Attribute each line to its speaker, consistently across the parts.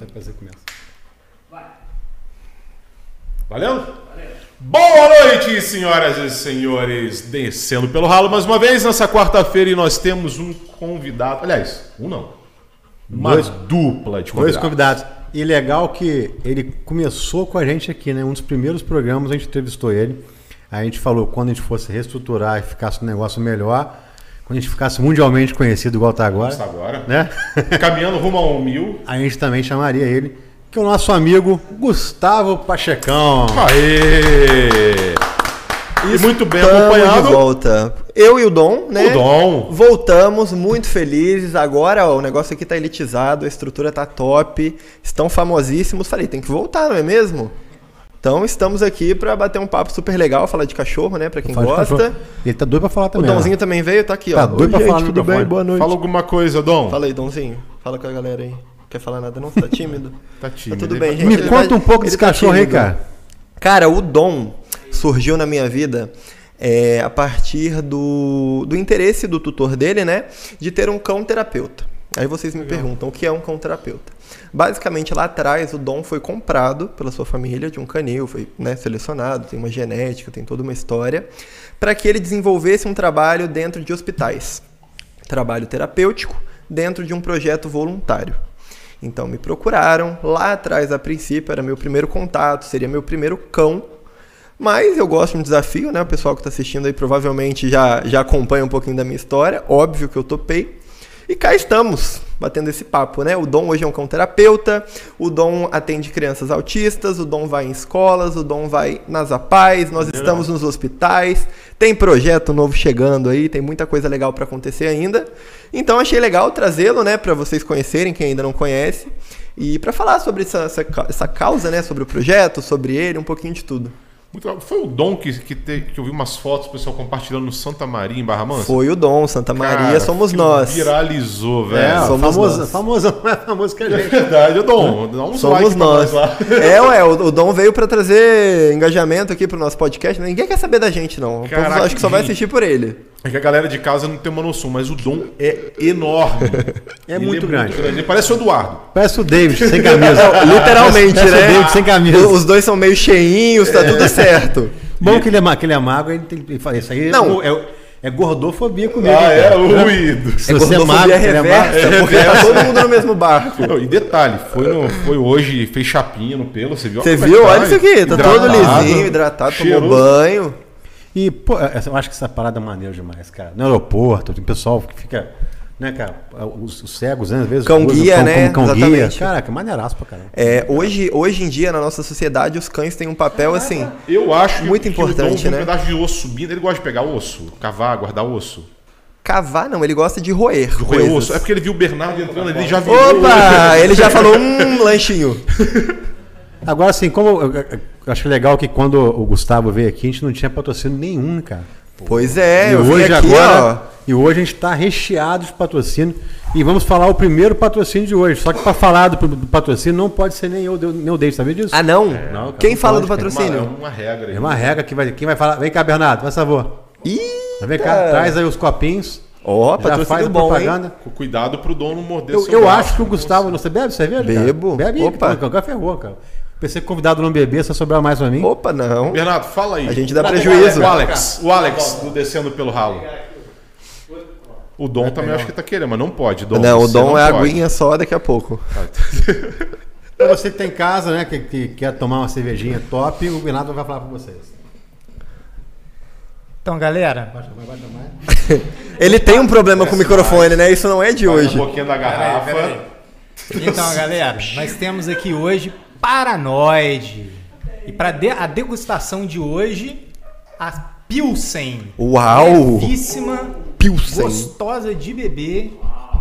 Speaker 1: Até você começa.
Speaker 2: Valeu? Boa noite, senhoras e senhores, descendo pelo ralo mais uma vez nessa quarta-feira e nós temos um convidado. Aliás, um não. Uma
Speaker 1: Dois-
Speaker 2: dupla de
Speaker 1: Dois
Speaker 2: convidados.
Speaker 1: convidados. E legal que ele começou com a gente aqui, né? Um dos primeiros programas a gente entrevistou ele. A gente falou quando a gente fosse reestruturar e ficasse um negócio melhor, quando a gente ficasse mundialmente conhecido igual tá agora,
Speaker 2: Está agora.
Speaker 1: né?
Speaker 2: Caminhando rumo a um mil.
Speaker 1: a gente também chamaria ele, que é o nosso amigo Gustavo Pachecão.
Speaker 2: Aê! E muito bem
Speaker 3: Estamos
Speaker 2: acompanhado.
Speaker 3: de volta. Eu e o Dom, né?
Speaker 2: O Dom.
Speaker 3: Voltamos muito felizes. Agora ó, o negócio aqui tá elitizado, a estrutura tá top, estão famosíssimos. Falei, tem que voltar, não é mesmo? Então estamos aqui pra bater um papo super legal, falar de cachorro, né? Pra quem gosta.
Speaker 1: Ele tá doido pra falar
Speaker 3: O
Speaker 1: também.
Speaker 3: Donzinho
Speaker 1: ó.
Speaker 3: também veio, tá aqui,
Speaker 1: Tá
Speaker 3: ó.
Speaker 1: doido pra
Speaker 3: Oi,
Speaker 1: falar
Speaker 3: tudo bem? Boa noite.
Speaker 2: Fala alguma coisa, Dom.
Speaker 3: Fala aí, Donzinho. Fala com a galera aí. Quer falar nada não? Tá tímido?
Speaker 2: Tá tímido.
Speaker 3: Tá tudo bem, gente.
Speaker 1: Me
Speaker 3: Ele
Speaker 1: conta
Speaker 3: tá-
Speaker 1: um pouco
Speaker 3: ele
Speaker 1: desse
Speaker 3: tá
Speaker 1: cachorro aí, cara.
Speaker 3: Cara, o dom surgiu na minha vida é, a partir do, do interesse do tutor dele, né? De ter um cão terapeuta. Aí vocês me perguntam, o que é um cão terapeuta? Basicamente, lá atrás, o Dom foi comprado pela sua família de um canil, foi né, selecionado, tem uma genética, tem toda uma história, para que ele desenvolvesse um trabalho dentro de hospitais. Trabalho terapêutico dentro de um projeto voluntário. Então me procuraram, lá atrás a princípio era meu primeiro contato, seria meu primeiro cão. Mas eu gosto de um desafio, né? O pessoal que está assistindo aí provavelmente já, já acompanha um pouquinho da minha história. Óbvio que eu topei. E cá estamos, batendo esse papo, né? O Dom hoje é um cão terapeuta, o Dom atende crianças autistas, o Dom vai em escolas, o Dom vai nas APAES, nós estamos nos hospitais, tem projeto novo chegando aí, tem muita coisa legal para acontecer ainda. Então achei legal trazê-lo, né, para vocês conhecerem, quem ainda não conhece, e para falar sobre essa, essa, essa causa, né, sobre o projeto, sobre ele, um pouquinho de tudo.
Speaker 2: Muito. Foi o Dom que, que, te- que eu vi umas fotos do pessoal compartilhando no Santa Maria, em Barra Mansa?
Speaker 3: Foi o Dom, Santa Maria,
Speaker 2: Cara,
Speaker 3: somos
Speaker 2: que
Speaker 3: nós.
Speaker 2: Viralizou,
Speaker 1: É,
Speaker 2: velho.
Speaker 3: somos
Speaker 1: famoso,
Speaker 3: nós.
Speaker 1: famoso, é famoso que a
Speaker 2: É
Speaker 1: gente.
Speaker 2: verdade, ô Dom. Dá um
Speaker 3: Somos nós.
Speaker 2: lá.
Speaker 3: É, ué, o, o Dom veio pra trazer engajamento aqui pro nosso podcast. né? Ninguém quer saber da gente, não. O povo
Speaker 2: Caraca,
Speaker 3: só- acho que só vai assistir por ele.
Speaker 2: É que a galera de casa não tem uma noção, mas o Dom é enorme.
Speaker 1: É
Speaker 2: Ele
Speaker 1: muito grande.
Speaker 2: Ele parece o Eduardo.
Speaker 1: Parece o David, sem camisa.
Speaker 3: Literalmente,
Speaker 1: Parece
Speaker 3: né?
Speaker 1: o David sem camisa.
Speaker 3: Os dois são meio cheinhos, tá tudo certo.
Speaker 1: Bom que ele é, que ele é magro, ele tem que fazer isso aí.
Speaker 3: Não.
Speaker 1: É, é, é gordofobia comigo.
Speaker 2: Ah, é,
Speaker 1: cara?
Speaker 2: o
Speaker 1: Se
Speaker 3: É
Speaker 1: você é magro,
Speaker 3: gordofobia
Speaker 1: ele é magro.
Speaker 3: reversa, porque tá todo mundo no mesmo barco.
Speaker 2: Não, e detalhe, foi, no- foi hoje, fez chapinha no pelo, você viu?
Speaker 3: Você
Speaker 2: é
Speaker 3: viu?
Speaker 2: tá?
Speaker 3: Olha isso aqui, tá todo lisinho, hidratado, tomou
Speaker 2: cheiroso.
Speaker 3: banho.
Speaker 1: E, pô, essa- eu acho que essa parada é maneira demais, cara. No aeroporto, tem pessoal que fica, né, cara, os, os cegos, né, às vezes.
Speaker 3: Cão guia,
Speaker 1: cão
Speaker 3: né?
Speaker 1: Cão guia.
Speaker 3: Exatamente.
Speaker 1: Caraca, maneiraço pra caramba.
Speaker 3: É, hoje, hoje em dia, na nossa sociedade, os cães têm um papel assim.
Speaker 2: Eu acho que-
Speaker 3: Muito
Speaker 2: que
Speaker 3: importante,
Speaker 2: o Dom tem
Speaker 3: né?
Speaker 2: um pedaço de osso subindo, ele gosta de pegar osso, cavar, guardar osso.
Speaker 3: Cavar, não, ele gosta de roer.
Speaker 2: Roer
Speaker 3: coisas.
Speaker 2: osso. É porque ele viu o Bernardo entrando ali, ele já viu.
Speaker 3: Opa! Ele já falou um lanchinho.
Speaker 1: Agora, assim, como eu, acho legal que quando o Gustavo veio aqui, a gente não tinha patrocínio nenhum, né, cara.
Speaker 3: Pois é,
Speaker 1: e
Speaker 3: eu vim
Speaker 1: hoje
Speaker 3: aqui,
Speaker 1: agora, e hoje a gente está recheado de patrocínio e vamos falar o primeiro patrocínio de hoje. Só que para falar do, do patrocínio não pode ser nem eu, nem o David, sabia disso?
Speaker 3: ó. Ah, não?
Speaker 1: Não, cara,
Speaker 3: Quem
Speaker 1: não
Speaker 3: fala
Speaker 1: pode,
Speaker 3: do
Speaker 1: cara.
Speaker 3: patrocínio?
Speaker 2: É uma, é uma regra. aí.
Speaker 1: É uma regra que vai, quem vai falar. Vem cá, Bernardo, faz favor.
Speaker 3: Ih,
Speaker 1: Vem cá, traz aí os copinhos.
Speaker 3: Ó,
Speaker 1: já faz
Speaker 3: patrocínio
Speaker 1: a
Speaker 3: bom, hein?
Speaker 1: propaganda.
Speaker 2: Com Cuidado pro Dom não morder
Speaker 1: Eu,
Speaker 2: seu
Speaker 1: eu
Speaker 2: braço,
Speaker 1: acho que o? Gustavo. Você bebe cerveja? cara?
Speaker 3: Bebo.
Speaker 1: Bebe,
Speaker 3: Opa.
Speaker 1: Opa. Café ferrou, cara. Pensei que convidado não beber, só sobrar mais pra mim.
Speaker 3: Opa, não.
Speaker 2: Bernardo, fala aí.
Speaker 3: A gente dá
Speaker 2: O
Speaker 3: prejuízo.
Speaker 2: O Alex, o Alex do Descendo pelo Ralo. O Dom também acho que tá querendo, mas não pode. Dom,
Speaker 3: Não, o dom é
Speaker 2: pode.
Speaker 3: aguinha só daqui a pouco.
Speaker 1: Pra você que tá em casa, né, que, que quer tomar uma cervejinha top, o Bernardo vai falar pra vocês.
Speaker 4: Então, galera,
Speaker 1: Baixa mais, baixa mais.
Speaker 3: Ele tem um problema com o microfone, né? Isso não é de hoje.
Speaker 2: na boquinha da garrafa.
Speaker 4: então, galera, nós temos aqui hoje Paranoide. E para a degustação de hoje, a Pilsen.
Speaker 3: Uau!
Speaker 4: Levíssima,
Speaker 3: Pilsen.
Speaker 4: gostosa de beber.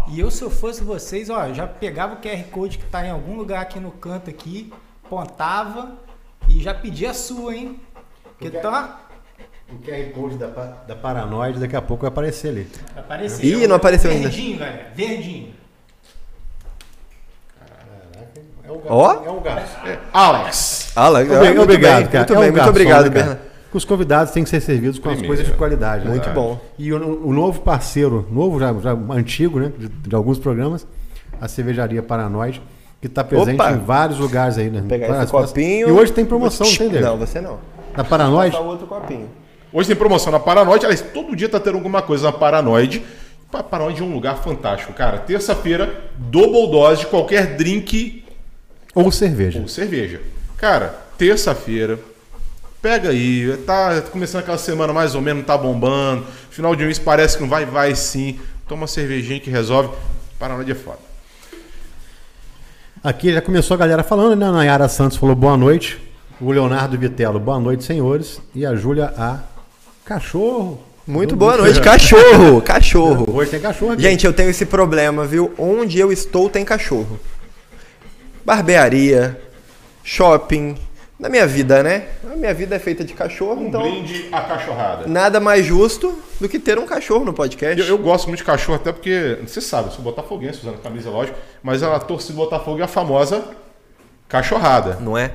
Speaker 4: E eu, se eu fosse vocês, ó, eu já pegava o QR Code que tá em algum lugar aqui no canto aqui, apontava e já pedia a sua, hein? Porque tá...
Speaker 1: O QR Code da, da Paranoide daqui a pouco vai aparecer ali.
Speaker 4: Apareceu.
Speaker 3: Ih, não apareceu ainda.
Speaker 4: Verdinho, galera. Verdinho.
Speaker 1: É o
Speaker 3: Ó.
Speaker 1: É o gato.
Speaker 2: Alex.
Speaker 3: Ah, legal.
Speaker 1: Obrigado,
Speaker 3: Muito
Speaker 1: obrigado,
Speaker 3: bem,
Speaker 1: cara.
Speaker 3: Muito
Speaker 1: É um
Speaker 3: bem, muito obrigado,
Speaker 1: cara?
Speaker 3: Bernardo.
Speaker 1: Os convidados têm que ser servidos com as
Speaker 2: Primeiro.
Speaker 1: coisas de qualidade. né?
Speaker 3: Muito bom.
Speaker 1: E o, o novo parceiro, novo já, já antigo, né, de, de alguns programas, a cervejaria Paranoide, que tá presente
Speaker 3: Opa!
Speaker 1: em vários lugares aí, né?
Speaker 3: Pegar
Speaker 1: Várias
Speaker 3: esse copinho.
Speaker 1: E hoje tem promoção, Diego?
Speaker 3: Não, você não.
Speaker 1: Da Paranoide?
Speaker 3: O outro copinho.
Speaker 2: Hoje tem promoção na Paranoide. Aliás, todo dia tá tendo alguma coisa na Paranoide. Pa- Paranoide é um lugar fantástico, cara. Terça-feira, double dose de qualquer drink
Speaker 1: Ou cerveja.
Speaker 2: ou cerveja. Cara, terça-feira, pega aí, tá começando aquela semana mais ou menos, tá bombando. Final de mês parece que não vai, vai sim. Toma uma cervejinha que resolve. Paranoide é foda.
Speaker 1: Aqui já começou a galera falando, né? A Nayara Santos falou boa noite. O Leonardo Vitello, boa noite, senhores. E a Júlia A. Cachorro.
Speaker 3: Muito boa noite, cachorro, cachorro.
Speaker 1: Hoje tem cachorro aqui.
Speaker 3: Gente, eu tenho esse problema, viu? Onde eu estou tem cachorro. Barbearia, shopping. Na minha vida, né? A minha vida é feita de cachorro,
Speaker 2: Um
Speaker 3: então
Speaker 2: brinde à cachorrada.
Speaker 3: nada mais justo do que ter um cachorro no podcast.
Speaker 2: Eu, eu gosto muito de cachorro, até porque, você sabe, eu sou botafoguense usando a camisa, lógico, mas a torcida do Botafogo é a famosa cachorrada.
Speaker 3: Não é?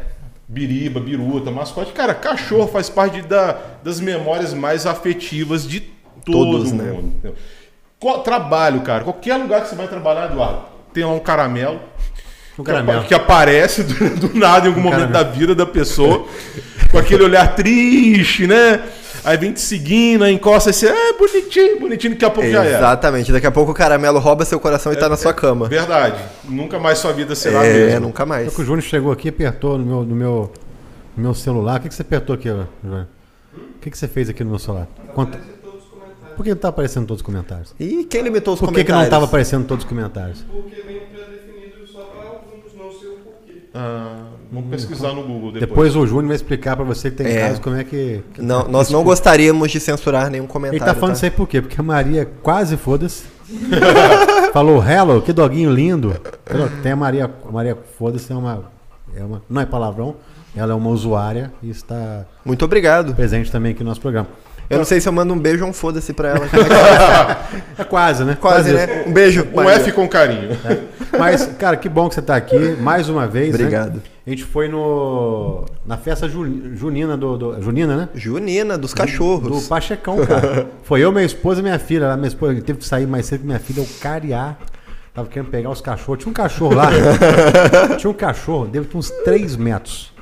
Speaker 2: Biriba, biruta, mascote. Cara, cachorro faz parte da- das memórias mais afetivas de todo
Speaker 3: Todos, né?
Speaker 2: mundo. Co- trabalho, cara. Qualquer lugar que você vai trabalhar, Eduardo, tem lá um caramelo.
Speaker 1: Um
Speaker 2: que Que aparece do, do nada em algum momento
Speaker 1: caramelo.
Speaker 2: da vida da pessoa, com aquele olhar triste, né? Aí vem te seguindo, aí encosta e você, é bonitinho, bonitinho, daqui a pouco já era.
Speaker 3: Exatamente. Daqui a pouco o caramelo rouba seu coração e tá na sua cama.
Speaker 2: Verdade. Nunca mais sua vida será
Speaker 3: É,
Speaker 2: mesma.
Speaker 3: nunca mais.
Speaker 1: Que o Júnior chegou aqui e apertou no meu, no meu, no meu celular. O que, que você apertou aqui, Júnior? O que, que você fez aqui no meu celular? Conta. Por que não tá aparecendo todos os comentários?
Speaker 3: E quem limitou os
Speaker 1: Por que, que
Speaker 3: comentários?
Speaker 1: não estava aparecendo todos os comentários?
Speaker 5: Porque vem pré-definido só para alguns, não sei o porquê.
Speaker 2: Ah, vamos pesquisar no Google depois.
Speaker 1: Depois o Júnior vai explicar pra você que tem em
Speaker 3: É.
Speaker 1: casa como é que. que
Speaker 3: Não, nós não gostaríamos de censurar nenhum comentário.
Speaker 1: Ele tá falando isso aí por quê? Porque a Maria quase foda-se. Falou hello, que doguinho lindo. Tem a Maria, a Maria foda-se é uma, é uma. Não é palavrão. Ela é uma usuária e está
Speaker 3: Muito obrigado.
Speaker 1: presente também aqui no nosso programa.
Speaker 3: Eu não sei se eu mando um beijo ou um foda-se pra ela.
Speaker 1: É quase, né?
Speaker 3: Quase,
Speaker 1: isso.
Speaker 3: né? Um beijo.
Speaker 2: Um
Speaker 3: Maria.
Speaker 2: F com carinho.
Speaker 1: Mas, cara, que bom que você tá aqui mais uma vez. né?
Speaker 3: Obrigado.
Speaker 1: A gente foi no na festa ju- junina do, do- junina, né?
Speaker 3: Junina, dos
Speaker 1: Do
Speaker 3: cachorros.
Speaker 1: Pachecão, cara. Foi eu, minha esposa e minha filha. Minha esposa teve que sair mais cedo que minha filha, eu cariar. Tava querendo pegar os cachorros. Tinha um cachorro lá. Tinha um cachorro, deve ter uns 3 metros.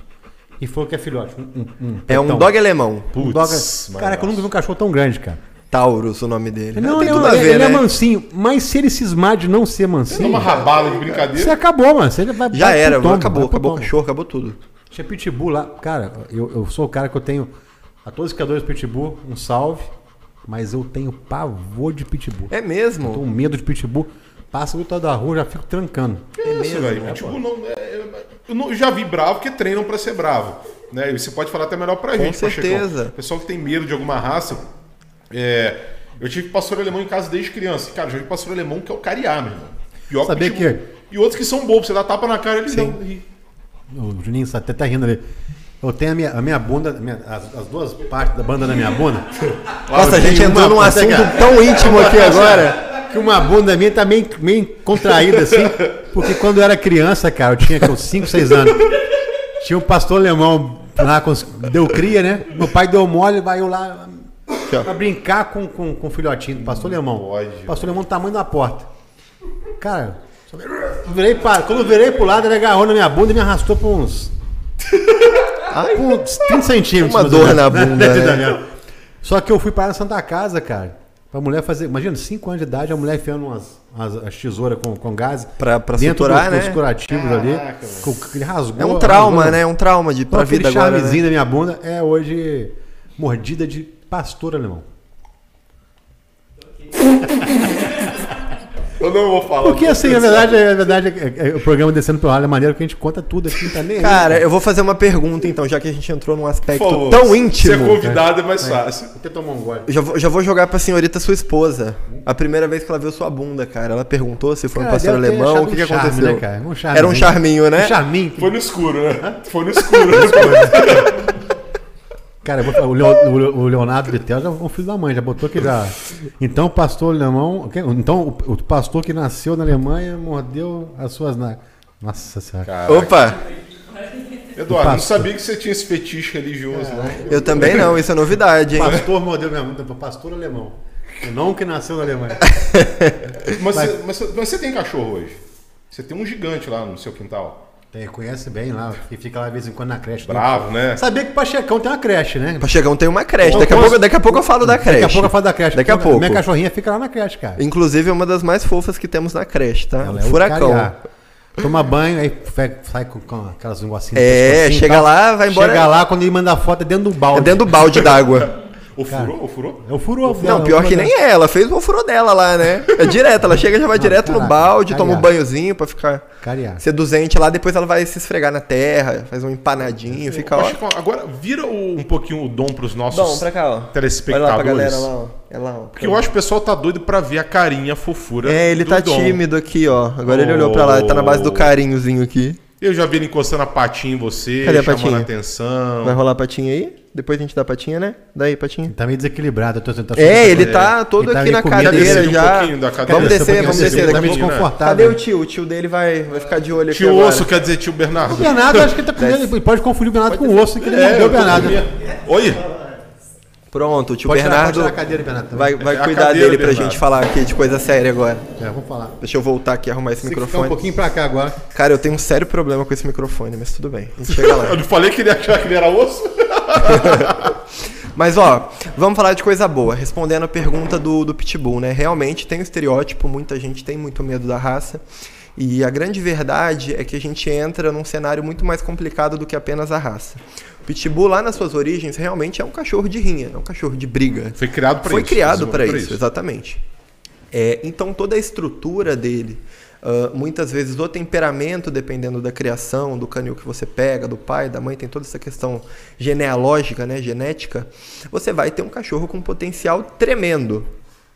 Speaker 1: E falou que é filhote. Um, um, um
Speaker 3: É um dog alemão.
Speaker 1: Um
Speaker 2: Putz,
Speaker 1: dog-
Speaker 2: mas
Speaker 1: Cara, que eu nunca vi um cachorro tão grande, cara.
Speaker 3: Taurus, o nome dele.
Speaker 1: Não,
Speaker 3: tem
Speaker 1: não,
Speaker 3: a
Speaker 1: ele,
Speaker 3: ver,
Speaker 1: ele é
Speaker 3: né?
Speaker 1: mansinho. Mas se ele cismar de não ser
Speaker 2: Dá
Speaker 1: mansinho,
Speaker 2: uma rabada de
Speaker 1: você
Speaker 2: brincadeira.
Speaker 1: acabou, mano. Você vai,
Speaker 3: Já
Speaker 1: vai
Speaker 3: era,
Speaker 1: tombo,
Speaker 3: acabou, acabou o cachorro, acabou tudo.
Speaker 1: Tinha pitbull lá. Cara, eu, eu sou o cara que eu tenho. A todos os criadores de pitbull, um salve. Mas eu tenho pavor de pitbull.
Speaker 3: É
Speaker 1: Tô
Speaker 3: mesmo?
Speaker 1: com medo de pitbull. Passa o da rua, já fico trancando.
Speaker 2: Que isso, velho? Pitbull não, é- é- eu não- eu já vi bravo que treinam pra ser bravo. Né? E você pode falar até melhor pra
Speaker 3: Com
Speaker 2: gente, Pachecão.
Speaker 3: certeza.
Speaker 2: Pessoal que tem medo de alguma raça. É, eu tive pastor alemão em casa desde criança. Cara, já vi pastor alemão que é o cariá, meu irmão. Pior
Speaker 1: Sabia
Speaker 2: pitbull.
Speaker 1: que-
Speaker 2: E outros que são bobos. Você dá tapa na cara, eles dão. e-
Speaker 1: O Juninho até tá rindo ali. Eu tenho a minha, a minha bunda, a minha- as, as duas partes da banda da minha bunda.
Speaker 3: Nossa, a gente entrou num assunto tão íntimo aqui agora.
Speaker 1: Que uma bunda minha tá meio, meio contraída assim. Porque quando eu era criança, cara, eu tinha 5, 6 anos. Tinha um pastor alemão lá, deu cria, né? Meu pai deu mole, vai eu lá pra brincar com, com, com o filhotinho do pastor alemão.
Speaker 2: Pode.
Speaker 1: Pastor alemão do tamanho da porta. Cara, eu virei para, quando eu virei pro lado, ele agarrou na minha bunda e me arrastou por uns. por uns 30 centímetros.
Speaker 3: Uma dor na bunda, né?
Speaker 1: Só que eu fui para na Santa Casa, cara. Pra mulher fazer. Imagina, 5 anos de idade, a mulher enfiando umas, umas as tesouras com, com gás.
Speaker 3: Pra- pra
Speaker 1: dentro
Speaker 3: suturar,
Speaker 1: dos,
Speaker 3: né?
Speaker 1: dos curativos ali.
Speaker 2: Caraca,
Speaker 1: com- Ele rasgou.
Speaker 3: É um trauma,
Speaker 1: rasgou.
Speaker 3: né? É um trauma de, pra
Speaker 1: aquele
Speaker 3: vida agora.
Speaker 1: charmezinho
Speaker 3: Né?
Speaker 1: da minha bunda é hoje mordida de pastor alemão.
Speaker 2: Eu não vou falar.
Speaker 1: Porque assim, na verdade, na verdade é- é- o programa Descendo pelo Ralo é maneiro que a gente conta tudo aqui, não tá nem aí,
Speaker 3: Cara, eu vou fazer uma pergunta então, já que a gente entrou num aspecto
Speaker 2: favor,
Speaker 3: tão
Speaker 2: Ser
Speaker 3: íntimo.
Speaker 2: convidado é mais fácil.
Speaker 1: Até tomar um gole.
Speaker 3: Já vou, já vou jogar pra senhorita sua esposa. A primeira vez que ela viu sua bunda, cara. Ela perguntou se foi um
Speaker 1: Cara,
Speaker 3: pastor
Speaker 1: deve ter
Speaker 3: alemão, o que, que
Speaker 1: um charme,
Speaker 3: aconteceu.
Speaker 1: né, cara? Um
Speaker 3: Era um charminho, né?
Speaker 1: Um charminho.
Speaker 2: Foi no escuro, né? Foi no escuro.
Speaker 1: Cara, eu vou falar, o, Leo- o Leo- o Leonardo Vitel já é um filho da mãe, já botou aqui já. Então o pastor alemão. Então o, pastor que nasceu na Alemanha mordeu as suas. Na... Nossa senhora.
Speaker 2: Caraca.
Speaker 3: Opa,
Speaker 2: Eduardo, não sabia que você tinha esse fetiche religioso, não.
Speaker 3: eu também não, isso é novidade, hein?
Speaker 1: Pastor mordeu minha mão, pastor alemão. O não que nasceu na Alemanha.
Speaker 2: Mas, você, mas, você- mas você tem cachorro hoje? Você tem um gigante lá no seu quintal.
Speaker 1: Tem, conhece bem lá, que fica lá de vez em quando na creche.
Speaker 2: Bravo, né?
Speaker 1: Sabia que Pachecão tem uma creche, né?
Speaker 3: Pachegão tem uma creche. Daqui a, pouco, daqui a pouco eu falo da creche.
Speaker 1: Daqui a pouco eu falo da creche.
Speaker 3: Daqui a
Speaker 1: porque
Speaker 3: pouco.
Speaker 1: Minha cachorrinha fica lá na creche, cara.
Speaker 3: Inclusive é uma das mais fofas que temos na creche, tá?
Speaker 1: Ela é o
Speaker 3: Furacão.
Speaker 1: cariá. Toma banho, aí sai com, com aquelas negocinhas.
Speaker 3: É,
Speaker 1: e
Speaker 3: chega
Speaker 1: tal.
Speaker 3: lá, vai embora-
Speaker 1: Chega lá, quando ele manda a foto, é dentro do balde.
Speaker 3: É dentro do balde d'água.
Speaker 2: Ou furou? Ou furou?
Speaker 1: É o furou.
Speaker 3: Não, pior que nem é. Ela fez o furô dela lá, né? É direto. Ela chega já vai
Speaker 1: Não,
Speaker 3: direto no
Speaker 1: caraca,
Speaker 3: balde, toma um banhozinho pra ficar seduzente lá. Depois ela vai se esfregar na terra, faz um empanadinho, fica ó.
Speaker 2: Chico, agora, vira o- um pouquinho o dom pros nossos
Speaker 3: Dom, pra cá, ó. Olha lá
Speaker 2: telespectadores.
Speaker 3: pra galera lá, ó. É lá, ó.
Speaker 2: Porque eu acho que o pessoal tá doido pra ver a carinha fofura.
Speaker 3: É, ele
Speaker 2: do
Speaker 3: tá
Speaker 2: Dom.
Speaker 3: tímido aqui, ó. Agora ele olhou pra lá, ele tá na base do carinhozinho aqui.
Speaker 2: Eu já vi ele encostando a patinha em você,
Speaker 3: Cadê a
Speaker 2: chamando
Speaker 3: patinha?
Speaker 2: a atenção.
Speaker 3: Vai rolar a patinha aí? Depois a gente dá a patinha, né? Daí, patinha.
Speaker 1: Tá meio desequilibrado. Eu tô tentando
Speaker 3: É, ele tá todo
Speaker 1: Ele tá
Speaker 3: aqui na cadeira
Speaker 2: Desce um
Speaker 3: já.
Speaker 2: pouquinho da cadeira.
Speaker 3: Vamos
Speaker 2: Desce
Speaker 3: descer, vamos
Speaker 2: desce,
Speaker 3: descer
Speaker 2: tá
Speaker 3: daqui a
Speaker 2: meio
Speaker 3: pouco.
Speaker 2: desconfortável.
Speaker 3: Cadê o tio? O tio dele vai, vai ficar de olho aqui
Speaker 2: Tio
Speaker 3: agora.
Speaker 2: Osso quer dizer tio Bernardo.
Speaker 1: O Bernardo, acho que ele tá comendo. Ele pode confundir o Bernardo com o osso, que ele
Speaker 2: É,
Speaker 1: mordeu o Bernardo.
Speaker 2: Oi?
Speaker 3: Pronto, o tio
Speaker 1: Pode
Speaker 3: Bernardo
Speaker 1: pode tirar cadeira, Bernardo. também.
Speaker 3: vai, vai
Speaker 2: É
Speaker 3: cuidar
Speaker 2: cadeira,
Speaker 3: dele pra
Speaker 2: Bernardo.
Speaker 3: gente falar aqui de coisa séria agora.
Speaker 1: É, vamos falar.
Speaker 3: Deixa eu voltar aqui e arrumar esse
Speaker 1: que ficar um
Speaker 3: microfone.
Speaker 1: pouquinho pra cá agora.
Speaker 3: Cara, eu tenho um sério problema com esse microfone, mas tudo bem. A gente chega lá.
Speaker 2: Eu não falei que ele achava que ele era osso?
Speaker 3: Mas ó, vamos falar de coisa boa. Respondendo a pergunta do, do Pitbull, né? Realmente tem o estereótipo, muita gente tem muito medo da raça. E a grande verdade é que a gente entra num cenário muito mais complicado do que apenas a raça. O Pitbull, lá nas suas origens, realmente é um cachorro de rinha, é um cachorro de briga.
Speaker 2: Foi criado
Speaker 3: Foi
Speaker 2: isso.
Speaker 3: criado
Speaker 2: desenvolvido
Speaker 3: para isso, exatamente. É, então toda a estrutura dele, ah, muitas vezes o temperamento, dependendo da criação, do canil que você pega, do pai, da mãe, tem toda essa questão genealógica, né, genética, você vai ter um cachorro com um potencial tremendo.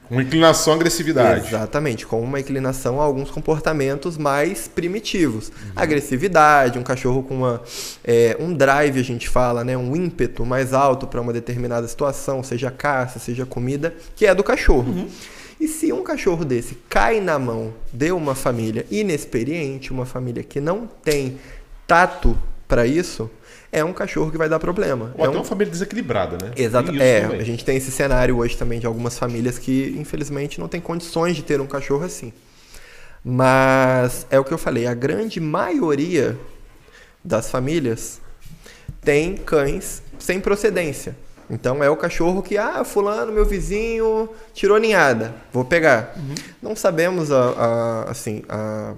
Speaker 2: Uma inclinação à agressividade.
Speaker 3: Exatamente, com uma inclinação a alguns comportamentos mais primitivos. Agressividade, um cachorro com uma, é, um drive, a gente fala, né, um ímpeto mais alto para uma determinada situação, seja caça, seja comida, que é do cachorro. E se um cachorro desse cai na mão de uma família inexperiente, uma família que não tem tato para isso, é um cachorro que vai dar problema.
Speaker 2: Ou
Speaker 3: é
Speaker 2: até
Speaker 3: um
Speaker 2: uma família desequilibrada, né?
Speaker 3: Exato. É,
Speaker 2: também.
Speaker 3: a gente tem esse cenário hoje também de algumas famílias que, infelizmente, não tem condições de ter um cachorro assim. Mas é o que eu falei, a grande maioria das famílias tem cães sem procedência. Então é o cachorro que, ah, fulano, meu vizinho, tirou ninhada, vou pegar.
Speaker 2: Uhum.
Speaker 3: Não sabemos a, a- assim, a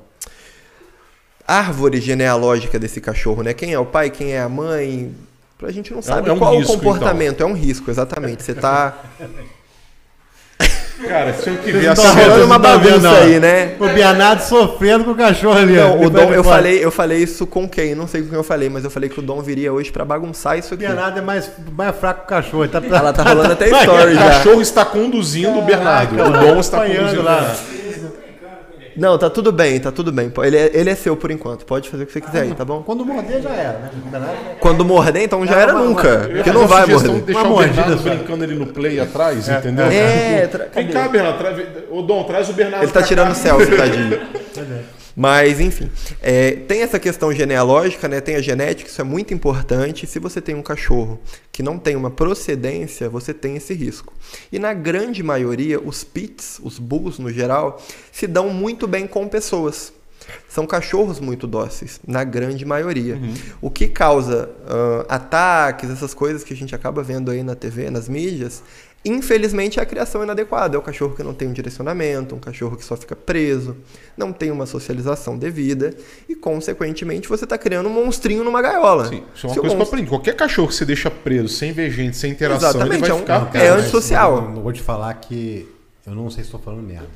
Speaker 3: árvore genealógica desse cachorro, né? Quem é o pai, quem é a mãe. A gente não sabe
Speaker 2: é um
Speaker 3: qual
Speaker 2: risco,
Speaker 3: o comportamento. É um risco, exatamente. Você tá,
Speaker 2: Cara, se eu que
Speaker 1: Vocês vendo,
Speaker 3: rolando uma
Speaker 1: não
Speaker 3: bagunça aí, né?
Speaker 1: O Bernardo sofrendo com o cachorro ali. ó.
Speaker 3: Não, o Dom, eu falei, eu falei isso com quem? Não sei com quem eu falei, mas eu falei que o Dom viria hoje pra bagunçar isso
Speaker 1: O
Speaker 3: aqui.
Speaker 1: Bernardo é mais, mais fraco que o cachorro. Ele tá
Speaker 3: Ela tá rolando até story
Speaker 2: O cachorro está conduzindo o Bernardo. O Dom está
Speaker 1: apanhando
Speaker 2: conduzindo
Speaker 1: lá.
Speaker 2: O.
Speaker 3: Não, tá tudo bem, tá tudo bem. Ele é, ele é seu por enquanto. Pode fazer o que você quiser aí, tá bom?
Speaker 1: Quando morder já era, né? O
Speaker 3: Quando morder, então já era
Speaker 1: uma-
Speaker 3: nunca. Porque não vai morder.
Speaker 2: de Deixar
Speaker 1: Uma
Speaker 2: o
Speaker 1: mordida
Speaker 2: brincando ali no play atrás, entendeu?
Speaker 3: É,
Speaker 2: Vem cá, Bernardo. Tra... Ô, Dom, traz o Bernardo
Speaker 3: Ele tá tirando
Speaker 2: cá.
Speaker 3: selfie, tadinho. Mas, enfim, é, tem essa questão genealógica, né? Tem a genética, isso é muito importante. Se você tem um cachorro que não tem uma procedência, você tem esse risco. E na grande maioria, os pits, os bulls no geral, se dão muito bem com pessoas. São cachorros muito dóceis, na grande maioria. O que causa ah, ataques, essas coisas que a gente acaba vendo aí na TV, nas mídias, infelizmente é a criação inadequada. É o cachorro que não tem um direcionamento, um cachorro que só fica preso, não tem uma socialização devida e, consequentemente, você está criando um monstrinho numa gaiola.
Speaker 2: Sim, isso é uma
Speaker 3: Se
Speaker 2: coisa
Speaker 3: monstro-
Speaker 2: aprendi. Qualquer cachorro que você deixa preso, sem ver gente, sem interação,
Speaker 3: Exatamente,
Speaker 2: ele vai
Speaker 3: é um-
Speaker 2: ficar...
Speaker 3: é
Speaker 2: cara,
Speaker 1: mas
Speaker 3: antissocial.
Speaker 1: eu Não vou te falar que. Eu não sei se estou falando merda.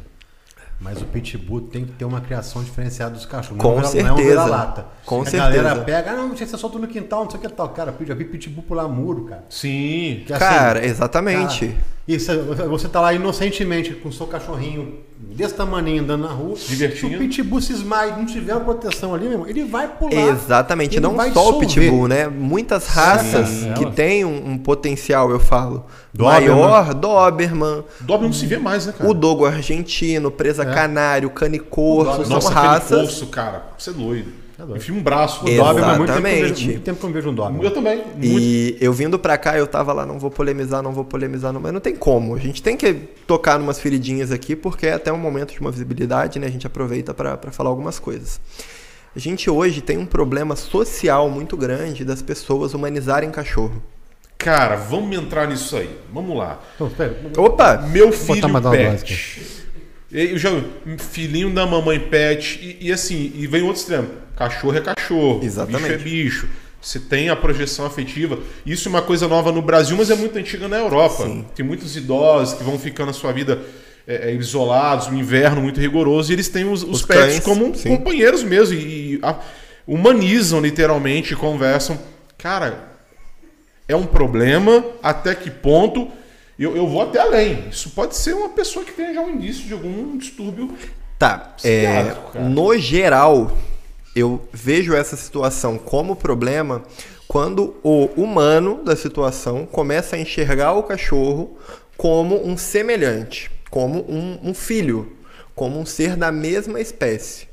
Speaker 1: Mas o Pitbull tem que ter uma criação diferenciada dos cachorros.
Speaker 3: Com
Speaker 1: não, é um
Speaker 3: certeza.
Speaker 1: vira-lata.
Speaker 3: Com
Speaker 1: a
Speaker 3: certeza.
Speaker 1: galera pega, ah, não, você solta no quintal, não sei o que tal. Cara, eu já vi Pitbull pular muro, cara.
Speaker 2: Sim.
Speaker 1: Que, assim,
Speaker 3: Cara, exatamente.
Speaker 1: Cara, e você, tá lá inocentemente com o seu cachorrinho desse tamaninho andando na rua.
Speaker 2: Divertindo.
Speaker 1: Se o pitbull se esmaia e não tiver uma proteção ali, meu irmão, ele vai pular.
Speaker 3: Exatamente, não
Speaker 1: vai
Speaker 3: só o
Speaker 1: dissolver.
Speaker 3: pitbull, né? Muitas raças
Speaker 1: Sim,
Speaker 3: que têm um, um potencial, eu falo,
Speaker 1: Doberman.
Speaker 3: maior, Doberman,
Speaker 2: Dobre não se vê mais, né, cara?
Speaker 3: o dogo argentino, presa canário, canicorso, são
Speaker 2: Nossa,
Speaker 3: raças.
Speaker 2: poço, cara. Você é doido. Enfia um braço.
Speaker 1: O Doberman, há muito tempo, que eu vejo-
Speaker 3: Exatamente.
Speaker 1: muito tempo que eu não vejo um Doberman.
Speaker 2: Eu também. Muito.
Speaker 3: E eu vindo pra cá, eu tava lá, não vou polemizar, não vou polemizar, não, mas não tem como. A gente tem que tocar numas feridinhas aqui, porque é até um momento de uma visibilidade, né? A gente aproveita pra pra falar algumas coisas. A gente hoje tem um problema social muito grande das pessoas humanizarem cachorro.
Speaker 2: Cara, vamos entrar nisso aí. Vamos lá.
Speaker 1: Então,
Speaker 3: Opa!
Speaker 2: Meu filho pet. Eu já filhinho da mamãe pet e, e assim, e vem outro extremo. Cachorro é cachorro,
Speaker 3: Exatamente.
Speaker 2: bicho é bicho. Você tem a projeção afetiva. Isso é uma coisa nova no Brasil, mas é muito antiga na Europa. Tem muitos idosos que vão ficando na sua vida é, é, isolados, no inverno muito rigoroso, e eles têm os, os
Speaker 3: Os
Speaker 2: pets
Speaker 3: cães,
Speaker 2: como
Speaker 3: sim.
Speaker 2: companheiros mesmo. E, e a- humanizam literalmente, conversam. Cara, é um problema, até que ponto. Eu, eu vou até além. Isso pode ser uma pessoa que tenha já um indício de algum distúrbio.
Speaker 3: Tá, é, no geral, eu vejo essa situação como problema quando o humano da situação começa a enxergar o cachorro como um semelhante, como um, um filho, como um ser da mesma espécie.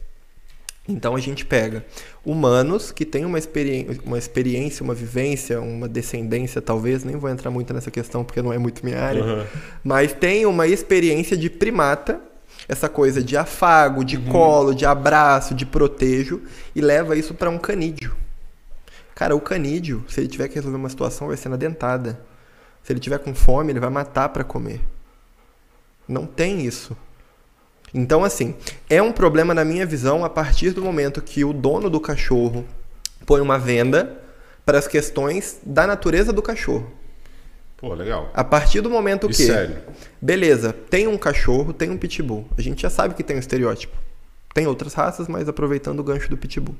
Speaker 3: Então a gente pega humanos que têm uma, experi uma experiência, uma vivência, uma descendência, talvez, nem vou entrar muito nessa questão porque não é muito minha área, mas tem uma experiência de primata, essa coisa de afago, de colo, de abraço, de protejo, e leva isso para um canídeo. Cara, o canídeo, se ele tiver que resolver uma situação, vai ser na dentada. Se ele tiver com fome, ele vai matar para comer. Não tem isso. Então, assim, é um problema na minha visão a partir do momento que o dono do cachorro põe uma venda para as questões da natureza do cachorro.
Speaker 2: Pô, legal.
Speaker 3: A partir do momento
Speaker 2: E
Speaker 3: que,
Speaker 2: sério.
Speaker 3: beleza, tem um cachorro, tem um pitbull. A gente já sabe que tem um estereótipo. Tem outras raças, mas aproveitando o gancho do pitbull.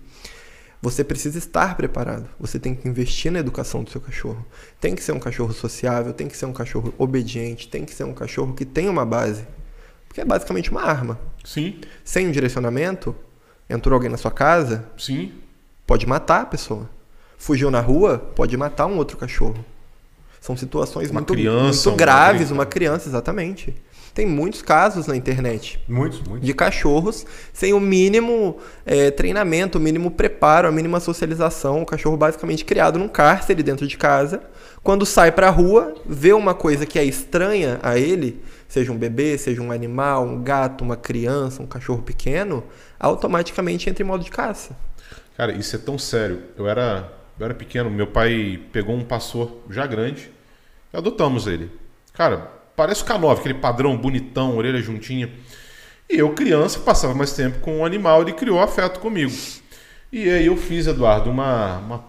Speaker 3: Você precisa estar preparado. Você tem que investir na educação do seu cachorro. Tem que ser um cachorro sociável, tem que ser um cachorro obediente, tem que ser um cachorro que tem uma base. Porque é basicamente uma arma.
Speaker 2: Sim,
Speaker 3: Sem um direcionamento, entrou alguém na sua casa,
Speaker 2: sim.
Speaker 3: pode matar a pessoa. Fugiu na rua, pode matar um outro cachorro. São situações
Speaker 2: Uma
Speaker 3: muito,
Speaker 2: criança,
Speaker 3: muito graves,
Speaker 2: adulto.
Speaker 3: uma criança, exatamente. Tem muitos casos na internet
Speaker 1: Muitos, muitos.
Speaker 3: de cachorros sem o mínimo eh, treinamento, o mínimo preparo, a mínima socialização. O cachorro basicamente criado num cárcere dentro de casa. Quando sai pra rua, vê uma coisa que é estranha a ele, seja um bebê, seja um animal, um gato, uma criança, um cachorro pequeno, automaticamente entra em modo de caça.
Speaker 2: Cara, isso é tão sério. Eu era, eu era pequeno, meu pai pegou um pastor já grande e adotamos ele. Cara, parece o K9, aquele padrão bonitão, orelha juntinha. E eu, criança, passava mais tempo com o animal, ele criou afeto comigo. E aí eu fiz, Eduardo, uma, uma,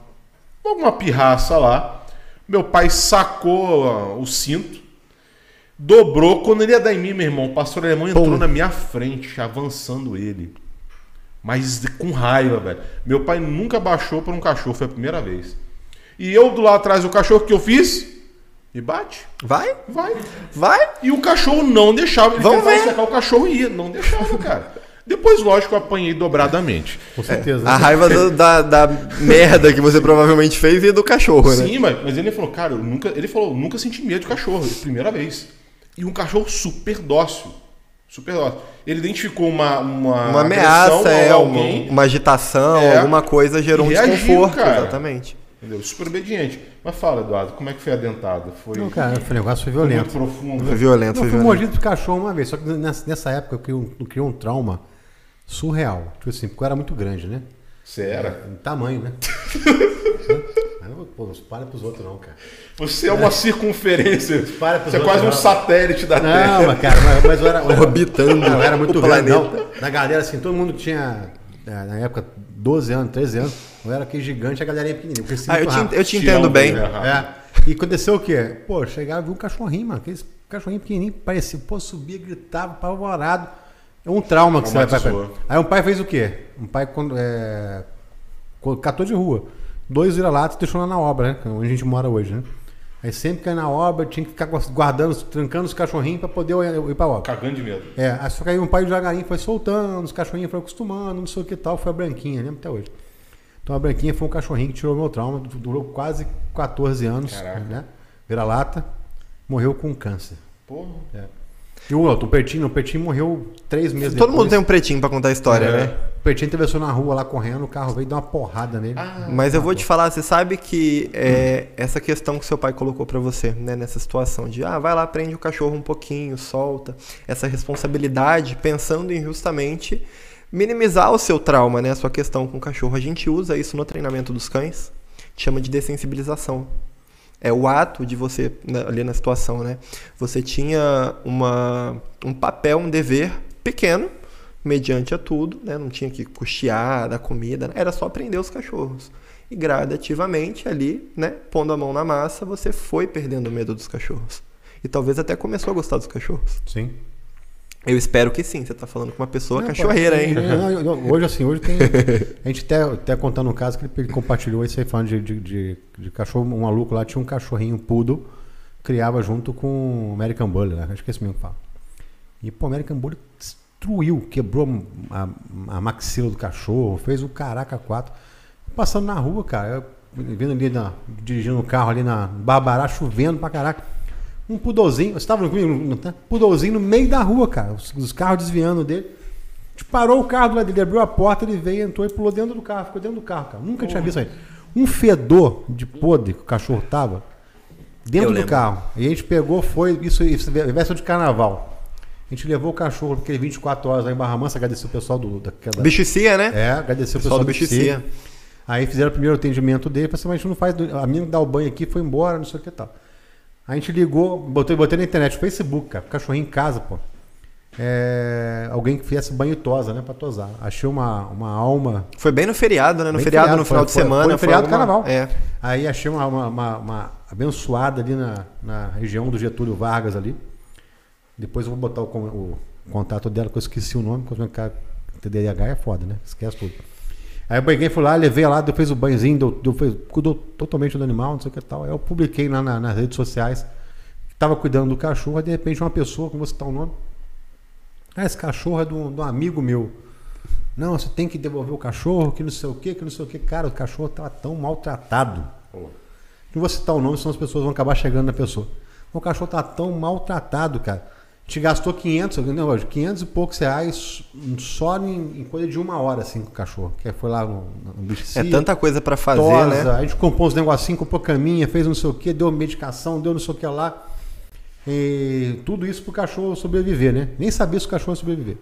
Speaker 2: uma pirraça lá. Meu pai sacou ó, o cinto, dobrou. Quando ele ia dar em mim, meu irmão, o pastor alemão entrou
Speaker 3: Pum.
Speaker 2: na minha frente, avançando ele. Mas com raiva, velho. Meu pai nunca baixou por um cachorro, foi a primeira vez. E eu do lado atrás do cachorro, o que eu fiz? Me bate,
Speaker 3: Vai?
Speaker 2: vai.
Speaker 3: Vai?
Speaker 2: E o cachorro não deixava. Ele
Speaker 3: Vamos ver.
Speaker 2: secar o cachorro e ia. Não deixava, cara. Depois, lógico, eu apanhei dobradamente.
Speaker 1: Com certeza.
Speaker 3: A raiva do- da, da merda que você provavelmente fez e do cachorro, né?
Speaker 2: Sim, mas, mas ele falou, cara, eu nunca. Ele falou, nunca senti medo de cachorro, primeira vez. E um cachorro super dócil. Super dócil. Ele identificou uma. Uma,
Speaker 3: Uma ameaça, é,
Speaker 2: alguém.
Speaker 3: uma, uma agitação,
Speaker 2: É.
Speaker 3: alguma coisa gerou um
Speaker 2: reagiu,
Speaker 3: desconforto.
Speaker 2: cara.
Speaker 3: Exatamente.
Speaker 2: Entendeu? Super obediente. Mas fala, Eduardo, como é que foi a dentada? Foi,
Speaker 1: Não, cara, o negócio foi
Speaker 2: foi muito
Speaker 1: violento.
Speaker 2: profundo.
Speaker 3: Foi violento,
Speaker 1: Eu
Speaker 3: foi
Speaker 1: fui
Speaker 3: violento.
Speaker 1: mordido de cachorro uma vez, só que nessa, nessa época eu um, criei um trauma surreal. Tipo assim, porque eu era muito grande, né?
Speaker 2: Você era?
Speaker 1: Em tamanho, né? Não, pô, não para pros outros, não, cara.
Speaker 2: Você é uma circunferência.
Speaker 1: Para pros
Speaker 2: Você é
Speaker 1: outros,
Speaker 2: quase um
Speaker 1: não.
Speaker 2: satélite da Terra.
Speaker 1: Não, mas, cara, mas, mas eu era. eu
Speaker 3: Orbitando
Speaker 1: eu era muito
Speaker 3: o
Speaker 1: grande. Não. Na galera, assim, todo mundo tinha, é, na época, 12 anos, 13 anos. Eu era aquele gigante, a galera ia pequenininha. Eu
Speaker 3: Ah, eu te,
Speaker 1: rápido.
Speaker 3: eu te
Speaker 2: Te
Speaker 3: entendo bem.
Speaker 2: né?
Speaker 1: É. E aconteceu o quê? Pô, chegava e vi um cachorrinho, mano. Aqueles cachorrinho pequenininho, parecia, pô, subia, gritava, apavorado. É um trauma que você vai. Aí um pai fez o quê? Um pai quando, é, catou de rua. Dois vira-latas e deixou lá na obra, né? Onde a gente mora hoje, né? Aí sempre que ia na obra, tinha que ficar guardando, trancando os cachorrinhos pra poder ir pra obra.
Speaker 2: Cagando de medo.
Speaker 1: É, aí só que aí um pai devagarinho foi soltando, os cachorrinhos foram acostumando, não sei o que tal, foi a branquinha, lembro até hoje. Então a branquinha foi um cachorrinho que tirou meu trauma, du- durou quase 14 anos,
Speaker 2: Caraca.
Speaker 1: né? Vira lata, morreu com câncer.
Speaker 2: Porra.
Speaker 1: É. E o outro, o Pertinho, o Pertinho morreu três meses
Speaker 3: Todo
Speaker 1: depois.
Speaker 3: mundo tem um pretinho pra contar a história,
Speaker 2: É.
Speaker 3: né?
Speaker 1: O Pertinho atravessou na rua lá correndo, o carro veio deu uma porrada nele.
Speaker 3: Mas eu vou te falar, você sabe que é, essa questão que seu pai colocou pra você, né, nessa situação de, ah, vai lá, prende o cachorro um pouquinho, solta, essa responsabilidade, pensando em justamente minimizar o seu trauma, né, a sua questão com o cachorro. A gente usa isso no treinamento dos cães, chama de dessensibilização. É o ato de você, ali na situação, né, você tinha uma, um papel, um dever pequeno, mediante a tudo, né? Não tinha que custear da comida, né? era só prender os cachorros. E gradativamente ali, né, pondo a mão na massa, você foi perdendo o medo dos cachorros. E talvez até começou a gostar dos cachorros.
Speaker 1: Sim.
Speaker 3: Eu espero que sim. Você tá falando com uma pessoa
Speaker 1: Não,
Speaker 3: cachorreira, hein?
Speaker 1: não, hoje, assim, hoje tem. A gente até, até contando um caso que ele, compartilhou isso aí falando de, de, de- de cachorro. Um maluco lá tinha um cachorrinho poodle, criava junto com o American Bully, né? Acho que é esse mesmo que fala. E, pô, o American Bully destruiu, quebrou a, a maxila do cachorro, fez o caraca 4. Passando na rua, cara, eu, vindo ali, na, dirigindo o carro ali na Barbará, chovendo pra caraca. Um pudolzinho, você tava comigo? Tá? Pudolzinho no meio da rua, cara. Os, os carros desviando dele. A gente parou o carro do lado dele, abriu a porta, ele veio, entrou e pulou dentro do carro, ficou dentro do carro, cara. Nunca tinha visto isso aí. Um fedor de podre que o cachorro tava dentro
Speaker 3: Eu
Speaker 1: do
Speaker 3: lembro.
Speaker 1: carro. E a gente pegou, foi, isso, isso véspera de carnaval. A gente levou o cachorro, aquele 24 horas lá em Barra Mansa, agradeceu o pessoal do, daquela.
Speaker 3: Bichicia, né?
Speaker 1: É, agradeceu o
Speaker 3: Pessoal
Speaker 1: pessoal
Speaker 3: do. Bichicia.
Speaker 1: Aí fizeram o primeiro atendimento dele, falei assim, mas a gente não faz. A menina que dá o banho aqui foi embora, não sei o que e tal. A gente ligou, botei, botei na internet, Facebook, cara, cachorrinho em casa, pô. É, alguém que fizesse banho e tosa, né, pra tosar. Achei uma, uma alma.
Speaker 3: Foi bem no feriado, né? No feriado,
Speaker 1: feriado,
Speaker 3: no final
Speaker 1: foi-
Speaker 3: de
Speaker 1: foi-
Speaker 3: semana.
Speaker 1: foi no feriado do
Speaker 3: alguma-
Speaker 1: carnaval.
Speaker 3: É.
Speaker 1: Aí achei uma, uma, uma- uma abençoada ali na, na região do Getúlio Vargas ali. Depois eu vou botar o, o contato dela, que eu esqueci o nome, porque o cara TDAH é foda, né? Esquece tudo. Aí eu peguei, fui lá, levei lá, fez o banhozinho, deu, deu, fez, cuidou totalmente do animal, não sei o que tal. Aí eu publiquei lá na- nas redes sociais, que tava cuidando do cachorro, aí de repente uma pessoa, como você citar o nome, ah, esse cachorro é de um, amigo meu. Não, você tem que devolver o cachorro, que não sei o que, que não sei o que. Cara, o cachorro tava tão maltratado. Não vou citar o nome, senão as pessoas vão acabar chegando na pessoa. O cachorro tá tão maltratado, cara. Gente gastou 500, não, hoje, 500 e poucos reais só em, em coisa de uma hora, assim, com o cachorro. Que foi lá no, no bicho
Speaker 3: É tanta coisa pra fazer,
Speaker 1: tosa,
Speaker 3: né?
Speaker 1: A gente comprou uns negocinhos, comprou caminha, fez não sei o que, deu medicação, deu não sei o que lá. E tudo isso pro cachorro sobreviver, né? Nem sabia se o cachorro ia sobreviver.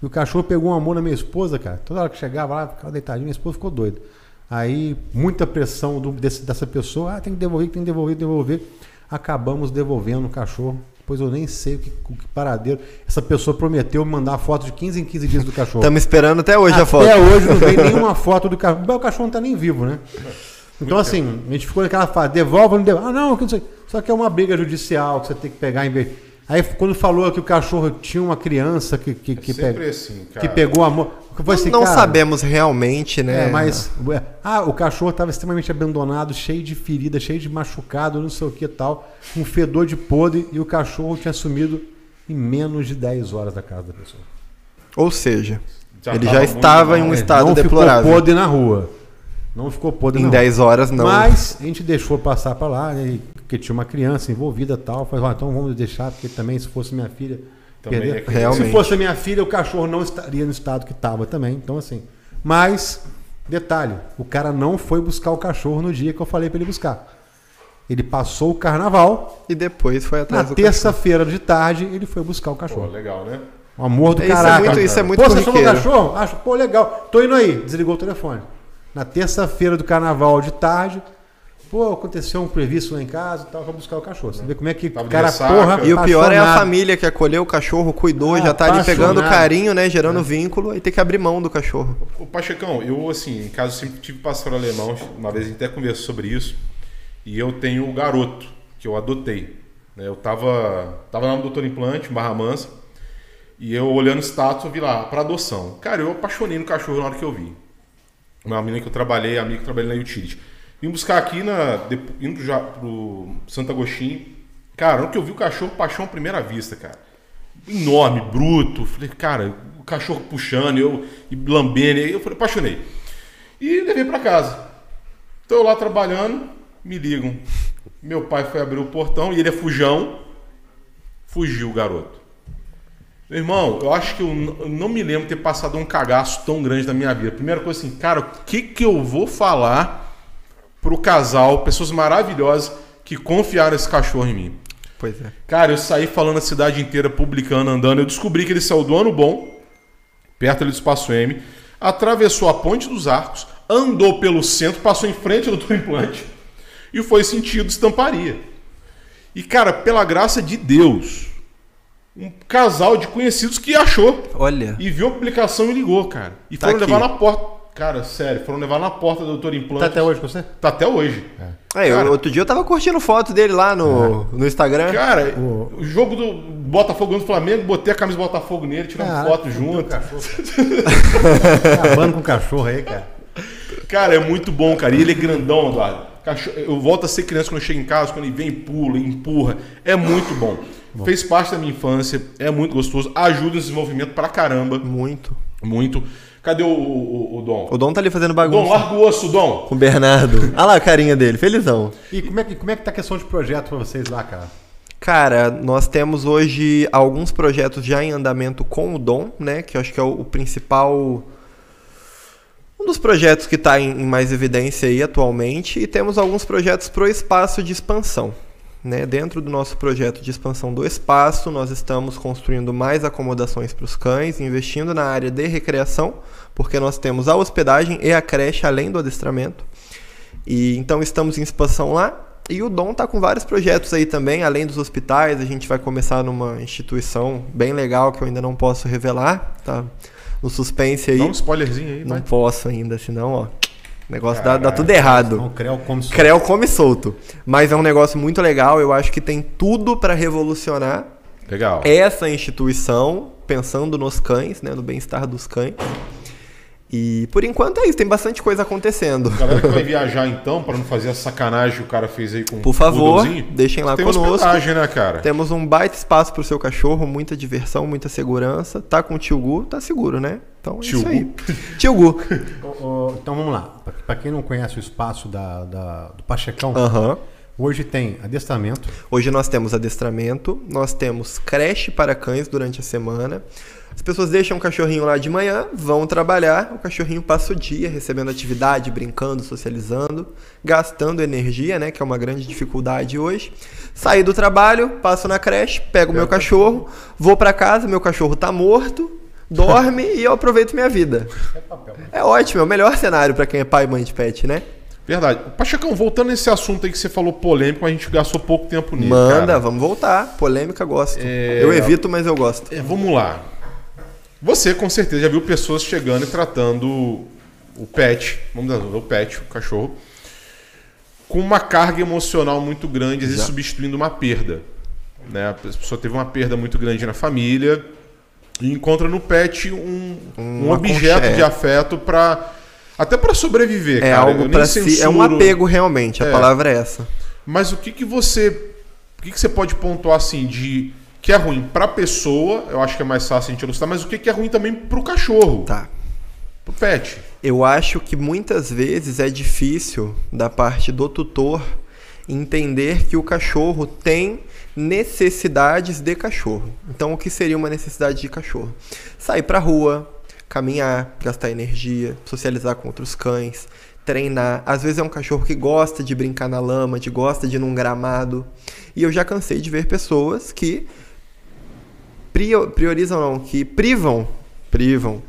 Speaker 1: E o cachorro pegou um amor na minha esposa, cara. Toda hora que chegava lá, ficava deitadinho, minha esposa ficou doida. Aí, muita pressão do- desse- dessa pessoa, ah, tem que devolver, tem que devolver, devolver. Acabamos devolvendo o cachorro. Pois eu nem sei o que, o que paradeiro. Essa pessoa prometeu me mandar foto de 15 em 15 dias do cachorro.
Speaker 3: Estamos esperando até hoje a foto.
Speaker 1: Até hoje não veio nenhuma foto do cachorro. O cachorro não tá nem vivo, né? Então, assim, a gente ficou naquela fase, devolve ou não devolve? Ah, não, que não sei. Só que é uma briga judicial que você tem que pegar em vez. Aí, quando falou que o cachorro tinha uma criança que, que, que,
Speaker 2: Sempre
Speaker 1: pe-
Speaker 2: assim, cara.
Speaker 1: que pegou a mão. Assim,
Speaker 3: não
Speaker 1: cara,
Speaker 3: sabemos realmente, né?
Speaker 1: É, mas. é, Ah, o cachorro estava extremamente abandonado, cheio de ferida, cheio de machucado, não sei o que e tal. Um fedor de podre e o cachorro tinha sumido em menos de 10 horas da casa da pessoa.
Speaker 3: Ou seja,
Speaker 2: Já
Speaker 3: ele já estava em um
Speaker 2: É,
Speaker 3: estado
Speaker 1: não
Speaker 3: deplorável.
Speaker 1: ficou podre na rua. Não ficou podre
Speaker 3: Em
Speaker 1: na
Speaker 3: 10 horas, não.
Speaker 1: Mas a gente deixou passar para lá, né, porque tinha uma criança envolvida e tal. Falei, ah, então vamos deixar, porque também se fosse minha filha. Perder-
Speaker 2: é.
Speaker 1: Se fosse minha filha, o cachorro não estaria no estado que estava também. Então, assim. Mas, detalhe: o cara não foi buscar o cachorro no dia que eu falei para ele buscar. Ele passou o carnaval.
Speaker 3: E depois foi
Speaker 1: Na
Speaker 3: atrás do
Speaker 1: terça-feira de tarde, ele foi buscar o
Speaker 2: Pô,
Speaker 1: cachorro.
Speaker 2: legal, né?
Speaker 1: Um amor do
Speaker 3: Isso é muito- isso é muito
Speaker 1: Pô, você achou
Speaker 3: corriqueiro.
Speaker 1: cachorro? Acho, pô, legal. Tô indo aí. Desligou o telefone. Na terça-feira do carnaval de tarde, pô, aconteceu um previsto lá em casa e tal, pra buscar o cachorro. Você vê como é que
Speaker 2: Tava
Speaker 1: o cara,
Speaker 2: ressaca.
Speaker 1: porra,
Speaker 3: E o pior é a família que acolheu o cachorro, cuidou,
Speaker 1: Ah,
Speaker 3: já tá ali pegando carinho, né? Gerando vínculo e tem que abrir mão do cachorro.
Speaker 2: Ô, Pachecão, eu, assim, em casa, eu sempre tive pastor alemão. Uma vez a gente até conversou sobre isso. E eu tenho o garoto, que eu adotei. né? Eu tava, tava lá no Doutor Implante, em Barra Mansa. E eu olhando o status, eu vi lá, para adoção. Cara, eu apaixonei no cachorro na hora que eu vi. Uma menina que eu trabalhei, amigo que eu trabalhei na Utility. Vim buscar aqui, na, depo- indo já pro Santo Agostinho. Cara, hora que eu vi o cachorro, paixão à primeira vista, cara. Enorme, bruto. Falei, cara, o cachorro puxando, eu e lambendo. Eu falei, apaixonei. E levei pra casa. Tô eu lá trabalhando, me ligam. Meu pai foi abrir o portão e ele é fujão. Fugiu o garoto. Meu irmão, eu acho que eu, eu não me lembro de ter passado um cagaço tão grande na minha vida. Primeira coisa assim, cara, o que que eu vou falar pro casal, pessoas maravilhosas que confiaram esse cachorro em mim?
Speaker 3: Pois é.
Speaker 2: Cara, eu saí falando a cidade inteira, publicando, andando. Eu descobri que ele saiu do Ano Bom, perto ali do Espaço M, atravessou a Ponte dos Arcos, andou pelo centro, passou em frente ao Doutor Implante e foi sentido estamparia. E, cara, pela graça de Deus, um casal de conhecidos que achou
Speaker 3: Olha.
Speaker 2: e viu a publicação e ligou, cara. E
Speaker 3: Tá
Speaker 2: foram
Speaker 3: aqui.
Speaker 2: levar na porta. Cara, sério, foram levar na porta do Doutor Implante.
Speaker 1: Tá até hoje com você?
Speaker 2: Tá até hoje.
Speaker 3: Aí,
Speaker 2: Cara-
Speaker 3: outro dia eu tava curtindo foto dele lá no, no Instagram.
Speaker 2: Cara, o jogo do Botafogo do Flamengo, botei a camisa do Botafogo nele, tiramos
Speaker 1: Caraca,
Speaker 2: foto junto.
Speaker 1: Acabando com o cachorro aí, cara.
Speaker 2: Cara, é muito bom, cara. E ele é grandão, Eduardo. Cachorro- Eu volto a ser criança quando eu chego em casa, quando ele vem, pula, empurra. É muito bom. Fez parte da minha infância, é muito gostoso, ajuda o desenvolvimento pra caramba.
Speaker 3: Muito.
Speaker 2: Muito. Cadê o, o, o Dom?
Speaker 3: O Dom tá ali fazendo
Speaker 2: Dom,
Speaker 3: bagunça.
Speaker 2: larga o osso, Dom.
Speaker 3: Com o Bernardo. Olha lá a carinha dele, felizão.
Speaker 1: E como é, que, como é que tá a questão de projeto pra vocês lá, cara?
Speaker 3: Cara, nós temos hoje alguns projetos já em andamento com o Dom, né? Que eu acho que é o, o principal. Um dos projetos que está em, em mais evidência aí atualmente. E temos alguns projetos pro espaço de expansão. Né? Dentro do nosso projeto de expansão do espaço, nós estamos construindo mais acomodações para os cães, investindo na área de recreação, porque nós temos a hospedagem e a creche além do adestramento. E então estamos em expansão lá. E o Dom tá com vários projetos aí também, além dos hospitais. A gente vai começar numa instituição bem legal que eu ainda não posso revelar, tá? No suspense aí.
Speaker 2: Dá um spoilerzinho aí,
Speaker 3: não
Speaker 2: vai.
Speaker 3: posso ainda, senão, ó. O negócio dá, dá tudo errado.
Speaker 1: Então, Creu como se
Speaker 3: Creu come solto. Mas é um negócio muito legal. Eu acho que tem tudo para revolucionar
Speaker 2: Legal.
Speaker 3: essa instituição, pensando nos cães, né? No bem-estar dos cães. E por enquanto é isso, tem bastante coisa acontecendo.
Speaker 2: Galera que vai viajar então, pra não fazer a sacanagem que o cara fez aí com
Speaker 3: Por
Speaker 2: o
Speaker 3: favor,
Speaker 2: Poodlezinho,
Speaker 3: deixem lá
Speaker 2: tem
Speaker 3: conosco.
Speaker 2: hospedagem, né, cara?
Speaker 3: Temos um baita espaço pro seu cachorro, muita diversão, muita segurança. Tá com o tio Gu, tá seguro, né? Então é
Speaker 2: Tio
Speaker 3: isso aí. Tio Gu.
Speaker 1: Ô, ô, Então vamos lá. Pra- Pra quem não conhece o espaço da, da- do Pachecão,
Speaker 3: Aham.
Speaker 1: hoje tem adestramento.
Speaker 3: Hoje nós temos adestramento, nós temos creche para cães durante a semana. As pessoas deixam o cachorrinho lá de manhã, vão trabalhar, o cachorrinho passa o dia recebendo atividade, brincando, socializando, gastando energia, né, que é uma grande dificuldade hoje. Saí do trabalho, passo na creche, pego o meu cachorro, vou para casa, meu cachorro tá morto, dorme e eu aproveito minha vida. É ótimo, é o melhor cenário para quem é pai e mãe de pet, né?
Speaker 2: Verdade. Pachecão, voltando nesse assunto aí que você falou polêmico, a gente gastou pouco tempo nele.
Speaker 3: Manda,
Speaker 2: cara.
Speaker 3: vamos voltar. Polêmica, gosto.
Speaker 2: É,
Speaker 3: Eu evito, mas eu gosto.
Speaker 2: É, vamos lá. Você com certeza já viu pessoas chegando e tratando o pet, vamos dizer, o pet, o cachorro, com uma carga emocional muito grande, às vezes substituindo uma perda. Né? A pessoa teve uma perda muito grande na família e encontra no pet um, um
Speaker 3: Uma
Speaker 2: objeto
Speaker 3: conche-
Speaker 2: de afeto para até para sobreviver,
Speaker 3: É
Speaker 2: cara.
Speaker 3: Algo para si, é um apego realmente, a
Speaker 2: É.
Speaker 3: palavra é essa.
Speaker 2: Mas o que que você, o que que você pode pontuar assim de que é ruim para a pessoa? Eu acho que é mais fácil a gente ilustrar, mas o que que é ruim também para o cachorro,
Speaker 3: Tá.
Speaker 2: pro pet?
Speaker 3: Eu acho que muitas vezes é difícil da parte do tutor entender que o cachorro tem necessidades de cachorro. Então, o que seria uma necessidade de cachorro? Sair pra rua, caminhar, gastar energia, socializar com outros cães, treinar. Às vezes é um cachorro que gosta de brincar na lama, de gosta de ir num gramado. E eu já cansei de ver pessoas que priorizam não, que privam, privam,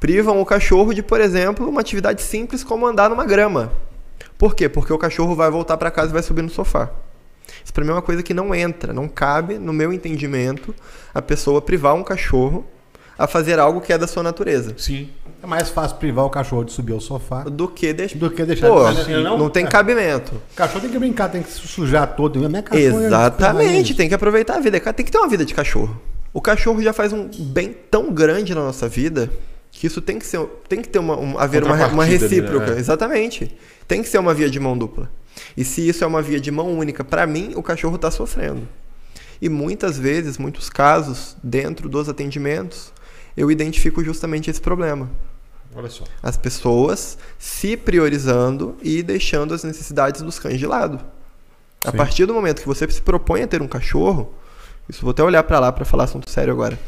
Speaker 3: privam o cachorro de, por exemplo, uma atividade simples como andar numa grama. Por quê? Porque o cachorro vai voltar para casa e vai subir no sofá. Isso para mim é uma coisa que não entra, não cabe no meu entendimento a pessoa privar um cachorro a fazer algo que é da sua natureza.
Speaker 2: Sim.
Speaker 1: É mais fácil privar o cachorro de subir ao sofá
Speaker 3: Do que deixar.
Speaker 1: do que deixar
Speaker 3: Pô,
Speaker 1: de fazer,
Speaker 3: não, tem
Speaker 1: É.
Speaker 3: cabimento.
Speaker 1: O cachorro tem que brincar, tem que se sujar todo. A minha é
Speaker 3: Exatamente, tem que aproveitar a vida. Tem que ter uma vida de cachorro. O cachorro já faz um bem tão grande na nossa vida que isso tem que ser, tem que ter uma, um- haver uma, uma recíproca.
Speaker 2: né?
Speaker 3: Exatamente. Tem que ser uma via de mão dupla. E se isso é uma via de mão única, para mim, o cachorro está sofrendo. E muitas vezes, muitos casos, dentro dos atendimentos, eu identifico justamente esse problema.
Speaker 2: Olha só.
Speaker 3: As pessoas se priorizando e deixando as necessidades dos cães de lado. A
Speaker 1: Sim.
Speaker 3: partir do momento que você se propõe a ter um cachorro, isso vou até olhar pra lá pra falar assunto sério agora.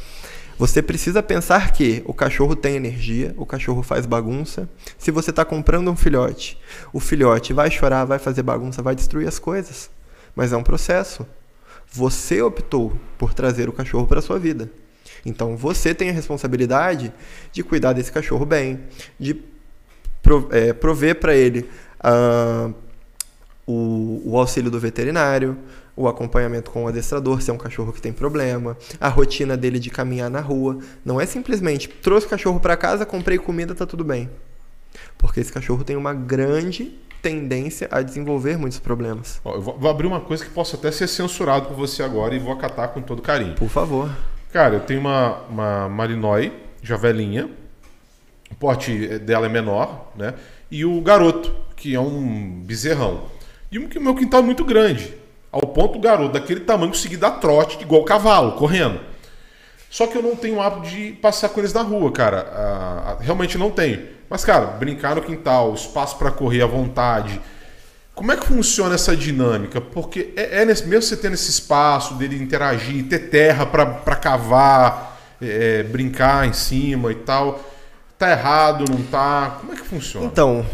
Speaker 3: Você precisa pensar que o cachorro tem energia, o cachorro faz bagunça. Se você está comprando um filhote, o filhote vai chorar, vai fazer bagunça, vai destruir as coisas. Mas é um processo. Você optou por trazer o cachorro para sua vida. Então você tem a responsabilidade de cuidar desse cachorro bem, de é, prover para ele ah, o, o auxílio do veterinário, o acompanhamento com o adestrador, se é um cachorro que tem problema, a rotina dele de caminhar na rua. Não é simplesmente trouxe o cachorro para casa, comprei comida, tá tudo bem. Porque esse cachorro tem uma grande tendência a desenvolver muitos problemas.
Speaker 2: Ó, eu vou, abrir uma coisa que possa até ser censurado por você agora e vou acatar com todo carinho.
Speaker 3: Por favor.
Speaker 2: Cara, eu tenho uma, uma Marinói, já velhinha. O porte dela é menor, né? E o garoto, que é um bezerrão. E o meu quintal é muito grande. Ao ponto garoto, daquele tamanho, conseguir dar trote igual cavalo, correndo. Só que eu não tenho o hábito de passear com eles na rua, cara. Ah, ah, realmente não tenho. Mas, cara, brincar no quintal, espaço para correr à vontade. Como é que funciona essa dinâmica? Porque é, é nesse, mesmo você tendo esse espaço dele interagir, ter terra para cavar, é, brincar em cima e tal. Tá errado, não tá? Como é que funciona?
Speaker 3: Então,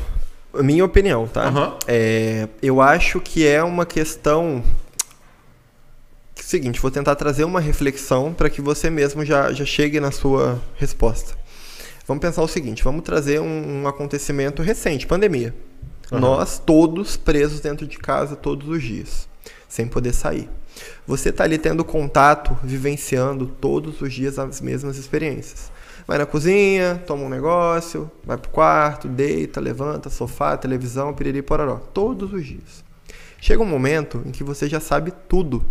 Speaker 3: minha opinião, tá?
Speaker 2: Aham.
Speaker 3: É, eu acho que é uma questão. Seguinte, vou tentar trazer uma reflexão para que você mesmo já, já chegue na sua resposta. Vamos pensar o seguinte: vamos trazer um, um acontecimento recente, pandemia.
Speaker 2: Aham.
Speaker 3: Nós todos presos dentro de casa todos os dias, sem poder sair. Você está ali tendo contato, vivenciando todos os dias as mesmas experiências. Vai na cozinha, toma um negócio, vai pro quarto, deita, levanta, sofá, televisão, piriri pororó. Todos os dias. Chega um momento em que você já sabe tudo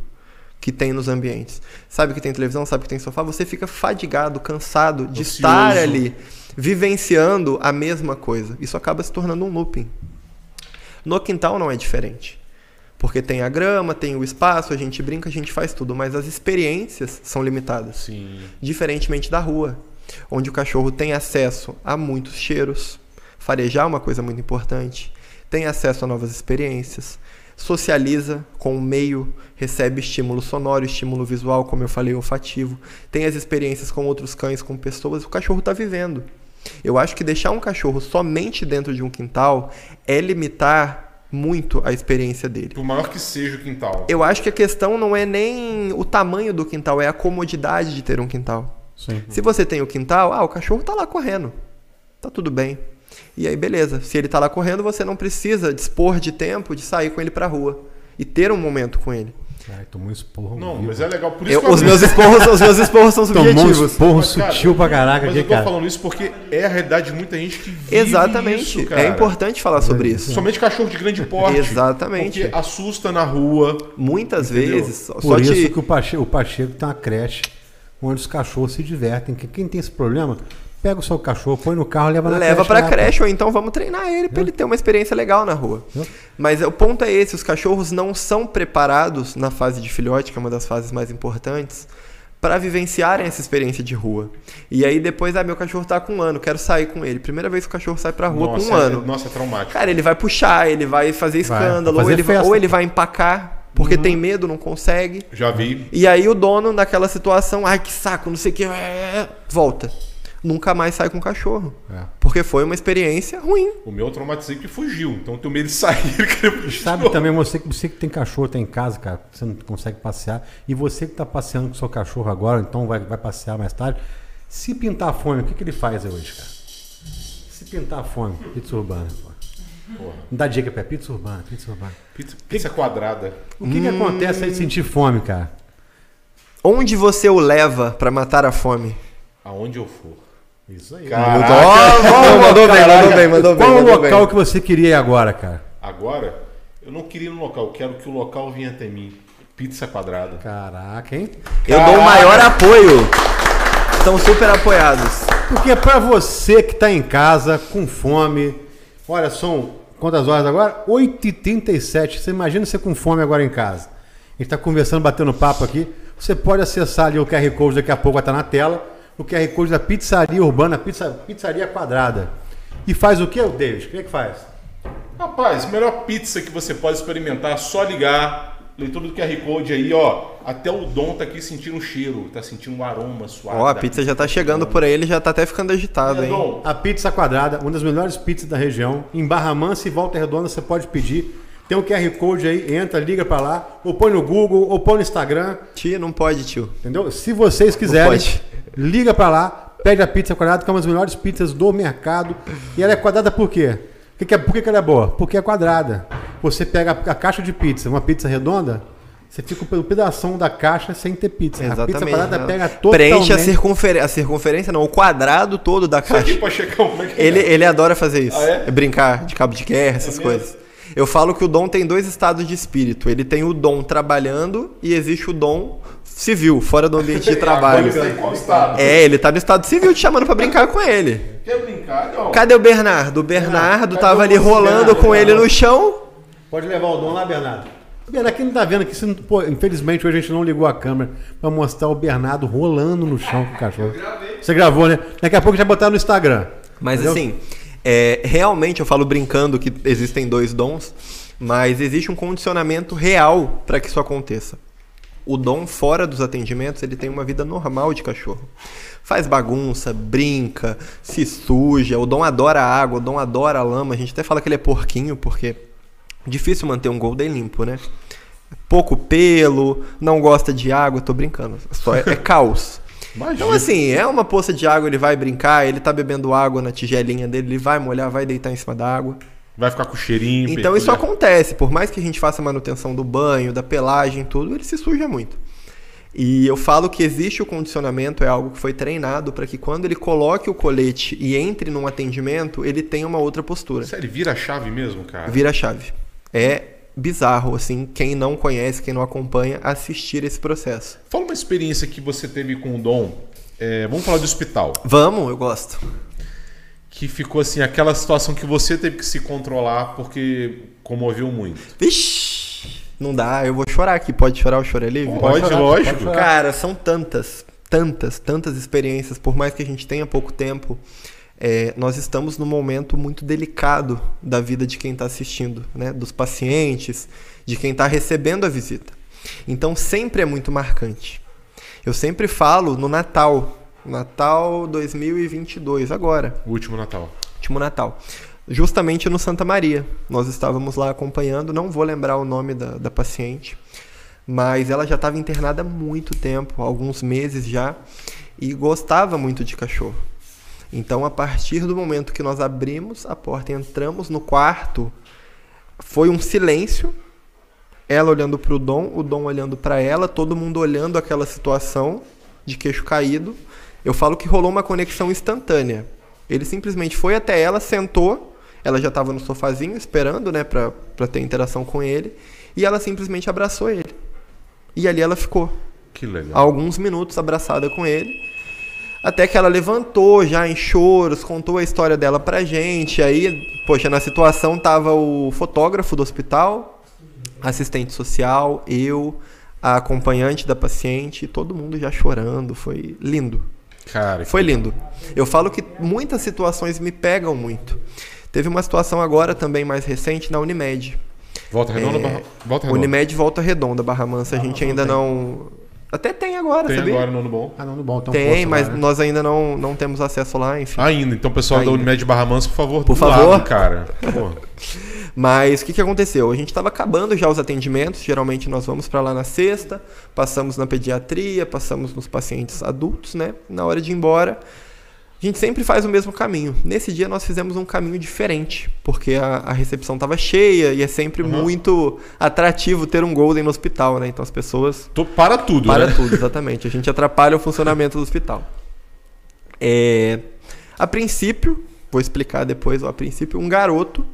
Speaker 3: que tem nos ambientes. Sabe que tem televisão, sabe que tem sofá, você fica fadigado, cansado de
Speaker 2: Ansioso.
Speaker 3: estar ali vivenciando a mesma coisa. Isso acaba se tornando um looping. No quintal não é diferente. Porque tem a grama, tem o espaço, a gente brinca, a gente faz tudo, mas as experiências são limitadas
Speaker 2: Sim.
Speaker 3: diferentemente da rua, onde o cachorro tem acesso a muitos cheiros, farejar é uma coisa muito importante, tem acesso a novas experiências, socializa com o meio, recebe estímulo sonoro, estímulo visual, como eu falei, olfativo, tem as experiências com outros cães, com pessoas, o cachorro está vivendo. Eu acho que deixar um cachorro somente dentro de um quintal é limitar muito a experiência dele.
Speaker 2: Por maior que seja o quintal.
Speaker 3: Eu acho que a questão não é nem o tamanho do quintal, é a comodidade de ter um quintal.
Speaker 1: Sim.
Speaker 3: Se você tem o quintal, ah, o cachorro tá lá correndo. Tá tudo bem. E aí, beleza. Se ele tá lá correndo, você não precisa dispor de tempo de sair com ele pra rua e ter um momento com ele.
Speaker 1: Ai, tomou um esporro.
Speaker 2: Não,
Speaker 1: vivo.
Speaker 2: mas é legal. Por isso
Speaker 3: Eu-
Speaker 2: que eu
Speaker 3: os, meus esporros, os meus esporros são
Speaker 1: Tomou um
Speaker 3: subjetivos.
Speaker 1: esporro
Speaker 2: Mas, cara,
Speaker 1: sutil pra caraca
Speaker 2: Mas eu tô
Speaker 1: cara.
Speaker 2: falando isso porque é a realidade de muita gente que vive
Speaker 3: Exatamente.
Speaker 2: isso, cara.
Speaker 3: é importante falar sobre isso.
Speaker 2: Somente cachorro de grande porte.
Speaker 3: Exatamente.
Speaker 2: Porque assusta na rua.
Speaker 3: Muitas
Speaker 2: Entendeu?
Speaker 3: vezes, só
Speaker 1: Por isso
Speaker 3: te...
Speaker 1: que o Pacheco, o Pacheco tem uma creche onde os cachorros se divertem. Que Quem tem esse problema, pega o seu cachorro, põe no carro, leva na
Speaker 3: leva
Speaker 1: creche.
Speaker 3: pra
Speaker 1: lá,
Speaker 3: creche ou então vamos treinar ele pra ele ter uma experiência legal na rua. Mas o ponto é esse, os cachorros não são preparados na fase de filhote, que é uma das fases mais importantes, para vivenciarem essa experiência de rua. E aí depois, ah, meu cachorro tá com um ano, quero sair com ele. Primeira vez que o cachorro sai pra rua
Speaker 2: nossa,
Speaker 3: com um
Speaker 2: é-
Speaker 3: ano.
Speaker 2: nossa, é traumático.
Speaker 3: Cara, ele vai puxar, ele vai fazer escândalo,
Speaker 1: vai fazer
Speaker 3: ou, ele vai, ou ele vai empacar, porque tem medo, não consegue.
Speaker 2: Já vi.
Speaker 3: E aí o dono, naquela situação, ai que saco, não sei o que, é, volta. Nunca mais sai com o cachorro.
Speaker 1: É.
Speaker 3: Porque foi uma experiência ruim.
Speaker 2: O meu eu traumatizei que fugiu. Então eu tenho medo de sair. fugir.
Speaker 1: Sabe também você, que- você que tem cachorro, tem em casa, cara, você não consegue passear. E você que tá passeando com o seu cachorro agora, então vai, vai passear mais tarde. Se pintar a fome, o que, que ele faz hoje, cara? Se pintar a fome, pizza urbana. Pô.
Speaker 2: Porra.
Speaker 1: Não dá dica pra pizza urbana, pizza urbana.
Speaker 2: Pizza, pizza quadrada.
Speaker 1: O que, que acontece aí de sentir fome, cara?
Speaker 3: Onde você o leva pra matar a fome?
Speaker 2: Aonde eu for.
Speaker 1: Isso aí.
Speaker 2: Caraca.
Speaker 3: Ó, mandou bem, mandou bem, mandou bem.
Speaker 1: Qual o local
Speaker 3: bem.
Speaker 1: que você queria ir agora, cara?
Speaker 2: Agora, eu não queria ir no local. Eu quero que o local venha até mim. Pizza quadrada.
Speaker 1: Caraca, hein?
Speaker 3: Eu dou o maior apoio. Estão super apoiados.
Speaker 1: Porque pra você que tá em casa com fome, olha, são quantas horas agora? 8h37. Você imagina você com fome agora em casa. A gente tá conversando, batendo papo aqui. Você pode acessar ali o QR Code, daqui a pouco vai estar na tela. O QR Code da Pizzaria Urbana, pizza, Pizzaria Quadrada. E faz o que, David? O que é que faz?
Speaker 2: Rapaz, melhor pizza que você pode experimentar, só ligar. Leitura do QR Code aí, ó. até o Dom tá aqui sentindo um cheiro, tá sentindo um aroma suave.
Speaker 3: Ó, a pizza já tá chegando por aí, ele já tá até ficando agitado,
Speaker 2: É,
Speaker 3: hein?
Speaker 2: Dom,
Speaker 1: A pizza quadrada, uma das melhores pizzas da região. Em Barra Mansa e Volta Redonda você pode pedir. Tem um QR Code aí, entra, liga pra lá, ou põe no Google, ou põe no Instagram,
Speaker 3: Tio, não pode, tio.
Speaker 1: entendeu? Se vocês quiserem,
Speaker 3: pode.
Speaker 1: liga pra lá, pede a pizza quadrada, que é uma das melhores pizzas do mercado. E ela é quadrada por quê? Por que, que é- por que, que ela é boa? Porque é quadrada. Você pega a, a caixa de pizza, uma pizza redonda, você fica pelo pedaço da caixa sem ter pizza. A pizza
Speaker 3: Exatamente.
Speaker 1: quadrada
Speaker 3: ela
Speaker 1: pega totalmente...
Speaker 3: Preenche a circunferência. A circunferência não, o quadrado todo da
Speaker 2: isso aqui
Speaker 3: caixa.
Speaker 2: pra checar como é que
Speaker 3: Ele, ele adora fazer isso.
Speaker 2: Ah, é?
Speaker 3: Brincar de cabo de guerra, essas
Speaker 2: mesmo?
Speaker 3: coisas. Eu falo que o dom tem dois estados de espírito. Ele tem o dom trabalhando e existe o dom civil, fora do ambiente de trabalho.
Speaker 2: Agora ele tá encostado.
Speaker 3: É, ele tá no estado civil te chamando pra brincar com ele.
Speaker 2: Quer brincar? Não.
Speaker 3: Cadê o Bernardo? O Bernardo
Speaker 2: cadê
Speaker 3: tava ali rolando
Speaker 2: Bernardo?
Speaker 3: com ele no chão.
Speaker 1: Pode levar o dom lá, Bernardo. Bernardo, quem não tá vendo aqui, se não- pô, infelizmente hoje a gente não ligou a câmera pra mostrar o Bernardo rolando no chão com o cachorro. Você gravou, né? Daqui a pouco já botar no Instagram.
Speaker 3: Mas
Speaker 1: Entendeu?
Speaker 3: assim, é, realmente eu falo brincando que existem dois dons, mas existe um condicionamento real para que isso aconteça. O dom fora dos atendimentos, ele tem uma vida normal de cachorro. Faz bagunça, brinca, se suja. O dom adora água, o dom adora a lama. A gente até fala que ele é porquinho, porque difícil manter um golden limpo, né? Pouco pelo, não gosta de água, tô brincando. Só é, é caos.
Speaker 2: Imagina.
Speaker 3: Então, assim, é uma poça de água, ele vai brincar, ele tá bebendo água na tigelinha dele, ele vai molhar, vai deitar em cima da água.
Speaker 2: Vai ficar com cheirinho.
Speaker 3: Então isso
Speaker 2: peculiar.
Speaker 3: acontece, por mais que a gente faça manutenção do banho, da pelagem, tudo, ele se suja muito. E eu falo que existe o condicionamento, é algo que foi treinado para que quando ele coloque o colete e entre num atendimento, ele tenha uma outra postura.
Speaker 2: Sério, vira a chave mesmo, cara?
Speaker 3: Vira a chave. É bizarro, assim, quem não conhece, quem não acompanha, assistir esse processo.
Speaker 2: Fala uma experiência que você teve com o Dom. É, vamos falar de hospital.
Speaker 3: Vamos, eu gosto.
Speaker 2: Que ficou assim, aquela situação que você teve que se controlar porque comoveu muito.
Speaker 3: Vixe, não dá, eu vou chorar aqui. Pode chorar, eu choro livre?
Speaker 2: Pode,
Speaker 1: chorar,
Speaker 2: lógico.
Speaker 1: pode.
Speaker 3: Cara, são tantas, tantas, tantas experiências, por mais que a gente tenha pouco tempo, é, nós estamos num momento muito delicado da vida de quem está assistindo, né? Dos pacientes, de quem está recebendo a visita. Então sempre é muito marcante. Eu sempre falo no Natal, Natal 2022, agora
Speaker 2: O último Natal.
Speaker 3: último Natal. Justamente no Santa Maria. Nós estávamos lá acompanhando, não vou lembrar o nome da, da paciente, mas ela já estava internada há muito tempo, alguns meses já, e gostava muito de cachorro. Então, a partir do momento que nós abrimos a porta e entramos no quarto, foi um silêncio. Ela olhando para o Dom, o Dom olhando para ela, todo mundo olhando aquela situação de queixo caído. Eu falo que rolou uma conexão instantânea. Ele simplesmente foi até ela, sentou, ela já estava no sofazinho esperando, né, para ter interação com ele, e ela simplesmente abraçou ele. E ali ela ficou
Speaker 2: Que legal.
Speaker 3: alguns minutos abraçada com ele. Até que ela levantou já em choros, contou a história dela pra gente. Aí, poxa, na situação tava o fotógrafo do hospital, assistente social, eu, a acompanhante da paciente, todo mundo já chorando. Foi lindo.
Speaker 2: Cara,
Speaker 3: Foi lindo. Eu falo que muitas situações me pegam muito. Teve uma situação agora também mais recente na Unimed.
Speaker 2: Volta redonda,
Speaker 3: É,
Speaker 2: barra... volta redonda.
Speaker 3: Unimed Volta Redonda, Barra Mansa, a gente ainda não. Até tem agora,
Speaker 2: Tem
Speaker 3: sabia?
Speaker 2: agora no ano bom.
Speaker 1: Ah, não, no bom, então
Speaker 3: Tem, mas
Speaker 1: lá, né?
Speaker 3: nós ainda não, não temos acesso lá, enfim.
Speaker 2: Ainda. Então, pessoal da
Speaker 3: Ainda.
Speaker 2: Unimed Barra Mansa, por favor,
Speaker 3: Por favor.
Speaker 2: lado, cara. Pô.
Speaker 3: Mas o que, que aconteceu? A gente estava acabando já os atendimentos. Geralmente nós vamos para lá na sexta, passamos na pediatria, passamos nos pacientes adultos, né? Na hora de ir embora, a gente sempre faz o mesmo caminho. Nesse dia nós fizemos um caminho diferente, porque a, a recepção estava cheia e é sempre
Speaker 2: Uhum.
Speaker 3: muito atrativo ter um Golden no hospital, né? Então as pessoas
Speaker 2: Tô para tudo,
Speaker 3: Para
Speaker 2: né?
Speaker 3: tudo, exatamente. A gente atrapalha o funcionamento do hospital. É, a princípio, vou explicar depois, ó, a princípio, um garoto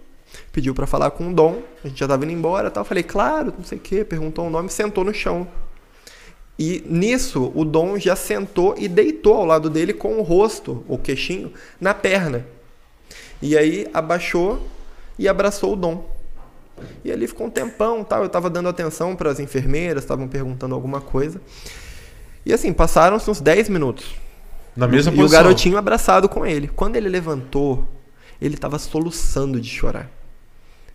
Speaker 3: pediu para falar com o Dom. A gente já tava indo embora tal. Falei, claro, não sei o quê. Perguntou o nome, sentou no chão. E nisso, o Dom já sentou e deitou ao lado dele com o rosto, o queixinho, na perna. E aí abaixou e abraçou o Dom. E ali ficou um tempão, tal. Eu tava dando atenção para as enfermeiras, estavam perguntando alguma coisa. E assim, passaram-se uns 10 minutos.
Speaker 2: Na mesma
Speaker 3: e
Speaker 2: posição.
Speaker 3: o garotinho abraçado com ele. Quando ele levantou, ele tava soluçando de chorar.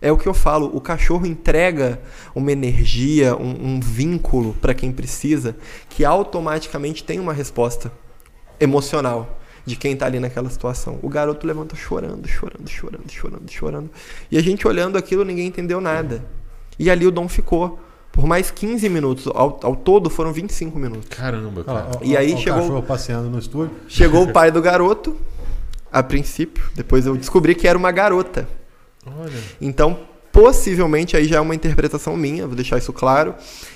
Speaker 3: É o que eu falo, o cachorro entrega uma energia, um, um vínculo para quem precisa, que automaticamente tem uma resposta emocional de quem tá ali naquela situação. O garoto levanta chorando, chorando, chorando, chorando, chorando. E a gente olhando aquilo, ninguém entendeu nada. E ali o Dom ficou por mais 15 minutos. Ao, ao todo foram 25 minutos.
Speaker 2: Caramba, cara.
Speaker 1: ó,
Speaker 3: E aí
Speaker 1: ó,
Speaker 3: chegou-
Speaker 1: O cachorro passeando no estúdio.
Speaker 3: Chegou o pai do garoto, a princípio. Depois eu descobri que era uma garota.
Speaker 2: Olha.
Speaker 3: Então, possivelmente, aí já é uma interpretação minha, vou deixar isso claro.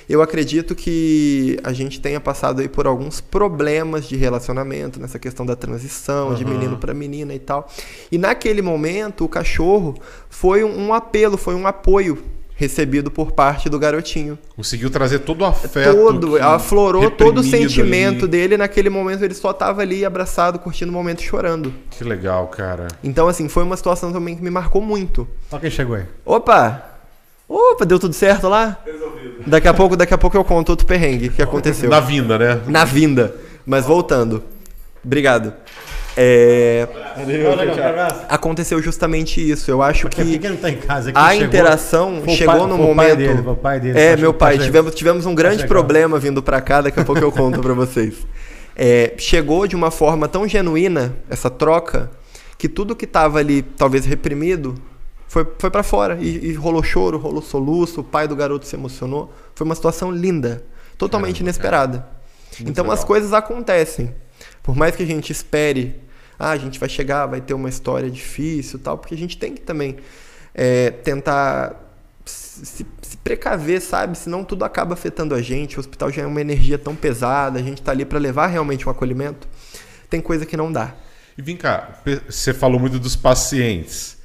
Speaker 3: Eu acredito que a gente tenha passado aí por alguns problemas de relacionamento, nessa questão da transição, de
Speaker 2: Aham.
Speaker 3: menino para menina e tal. E naquele momento, o cachorro foi um apelo, foi um apoio recebido por parte do garotinho.
Speaker 2: Conseguiu trazer todo o afeto.
Speaker 3: todo,
Speaker 2: que-
Speaker 3: aflorou todo o sentimento
Speaker 2: ali.
Speaker 3: dele. Naquele momento, ele só tava ali abraçado, curtindo o momento e chorando.
Speaker 2: Que legal, cara.
Speaker 3: Então, assim, foi uma situação também que me marcou muito.
Speaker 1: Olha quem chegou aí.
Speaker 3: Opa! Opa, deu tudo certo lá? Resolvido. Daqui a pouco, daqui a pouco eu conto outro perrengue que aconteceu.
Speaker 2: Na vinda, né?
Speaker 3: Na vinda. Mas voltando. Obrigado. É, aconteceu justamente isso. Eu acho
Speaker 1: Porque
Speaker 3: que
Speaker 1: tá em casa?
Speaker 3: a
Speaker 1: chegou
Speaker 3: interação chegou
Speaker 1: pai-
Speaker 3: no momento.
Speaker 1: dele, dele.
Speaker 3: É,
Speaker 1: Tá
Speaker 3: meu pai.
Speaker 1: tá
Speaker 3: Tivemos, tivemos um grande
Speaker 1: chegando.
Speaker 3: problema vindo pra cá. Daqui a pouco eu conto pra vocês. É, chegou de uma forma tão genuína essa troca que tudo que tava ali, talvez reprimido, foi, foi para fora. E, e rolou choro, rolou soluço. O pai do garoto se emocionou. Foi uma situação linda, totalmente
Speaker 2: Caramba,
Speaker 3: inesperada. Então as
Speaker 2: legal.
Speaker 3: coisas acontecem. Por mais que a gente espere, ah, a gente vai chegar, vai ter uma história difícil tal, porque a gente tem que também é, tentar se, se- precaver, sabe? Senão tudo acaba afetando a gente. O hospital já é uma energia tão pesada, a gente tá ali para levar realmente um acolhimento. Tem coisa que não dá.
Speaker 2: E vem cá, você falou muito dos pacientes.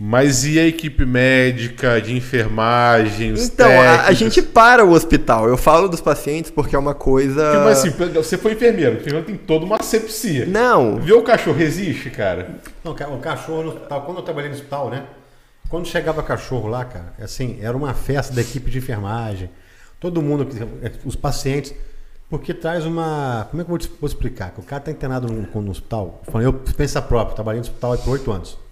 Speaker 2: Mas e a equipe médica, de enfermagem, os
Speaker 3: Então, a, a
Speaker 2: técnicos?
Speaker 3: gente para o hospital. Eu falo dos pacientes porque é uma coisa.
Speaker 2: Porque, Mas assim, você foi enfermeiro, o enfermeiro tem toda uma asepsia.
Speaker 3: Não,
Speaker 2: Ver o cachorro resiste, cara?
Speaker 1: Não, o cachorro no hospital, quando eu trabalhei no hospital, né? Quando chegava cachorro lá, cara, assim, era uma festa da equipe de enfermagem. Todo mundo, os pacientes, porque traz uma. Como é que eu vou explicar? Que o cara está internado no, no hospital, falando, eu pensa próprio, trabalhei no hospital há por oito anos.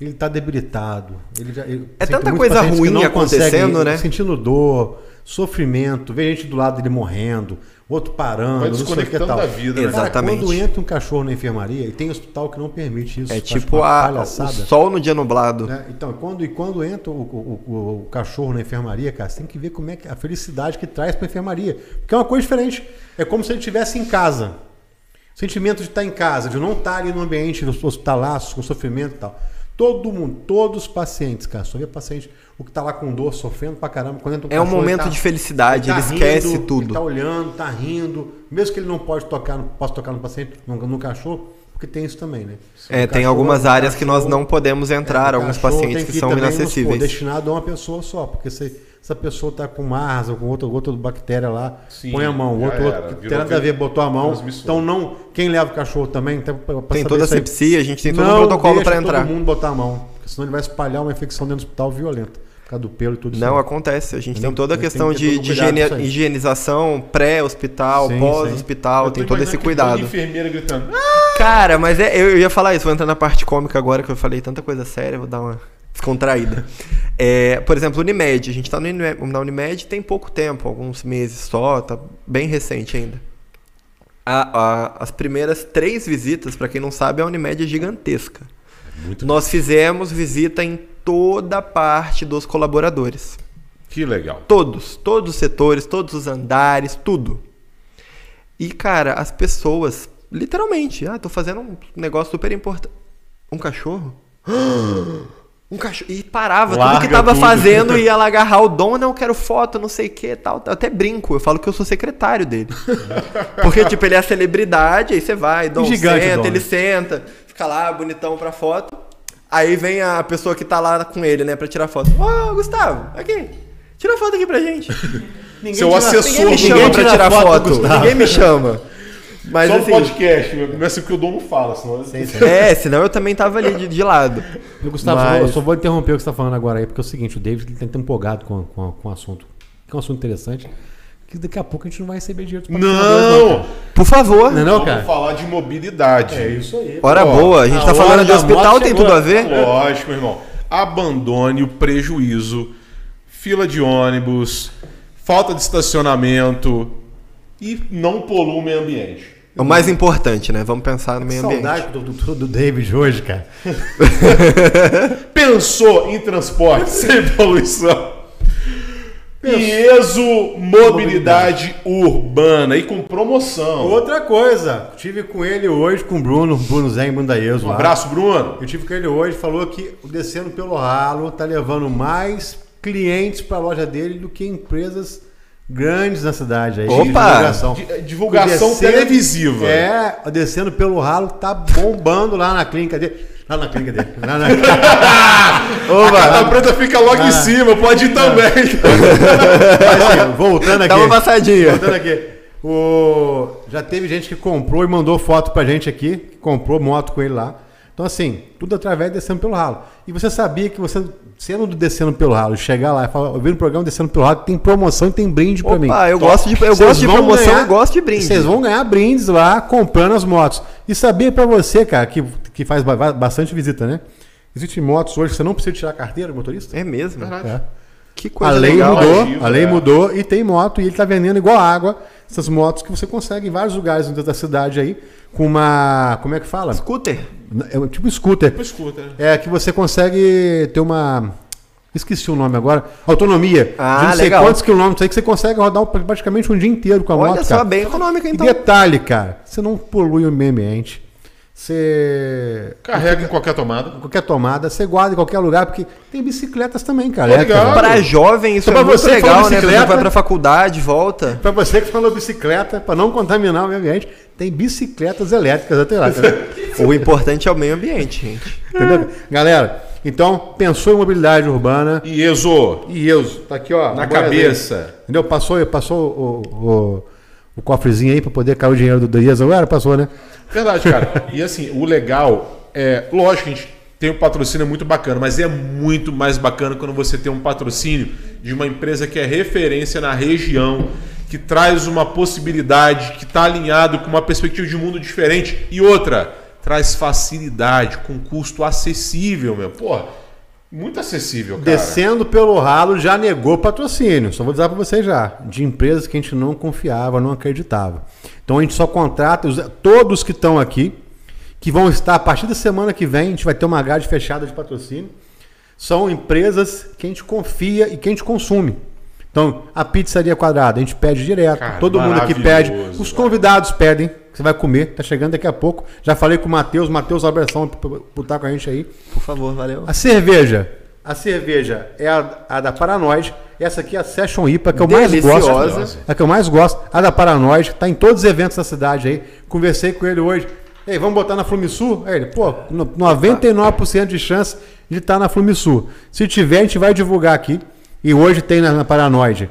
Speaker 1: Ele está debilitado. Ele já, ele-
Speaker 3: É tanta coisa ruim
Speaker 1: não
Speaker 3: acontecendo, né?
Speaker 1: Sentindo dor, sofrimento, vê gente do lado dele morrendo, outro parando,
Speaker 2: Vai
Speaker 1: não sei o que
Speaker 2: desconectando
Speaker 1: tal.
Speaker 2: da vida, né?
Speaker 3: Exato.
Speaker 1: Cara,
Speaker 3: Exatamente.
Speaker 1: quando entra um cachorro na enfermaria, e tem hospital que não permite isso.
Speaker 3: é tipo a, o
Speaker 1: palhaçada.
Speaker 3: sol no dia nublado.
Speaker 1: né? Então, quando, e quando entra o, o- o- o cachorro na enfermaria, cara, você tem que ver como é que a felicidade que traz pra enfermaria. Porque é uma coisa diferente. É como se ele estivesse em casa. O sentimento de estar em casa, de não estar ali no ambiente hospitalaço, com sofrimento e tal. Todo mundo, todos os pacientes, cara, só vê paciente, o que tá lá com dor, sofrendo pra caramba, quando entra um
Speaker 3: É um
Speaker 1: cachorro,
Speaker 3: momento
Speaker 1: ele tá-
Speaker 3: de felicidade, ele,
Speaker 1: tá
Speaker 3: esquece
Speaker 1: rindo,
Speaker 3: tudo.
Speaker 1: Ele tá olhando, tá rindo, mesmo que ele não pode tocar, não possa tocar no paciente, no, no cachorro, porque tem isso também, né?
Speaker 3: É, tem
Speaker 1: cachorro-
Speaker 3: algumas
Speaker 1: o
Speaker 3: áreas que nós
Speaker 1: cachorro-
Speaker 3: não podemos entrar,
Speaker 1: é,
Speaker 3: alguns
Speaker 1: cachorro
Speaker 3: pacientes
Speaker 1: tem
Speaker 3: que são
Speaker 1: também, vamos supor,
Speaker 3: inacessíveis.
Speaker 1: destinado a uma pessoa só, porque se essa pessoa está com Mars ou com outra, outra bactéria lá,
Speaker 2: Sim,
Speaker 1: põe a mão, o outro, outro tem nada a ver, botou a mão. Então não, quem leva o cachorro também pra
Speaker 3: Tem toda a sepsia, a gente tem todo
Speaker 1: não
Speaker 3: um protocolo para entrar.
Speaker 1: todo mundo botar a mão, porque senão ele vai espalhar uma infecção dentro do hospital violenta, por causa do pelo e tudo isso.
Speaker 3: Não, acontece. A gente tem toda a questão de, de higienização, pré-hospital, pós-hospital, tem todo esse cuidado.
Speaker 2: enfermeira gritando. "Ah!"
Speaker 3: Cara, mas é, eu, eu ia falar isso, vou entrar na parte cômica agora, que eu falei tanta coisa séria, vou dar uma descontraída. É, por exemplo, Unimed. A gente tá Unimed, na Unimed tem pouco tempo, alguns meses só, tá bem recente ainda. A- a- as primeiras três visitas, pra quem não sabe, a Unimed é gigantesca.
Speaker 2: Muito
Speaker 3: Nós fizemos visita em toda parte dos colaboradores.
Speaker 2: Que legal.
Speaker 3: Todos, todos os setores, todos os andares, tudo. E, cara, as pessoas, literalmente, ah, tô fazendo um negócio super importante. Um cachorro? Um cachorro. E parava tudo
Speaker 2: Larga
Speaker 3: que tava
Speaker 2: tudo.
Speaker 3: fazendo e ia lá agarrar o dom, não, eu quero foto, não sei o que tal. Eu até brinco, eu falo que eu sou secretário dele. Porque, tipo, ele é a celebridade, aí você vai, dom,
Speaker 1: gigante,
Speaker 3: senta,
Speaker 1: Dom,
Speaker 3: ele senta, fica lá, bonitão pra foto. Aí vem a pessoa que tá lá com ele, né, pra tirar foto. Ô, Gustavo, aqui, tira foto aqui pra gente.
Speaker 1: Ninguém
Speaker 2: Seu
Speaker 1: tira-
Speaker 2: assessor,
Speaker 3: Ninguém me
Speaker 2: Ninguém
Speaker 3: chama pra
Speaker 1: tira
Speaker 3: tirar
Speaker 1: foto
Speaker 3: foto. Ninguém me chama. Mas
Speaker 2: Só no
Speaker 3: assim,
Speaker 2: podcast, mas assim que o Dom não fala, senão...
Speaker 1: Sim, sim.
Speaker 3: é, senão eu também tava ali de, de lado.
Speaker 1: E, Gustavo,
Speaker 3: Mas-
Speaker 1: só vou- eu só vou interromper o que você está falando agora aí, porque é o seguinte, o David ele tem que estar empolgado com, com, com o assunto. Que é um assunto interessante, que daqui a pouco a gente não vai receber dinheiro dos
Speaker 2: Não!
Speaker 1: cara.
Speaker 3: Por favor.
Speaker 1: Não é não,
Speaker 2: Vamos
Speaker 1: cara?
Speaker 2: falar de mobilidade.
Speaker 1: É isso aí.
Speaker 3: Hora boa, a gente
Speaker 1: a
Speaker 3: tá
Speaker 1: hora
Speaker 3: falando de hospital, tem
Speaker 1: chegou.
Speaker 3: tudo a ver?
Speaker 2: Lógico, irmão. abandone o prejuízo, fila de ônibus, falta de estacionamento e não polua o meio ambiente.
Speaker 3: É o mais importante, né? Vamos pensar no meio
Speaker 1: Saudade
Speaker 3: ambiente.
Speaker 1: do, do, do David hoje, cara.
Speaker 2: Pensou em transporte sem poluição. Ieso Mobilidade Urbana e com promoção.
Speaker 1: Outra coisa, tive com ele hoje, com o Bruno, Bruno Zé em Bundaeso.
Speaker 2: Um
Speaker 1: lá.
Speaker 2: abraço, Bruno.
Speaker 1: Eu tive com ele hoje, falou que o Descendo pelo Ralo tá levando mais clientes para a loja dele do que empresas grandes na cidade. Aí,
Speaker 3: Opa!
Speaker 1: de divulgação.
Speaker 2: Di- divulgação
Speaker 1: Descendo-
Speaker 2: televisiva.
Speaker 1: É, Descendo pelo Ralo tá bombando lá na clínica dele. Lá na clínica dele. Lá na...
Speaker 2: A Carta Preta fica logo em cima, pode ir também.
Speaker 1: Mas, assim, voltando aqui.
Speaker 3: Dá uma passadinha.
Speaker 1: Voltando aqui. O... Já teve gente que comprou e mandou foto pra gente aqui, que comprou moto com ele lá. Então, assim, tudo através de descendo pelo ralo. E você sabia que você, sendo do descendo pelo ralo, chegar lá e falar, eu vi no programa descendo pelo ralo, tem promoção e tem brinde pra mim.
Speaker 3: Eu gosto de, eu
Speaker 1: Vocês
Speaker 3: gosto de promoção
Speaker 1: ganhar-
Speaker 3: e gosto de brinde.
Speaker 1: Vocês vão ganhar brindes lá comprando as motos. E sabia pra você, cara, que, que faz ba- bastante visita, né? Existem motos hoje que você não precisa tirar a carteira de motorista.
Speaker 3: É mesmo.
Speaker 1: É.
Speaker 3: Que
Speaker 1: A
Speaker 3: coisa
Speaker 1: lei
Speaker 3: legal.
Speaker 1: mudou,
Speaker 2: Agiva,
Speaker 1: a lei
Speaker 2: é.
Speaker 1: mudou e tem moto e ele tá vendendo igual água essas motos que você consegue em vários lugares dentro da cidade aí com uma, como é que fala?
Speaker 3: Scooter.
Speaker 1: É um tipo scooter.
Speaker 2: Escuta.
Speaker 1: É que você consegue ter uma esqueci o nome agora, autonomia
Speaker 3: Ah,
Speaker 1: de não sei
Speaker 3: legal.
Speaker 1: quantos quilômetros aí que você consegue rodar praticamente um dia inteiro com a
Speaker 3: Olha
Speaker 1: moto,
Speaker 3: só,
Speaker 1: cara.
Speaker 3: bem econômica
Speaker 1: E
Speaker 3: então.
Speaker 1: detalhe, cara, você não polui o meio ambiente. Você
Speaker 2: Carrega em qualquer tomada.
Speaker 1: qualquer tomada, você guarda em qualquer lugar, porque tem bicicletas também, cara. É.
Speaker 3: Pra jovem isso
Speaker 1: Então,
Speaker 3: é muito
Speaker 1: você
Speaker 3: legal, né? Você vai pra faculdade, volta.
Speaker 1: Pra você que falou bicicleta, pra não contaminar o meio ambiente, tem bicicletas elétricas até lá.
Speaker 3: O importante é o meio ambiente, gente.
Speaker 1: Entendeu? Galera, então, pensou em mobilidade urbana
Speaker 2: E Exo,
Speaker 1: e eu, tá aqui, ó.
Speaker 2: na cabeça.
Speaker 1: dele. Entendeu? Passou, passou o, o, o cofrezinho aí pra poder cair o dinheiro do Dias agora? Passou, né?
Speaker 2: Verdade, cara. E assim, o legal é, lógico a gente tem um patrocínio muito bacana, mas é muito mais bacana quando você tem um patrocínio de uma empresa que é referência na região, que traz uma possibilidade, que está alinhado com uma perspectiva de mundo diferente. E outra, traz facilidade, com custo acessível, meu. Porra, muito acessível, cara.
Speaker 1: Descendo pelo ralo já negou patrocínio. Só vou dizer pra vocês já. De empresas que a gente não confiava, não acreditava. Então a gente só contrata os- todos que estão aqui, que vão estar a partir da semana que vem, a gente vai ter uma grade fechada de patrocínio. São empresas que a gente confia e que a gente consome. Então, a pizzaria quadrada, a gente pede direto.
Speaker 2: Cara,
Speaker 1: todo mundo aqui pede. Os
Speaker 2: cara.
Speaker 1: convidados pedem. que Você vai comer, tá chegando daqui a pouco. Já falei com o Matheus, Matheus Abração, por estar com a gente aí.
Speaker 3: Por favor, valeu.
Speaker 1: A cerveja. A cerveja é a, a da Paranoide. Essa aqui é a Session IPA, que eu mais
Speaker 3: Deliciosa.
Speaker 1: gosto. É a que eu mais gosto. A da Paranoide. Tá em todos os eventos da cidade aí. Conversei com ele hoje. Ei, vamos botar na Flumisul? Aí ele, pô, no- 99% de chance de estar na Flumisul. Se tiver, a gente vai divulgar aqui. E hoje tem na, na Paranoide.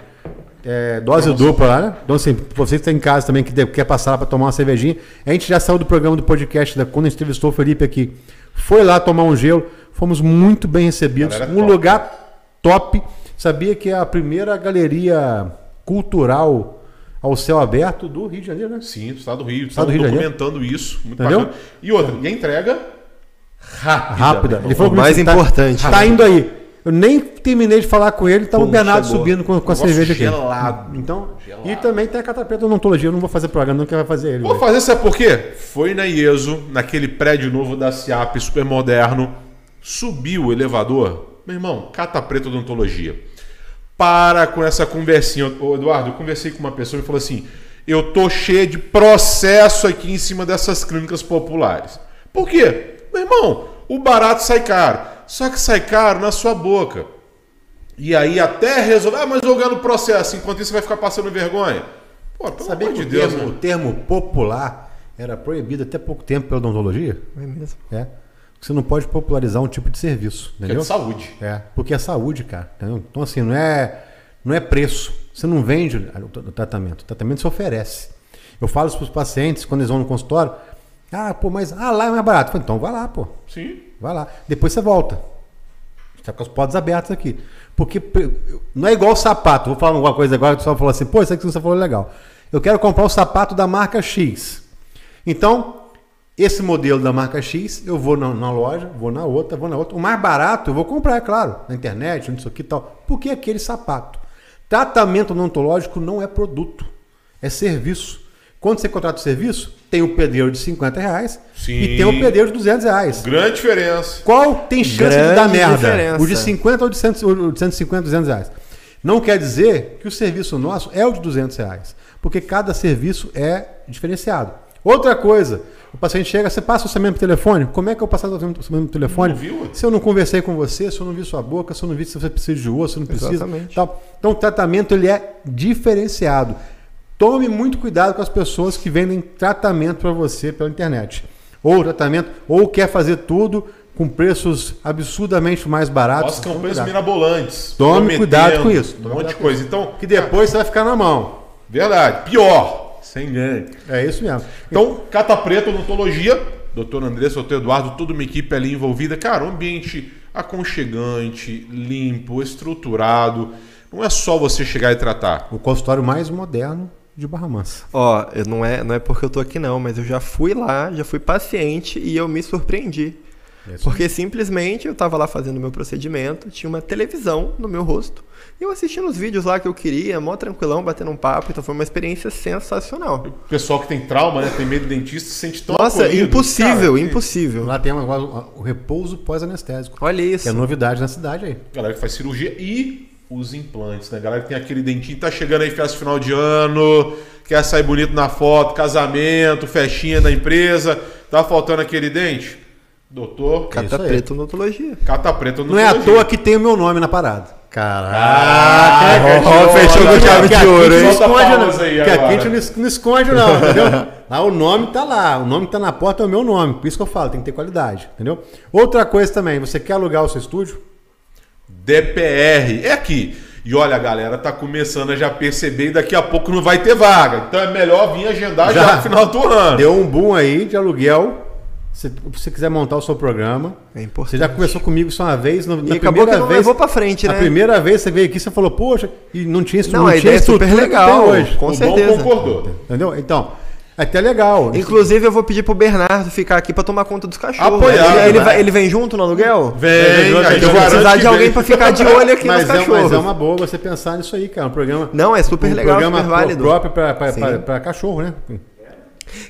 Speaker 1: É, dose dupla lá, né? Então, assim, você que está em casa também, que quer passar lá para tomar uma cervejinha, a gente já saiu do programa do podcast, da, quando a gente entrevistou o Felipe aqui. Foi lá tomar um gelo, fomos muito bem recebidos. Um
Speaker 2: top.
Speaker 1: lugar top. Sabia que é a primeira galeria cultural ao céu aberto do Rio de Janeiro, né?
Speaker 2: Sim, do estado do Rio.
Speaker 1: Estado
Speaker 2: Estado
Speaker 1: do Rio Janeiro.
Speaker 2: documentando isso. Muito
Speaker 1: Entendeu?
Speaker 2: bacana. E outra, e a entrega rápida.
Speaker 1: Rápida. Ele falou
Speaker 3: O mais
Speaker 1: tá-
Speaker 3: importante.
Speaker 1: Tá, indo aí. Eu nem terminei de falar com ele, tava o Bernardo
Speaker 3: chegou.
Speaker 1: subindo com, com a cerveja aqui.
Speaker 2: gelado.
Speaker 1: Então,
Speaker 2: Gelado.
Speaker 1: e também tem a Catapeta Odontologia. Eu não vou fazer programa, não, que vai fazer ele.
Speaker 2: Vou
Speaker 1: hoje.
Speaker 2: fazer, sabe por quê? Foi na IESO, naquele prédio novo da CIAP, super moderno. Subiu o elevador. Meu irmão, cata preta odontologia. Para com essa conversinha. Ô, Eduardo, eu conversei com uma pessoa e falou assim: eu tô cheio de processo aqui em cima dessas clínicas populares. Por quê? Meu irmão, o barato sai caro. Só que sai caro na sua boca. E aí até resolver, ah, mas eu ganho no processo, enquanto isso você vai ficar passando vergonha. Pô, pelo
Speaker 1: Sabia
Speaker 2: amor
Speaker 1: que
Speaker 2: de
Speaker 1: o,
Speaker 2: Deus,
Speaker 1: termo, o
Speaker 2: mano.
Speaker 1: termo popular era proibido até pouco tempo pela odontologia?
Speaker 3: É mesmo.
Speaker 1: É. Você não pode popularizar um tipo de serviço,
Speaker 2: Que é
Speaker 1: entendeu?
Speaker 2: de saúde.
Speaker 1: É, porque é saúde, cara. Entendeu? Então, assim, não é, não é preço. Você não vende o tra- o tratamento. O tratamento se oferece. Eu falo isso para os pacientes quando eles vão no consultório. Ah, pô, mas ah, lá é mais barato. Eu falo, então vai lá, pô.
Speaker 2: Sim.
Speaker 1: Vai lá. Depois você volta. Está com as portas abertas aqui. Porque não é igual sapato. Vou falar alguma coisa agora que o pessoal falou assim, pô, isso aqui que você falou é legal. Eu quero comprar o sapato da marca X. Então, esse modelo da marca X, eu vou na, na loja, vou na outra, vou na outra. O mais barato eu vou comprar, é claro, na internet, não sei o que e tal. Porque aquele sapato. Tratamento odontológico não é produto, é serviço. Quando você contrata o serviço, tem o pedreiro de 50 reais
Speaker 2: Sim.
Speaker 1: e tem o pedreiro de 200 reais.
Speaker 2: Grande diferença.
Speaker 1: Qual tem chance de dar
Speaker 3: Grande
Speaker 1: merda?
Speaker 3: diferença.
Speaker 1: O de 50 ou de 100 ou de 150, 200 reais. Não quer dizer que o serviço nosso é o de 200 reais, porque cada serviço é diferenciado. Outra coisa, o paciente chega, você passa o orçamento por telefone? Como é que eu passo o orçamento por telefone? Se eu não conversei com você, se eu não vi sua boca, se eu não vi se você precisa de osso, se não precisa.
Speaker 3: Exatamente.
Speaker 1: Tal. Então o tratamento ele é diferenciado. Tome muito cuidado com as pessoas que vendem tratamento para você pela internet. Ou tratamento, ou quer fazer tudo com preços absurdamente mais baratos.
Speaker 2: As
Speaker 1: Tome
Speaker 2: campanhas
Speaker 1: cuidado.
Speaker 2: mirabolantes.
Speaker 1: Tome cuidado com isso.
Speaker 2: Um monte de coisa. Então,
Speaker 1: Que depois você vai ficar na mão.
Speaker 2: verdade. Pior. Sem ganho.
Speaker 1: É isso mesmo.
Speaker 2: Então, Cata Preta Odontologia, doutor Andressa, doutor Eduardo, toda uma equipe ali envolvida. Cara, um ambiente aconchegante, limpo, estruturado. Não é só você chegar e tratar.
Speaker 1: O consultório mais moderno de Barra Mansa.
Speaker 3: Ó, eu não é, não é porque eu tô aqui não, mas eu já fui lá, já fui paciente e eu me surpreendi.
Speaker 1: É isso
Speaker 3: Porque simplesmente eu tava lá fazendo o meu procedimento, tinha uma televisão no meu rosto, e eu assistindo os vídeos lá que eu queria, mó tranquilão, batendo um papo, então foi uma experiência sensacional.
Speaker 2: O pessoal que tem trauma, né? Tem medo de dentista, se sente tão
Speaker 3: Nossa,
Speaker 2: acolhido.
Speaker 3: impossível,
Speaker 2: Cara, que-
Speaker 3: impossível.
Speaker 1: Lá tem um negócio, o repouso pós-anestésico.
Speaker 3: Olha
Speaker 1: Que
Speaker 3: isso.
Speaker 1: é novidade na cidade aí.
Speaker 2: Galera que faz cirurgia e os implantes, né? Galera que tem aquele dentinho, tá chegando aí festa final de ano, quer sair bonito na foto, casamento, festinha da empresa, tá faltando aquele dente? Doutor
Speaker 1: Ca-
Speaker 3: Cata preta odontologia.
Speaker 2: Cata Preta
Speaker 1: Não é à
Speaker 2: Odontologia.
Speaker 1: toa que tem o meu nome na parada. Caraca!
Speaker 2: Caraca,
Speaker 3: ó, fechou com chave de ouro,
Speaker 1: a
Speaker 3: hein?
Speaker 1: Que a gente não não esconde, não, entendeu? Lá o nome tá lá. O nome que tá na porta é o meu nome. Por isso que eu falo, tem que ter qualidade, entendeu? Outra coisa também, você quer alugar o seu estúdio?
Speaker 2: DPR. É aqui. E olha, a galera tá começando a já perceber e daqui a pouco não vai ter vaga. Então é melhor vir agendar já,
Speaker 1: Já.
Speaker 2: no final do ano.
Speaker 1: Deu um boom aí de aluguel. Se você quiser montar o seu programa.
Speaker 3: É importante.
Speaker 1: Você já conversou comigo só uma vez. No, na
Speaker 3: E acabou
Speaker 1: primeira
Speaker 3: que não
Speaker 1: vez,
Speaker 3: levou pra frente, né?
Speaker 1: A primeira vez você veio aqui, você falou, poxa, e não tinha
Speaker 3: Não, a
Speaker 1: tinha
Speaker 3: ideia é super
Speaker 1: estrutura
Speaker 3: legal,
Speaker 1: hoje.
Speaker 3: com
Speaker 2: o
Speaker 3: certeza.
Speaker 2: bom concordou.
Speaker 1: Entendeu? Então, até legal.
Speaker 3: Inclusive, eu vou pedir pro Bernardo ficar aqui pra tomar conta dos cachorros.
Speaker 2: Apoiar,
Speaker 3: ele, ele
Speaker 2: né?
Speaker 3: vai- ele vem junto no aluguel?
Speaker 2: Vem, aí
Speaker 1: eu vou
Speaker 3: precisar de alguém
Speaker 2: vem.
Speaker 3: pra ficar de olho aqui
Speaker 1: mas,
Speaker 3: nos
Speaker 1: é,
Speaker 3: cachorros.
Speaker 1: mas é uma boa você pensar nisso aí, cara. Um programa.
Speaker 3: Não, é super
Speaker 1: um
Speaker 3: legal,
Speaker 1: programa
Speaker 3: super válido.
Speaker 1: próprio pra, pra, pra- pra cachorro, né?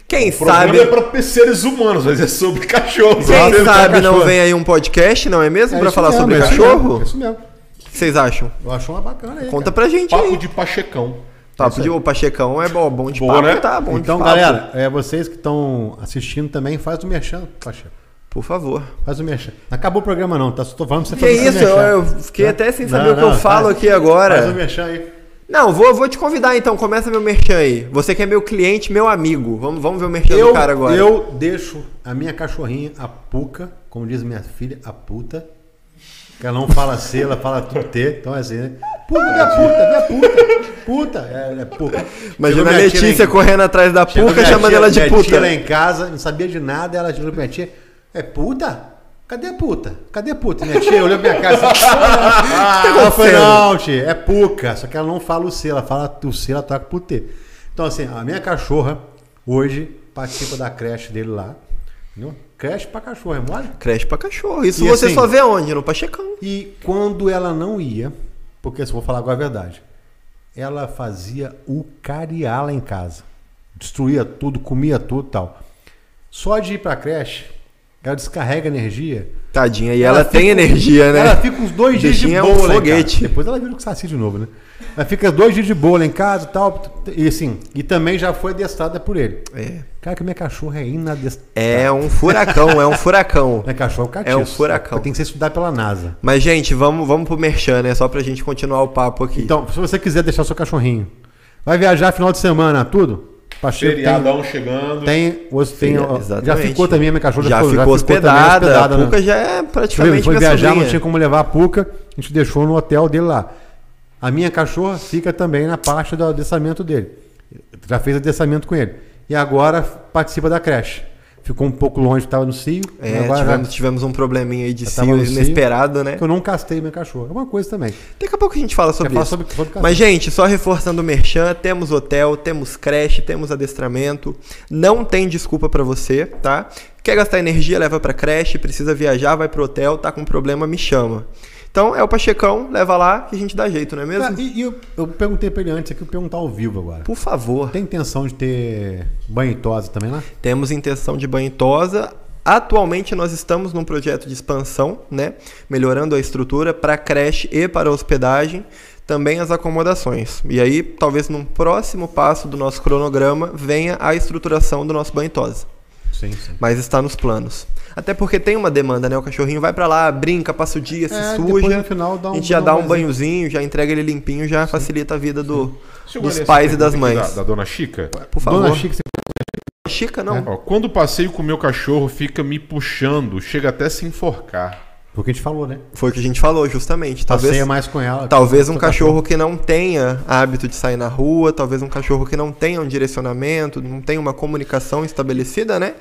Speaker 3: Quem
Speaker 2: O programa
Speaker 3: sabe,
Speaker 2: é pra seres humanos, mas é sobre cachorros.
Speaker 3: quem
Speaker 2: é
Speaker 3: sabe não
Speaker 1: cachorro.
Speaker 3: vem aí um podcast, não é mesmo?
Speaker 1: É
Speaker 3: pra
Speaker 1: isso
Speaker 3: falar
Speaker 1: mesmo,
Speaker 3: sobre
Speaker 1: é isso
Speaker 3: cachorro?
Speaker 1: mesmo, é isso mesmo.
Speaker 3: O que vocês acham?
Speaker 1: Eu acho uma bacana aí.
Speaker 3: Conta
Speaker 1: cara.
Speaker 3: pra gente
Speaker 2: Papo
Speaker 3: aí.
Speaker 2: de Pachecão.
Speaker 3: Papo de o Pachecão é bom, bom de
Speaker 2: Boa,
Speaker 3: papo,
Speaker 2: né?
Speaker 3: tá bom
Speaker 1: Então,
Speaker 3: de papo.
Speaker 1: galera, é, vocês que estão assistindo também, faz o merchan, Pacheco.
Speaker 3: Por favor.
Speaker 1: Faz o merchan. Acabou o programa, não, tá? Só tô falando pra você
Speaker 3: Que
Speaker 1: fazer o
Speaker 3: isso,
Speaker 1: merchan.
Speaker 3: eu, eu fiquei até sem saber
Speaker 1: Não,
Speaker 3: o que eu
Speaker 1: não,
Speaker 3: falo
Speaker 1: faz-
Speaker 3: aqui agora.
Speaker 1: Faz o merchan aí.
Speaker 3: Não, vou, vou te convidar então, começa meu merchan aí. Você que é meu cliente, meu amigo. Vamos, vamos ver o merchan
Speaker 1: Eu,
Speaker 3: do cara agora.
Speaker 1: eu deixo a minha cachorrinha, a Puca, como diz minha filha, a puta. Que ela não fala C, ela fala tudo T. Então é assim, né? Puta, minha puta, minha puta. Puta, é, é puta.
Speaker 3: Imagina a Letícia
Speaker 1: em-
Speaker 3: correndo atrás da
Speaker 1: chegou
Speaker 3: puca chamando
Speaker 1: tia-
Speaker 3: ela de
Speaker 1: minha
Speaker 3: puta.
Speaker 1: tia lá em casa, não sabia de nada, ela chegou pra minha tia, é puta? Cadê a puta? Cadê a puta? Minha tia olhou pra minha cara assim, ela falou, não, tia, é puca. Só que ela não fala o C, ela fala o C, ela toca pro T. Então, assim, a minha cachorra hoje participa da creche dele lá. Entendeu? Creche pra cachorro, é mole?
Speaker 3: Creche pra cachorro. Isso
Speaker 1: E
Speaker 3: você
Speaker 1: assim-
Speaker 3: só vê onde? No Pachecão.
Speaker 1: E quando ela não ia, porque se eu vou falar agora a verdade, ela fazia o cariá lá em casa. Destruía tudo, comia tudo e tal. Só de ir pra creche, ela descarrega energia.
Speaker 3: Tadinha, e ela, tem
Speaker 1: fica-
Speaker 3: energia, né?
Speaker 1: Ela fica uns dois dias de
Speaker 3: é
Speaker 1: boa
Speaker 3: um foguete.
Speaker 1: Depois ela vira com saci de novo, né? Ela fica dois dias de boa lá em casa e tal. E assim, e também já foi adestrada por ele.
Speaker 3: É.
Speaker 1: Cara, que minha cachorra é inadestrada.
Speaker 3: É um furacão, é um furacão.
Speaker 1: Minha cachorra é um catiço.
Speaker 3: É um furacão.
Speaker 1: Tem que ser estudado pela NASA.
Speaker 3: Mas, gente, vamos, vamos pro merchan, né? Só pra gente continuar o papo aqui.
Speaker 1: Então, se você quiser deixar o seu cachorrinho, vai viajar final de semana, tudo? Pacheco tem,
Speaker 2: Feriadão chegando.
Speaker 1: tem, hoje tem, já ficou também a minha cachorra.
Speaker 3: já,
Speaker 1: ficou-
Speaker 3: ficou,
Speaker 1: também
Speaker 3: hospedada. A
Speaker 1: né?
Speaker 3: Puca já é praticamente
Speaker 1: foi viajar,
Speaker 3: sobrinha.
Speaker 1: não tinha como levar a Puca, a gente deixou no hotel dele lá. A minha cachorra fica também na parte do adeçamento dele. Já fez adeçamento com ele. E agora participa da creche. ficou um pouco longe, estava no cio.
Speaker 3: É,
Speaker 1: agora
Speaker 3: tivemos, tivemos um probleminha aí de cio
Speaker 1: no cio.
Speaker 3: inesperado, né?
Speaker 1: que eu não castei meu cachorro. É uma coisa também.
Speaker 3: Daqui a pouco a gente fala sobre isso.
Speaker 1: sobre, sobre
Speaker 3: Mas, gente, só reforçando o merchan, temos hotel, temos creche, temos adestramento. Não tem desculpa pra você, tá? Quer gastar energia, leva pra creche, precisa viajar, vai pro hotel, tá com problema, me chama. Então é o Pachecão, leva lá que a gente dá jeito, não é mesmo?
Speaker 1: Ah, e, e eu, eu perguntei pra ele antes aqui, eu perguntar ao vivo agora.
Speaker 3: Por favor.
Speaker 1: Tem intenção de ter banho e tosa também lá?
Speaker 3: Temos intenção de banho e tosa. Atualmente nós estamos num projeto de expansão, né? Melhorando a estrutura para creche e para hospedagem, também as acomodações. E aí, talvez num próximo passo do nosso cronograma venha a estruturação do nosso banho e tosa.
Speaker 1: Sim, sim.
Speaker 3: Mas está nos planos. Até porque tem uma demanda, né? O cachorrinho vai pra lá, brinca, passa o dia, se
Speaker 1: É, depois
Speaker 3: suja.
Speaker 1: no final dá
Speaker 3: a
Speaker 1: um-
Speaker 3: gente já
Speaker 1: dá um
Speaker 3: um banhozinho, já entrega ele limpinho, já facilita a vida do, dos pais e das mães.
Speaker 2: Da, da dona Chica.
Speaker 3: Por favor.
Speaker 1: Dona Chica, você
Speaker 3: Chica, não.
Speaker 2: Ó, quando passeio com o meu cachorro, fica me puxando, chega até se enforcar.
Speaker 1: Porque a gente falou, né?
Speaker 3: Foi o que a gente falou, justamente. Talvez,
Speaker 1: Passeia mais com ela.
Speaker 3: talvez um
Speaker 1: o
Speaker 3: cachorro que não tenha hábito de sair na rua, talvez um cachorro que não tenha um direcionamento, não tenha uma comunicação estabelecida, né?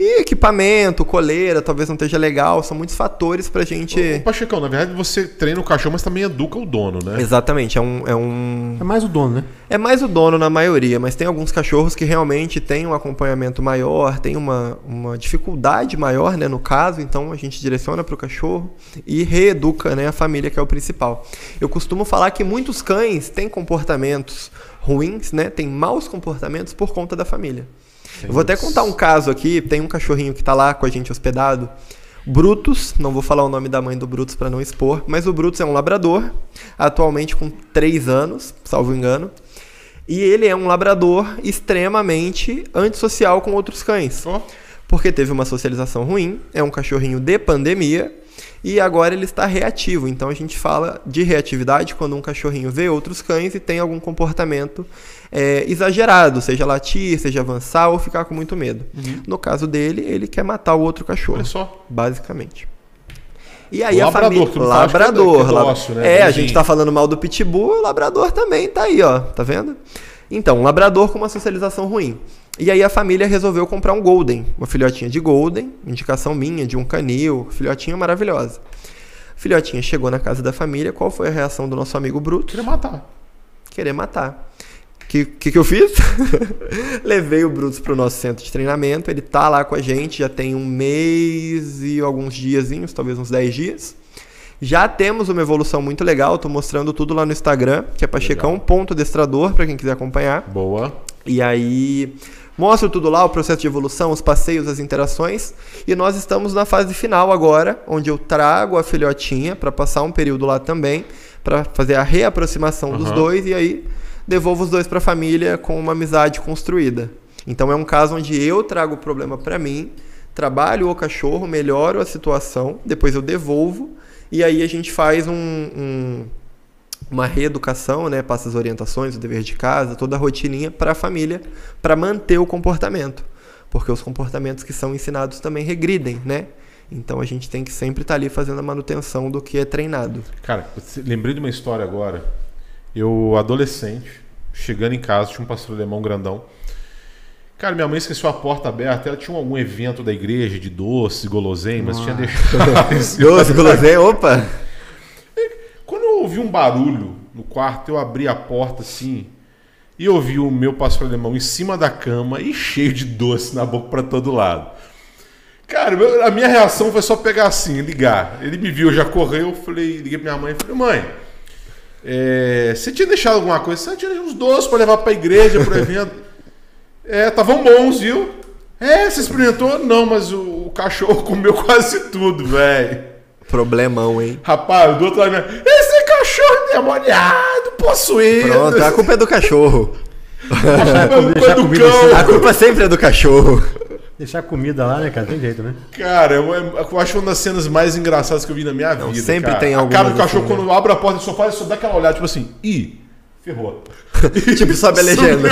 Speaker 3: E equipamento, coleira, talvez não esteja legal, são muitos fatores pra
Speaker 2: Ô,
Speaker 3: gente.
Speaker 2: Pachecão, na verdade você treina o cachorro, mas também educa o dono, né?
Speaker 3: Exatamente, é um, é um.
Speaker 1: É mais o dono, né?
Speaker 3: É mais o dono na maioria, mas tem alguns cachorros que realmente têm um acompanhamento maior, tem uma, uma dificuldade maior, né, no caso, então a gente direciona para o cachorro e reeduca, né, a família, que é o principal. Eu costumo falar que muitos cães têm comportamentos ruins, né, têm maus comportamentos por conta da família. Eu vou até contar um caso aqui, tem um cachorrinho que tá lá com a gente hospedado, Brutus, não vou falar o nome da mãe do Brutus para não expor, mas o Brutus é um labrador, atualmente com 3 anos, salvo engano. E ele é um labrador extremamente antissocial com outros cães.
Speaker 2: Ó,
Speaker 3: Porque teve uma socialização ruim, é um cachorrinho de pandemia e agora ele está reativo. Então a gente fala de reatividade quando um cachorrinho vê outros cães e tem algum comportamento é, exagerado, seja latir, seja avançar ou ficar com muito medo. No caso dele, ele quer matar o outro cachorro
Speaker 2: olha só.
Speaker 3: basicamente. E aí
Speaker 2: O
Speaker 3: a
Speaker 2: labrador,
Speaker 3: família.
Speaker 2: que é do-
Speaker 3: labrador.
Speaker 2: que é né?
Speaker 3: É, a gente tá falando mal do pitbull, o labrador também tá aí, ó. Tá vendo? Então, um labrador com uma socialização ruim. E aí a família resolveu comprar um golden, uma filhotinha de golden, indicação minha de um canil, filhotinha maravilhosa. Filhotinha chegou na casa da família, qual foi a reação do nosso amigo Bruto?
Speaker 2: Queria matar.
Speaker 3: querer matar. O que, que, que eu fiz? Levei o Brutus pro nosso centro de treinamento. Ele tá lá com a gente, já tem um mês e alguns diazinhos, talvez uns 10 dias. Já temos uma evolução muito legal, tô mostrando tudo lá no Instagram, que é pachecão.destrador, para quem quiser acompanhar.
Speaker 2: Boa.
Speaker 3: E aí mostro tudo lá, o processo de evolução, os passeios, as interações. E nós estamos na fase final agora, onde eu trago a filhotinha para passar um período lá também, para fazer a reaproximação dos
Speaker 2: Aham.
Speaker 3: dois e aí devolvo os dois para a família com uma amizade construída. Então é um caso onde eu trago o problema para mim, trabalho o cachorro, melhoro a situação, depois eu devolvo e aí a gente faz um- um, uma reeducação, né? Passa as orientações, o dever de casa, toda a rotininha para a família, para manter o comportamento. Porque os comportamentos que são ensinados também regridem, né? Então a gente tem que sempre estar ali fazendo a manutenção do que é treinado.
Speaker 2: Cara, lembrei de uma história agora. Eu, adolescente, chegando em casa, tinha um pastor alemão grandão. Cara, minha mãe esqueceu a porta aberta. Ela tinha algum evento da igreja de doces, guloseimas, tinha deixado. em cima
Speaker 3: Doce, guloseima, opa!
Speaker 2: Quando eu ouvi um barulho no quarto, eu abri a porta assim e eu vi o meu pastor alemão em cima da cama e cheio de doce na boca pra todo lado. Cara, a minha reação foi só pegar assim, ligar. Ele me viu, já correu, eu falei, liguei pra minha mãe e falei, mãe, é, você tinha deixado alguma coisa? Você tinha uns doces pra levar pra igreja, pro evento? é, estavam bons, viu? É, você experimentou? Não, mas o, o cachorro comeu quase tudo, velho.
Speaker 3: Problemão, hein?
Speaker 2: Rapaz, do outro lado, esse cachorro endemoniado, possuído.
Speaker 3: Pronto, a culpa é do cachorro.
Speaker 2: Culpa
Speaker 1: deixar
Speaker 2: do cão.
Speaker 3: A culpa sempre é do cachorro.
Speaker 1: Deixar comida lá, né, cara? Tem jeito, né?
Speaker 2: Cara, eu, eu acho uma das cenas mais engraçadas que eu vi na minha vida.
Speaker 3: sempre
Speaker 2: cara.
Speaker 3: tem
Speaker 2: A cara
Speaker 3: algumas
Speaker 2: do cachorro,
Speaker 3: assim,
Speaker 2: quando abre a porta do sofá, ele só dá aquela olhada, tipo assim, ih, ferrou.
Speaker 3: tipo, sobe a legenda.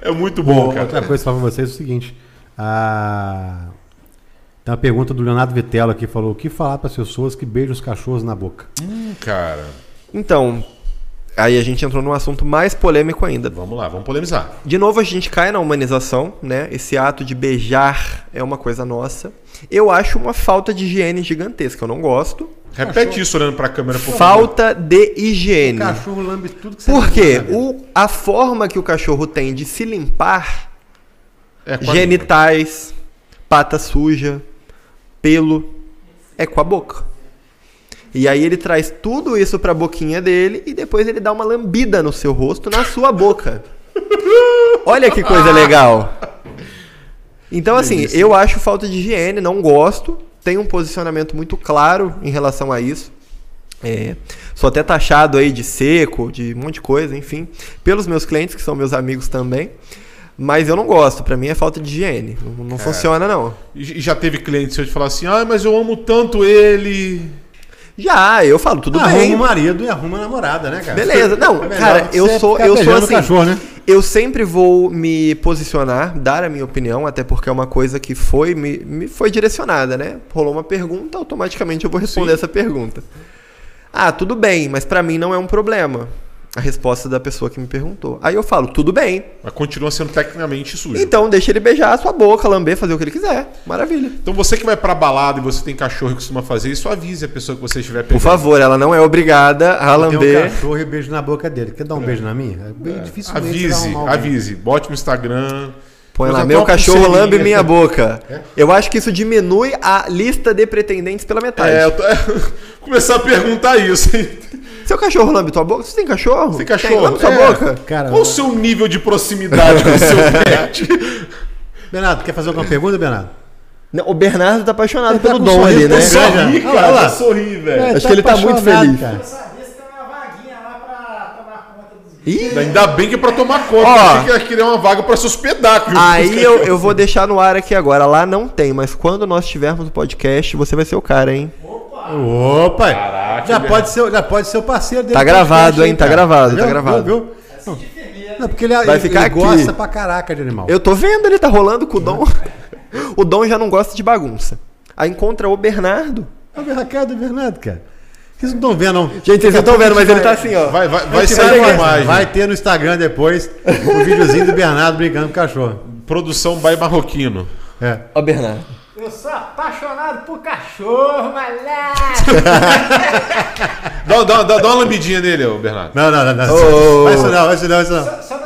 Speaker 2: É muito bom, cara.
Speaker 1: Outra coisa falar pra vocês é o seguinte. A... Tem uma pergunta do Leonardo Vitello aqui, falou, o que falar para as pessoas que beijam os cachorros na boca?
Speaker 2: Hum, cara.
Speaker 3: Então, Aí a gente entrou num assunto mais polêmico ainda.
Speaker 2: Vamos lá, vamos polemizar.
Speaker 3: De novo, a gente cai na humanização, né? Esse ato de beijar é uma coisa nossa. Eu acho uma falta de higiene gigantesca. Eu não gosto.
Speaker 2: Repete isso olhando pra câmera, por favor.
Speaker 3: Falta de higiene.
Speaker 1: O cachorro lambe tudo que você
Speaker 3: Por quê?
Speaker 1: imaginar.
Speaker 3: O, a forma que o cachorro tem de se limpar,
Speaker 2: É, com a
Speaker 3: genitais, pata suja, pelo, é com a boca. E aí ele traz tudo isso pra boquinha dele e depois ele dá uma lambida no seu rosto, na sua boca. Olha que coisa legal. Então, assim, eu acho falta de higiene, não gosto. Tenho um posicionamento muito claro em relação a isso. É, sou até taxado aí de seco, de um monte de coisa, enfim, pelos meus clientes, que são meus amigos também. Mas eu não gosto, pra mim é falta de higiene. Não, não funciona, não.
Speaker 2: E já teve cliente seu de falar assim, ah, mas eu amo tanto ele.
Speaker 3: Já, eu falo, tudo
Speaker 1: arruma
Speaker 3: bem.
Speaker 1: o marido e arruma a namorada, né, cara?
Speaker 3: Beleza. Não,
Speaker 1: É
Speaker 3: cara, eu sou, eu sou assim.
Speaker 1: cachorro, né?
Speaker 3: Eu sempre vou me posicionar, dar a minha opinião, até porque é uma coisa que foi me, me foi direcionada, né? Rolou uma pergunta, automaticamente eu vou responder
Speaker 2: Sim.
Speaker 3: essa pergunta. Ah, tudo bem, mas pra mim não é um problema. A resposta da pessoa que me perguntou. Aí eu falo, tudo bem.
Speaker 2: Mas continua sendo tecnicamente sujo.
Speaker 3: Então deixa ele beijar a sua boca, lamber, fazer o que ele quiser. Maravilha.
Speaker 2: Então você que vai pra balada e você tem cachorro e costuma fazer isso, avise a pessoa que você estiver
Speaker 3: Por
Speaker 2: pegando.
Speaker 3: favor, ela não é obrigada a
Speaker 1: Tem um
Speaker 3: lamber.
Speaker 1: cachorro e beijo na boca dele. Quer dar um beijo na minha? É bem difícil
Speaker 2: Avise, avise. Bote no Instagram.
Speaker 3: Põe lá, meu cachorro lambe minha boca. Eu acho que isso diminui a lista de pretendentes pela metade.
Speaker 2: É, eu tô... começar a perguntar isso. hein?
Speaker 3: Seu cachorro lambe tua boca? Você tem cachorro?
Speaker 2: Tem cachorro?
Speaker 3: lambe sua
Speaker 2: É.
Speaker 3: boca?
Speaker 1: Cara,
Speaker 2: Qual o seu nível de proximidade com o seu pet?
Speaker 1: Bernardo, quer fazer alguma pergunta, Bernardo?
Speaker 3: Não, o Bernardo tá apaixonado
Speaker 1: Ele tá
Speaker 3: pelo
Speaker 1: com
Speaker 3: Dom
Speaker 1: um
Speaker 3: ali, né?
Speaker 2: Sorri,
Speaker 1: Olha lá,
Speaker 2: cara.
Speaker 1: olha lá.
Speaker 2: Sorri, velho.
Speaker 1: É,
Speaker 3: Acho que ele tá muito feliz.
Speaker 1: cara.
Speaker 4: Eu sabia se tem uma vaguinha lá pra tomar conta dos
Speaker 3: Ih,
Speaker 2: Ainda bem que é pra tomar conta.
Speaker 3: Ó.
Speaker 2: Achei que ia querer uma vaga pra se hospedar. viu?
Speaker 3: aí eu, eu vou deixar no ar aqui agora. Lá não tem, mas quando nós tivermos o podcast, você vai ser o cara, hein?
Speaker 1: Opa!
Speaker 2: Caraca,
Speaker 1: já, pode ser, já pode ser o parceiro dele.
Speaker 3: Tá gravado, hein? Tá
Speaker 1: cara.
Speaker 3: gravado, tá gravado.
Speaker 1: Viu? Não, não, porque ele,
Speaker 3: Vai
Speaker 1: ele-
Speaker 3: ficar
Speaker 1: ele
Speaker 3: aqui.
Speaker 1: gosta pra caraca de animal.
Speaker 3: Eu tô vendo, ele tá rolando com o Dom. O Dom já não gosta de bagunça. Aí encontra o Bernardo.
Speaker 1: É o Bernardo, Bernardo, cara. Vocês não estão vendo, não.
Speaker 3: Gente, vocês não estão vendo, mas ele tá assim, ó.
Speaker 2: Vai, vai, vai sair uma
Speaker 1: vai-
Speaker 2: imagem.
Speaker 1: Vai ter no Instagram depois o videozinho do Bernardo brincando com o cachorro.
Speaker 2: Produção by Marroquino.
Speaker 1: É.
Speaker 3: Ó, Bernardo.
Speaker 4: Eu sou apaixonado por cachorro, malandro.
Speaker 2: Dá, dá, dá, dá uma lambidinha nele, ô, Bernardo.
Speaker 1: Não, não, não. não.
Speaker 3: Ô, ô,
Speaker 1: Vai isso não, vai isso não, vai isso não.
Speaker 4: Só, só.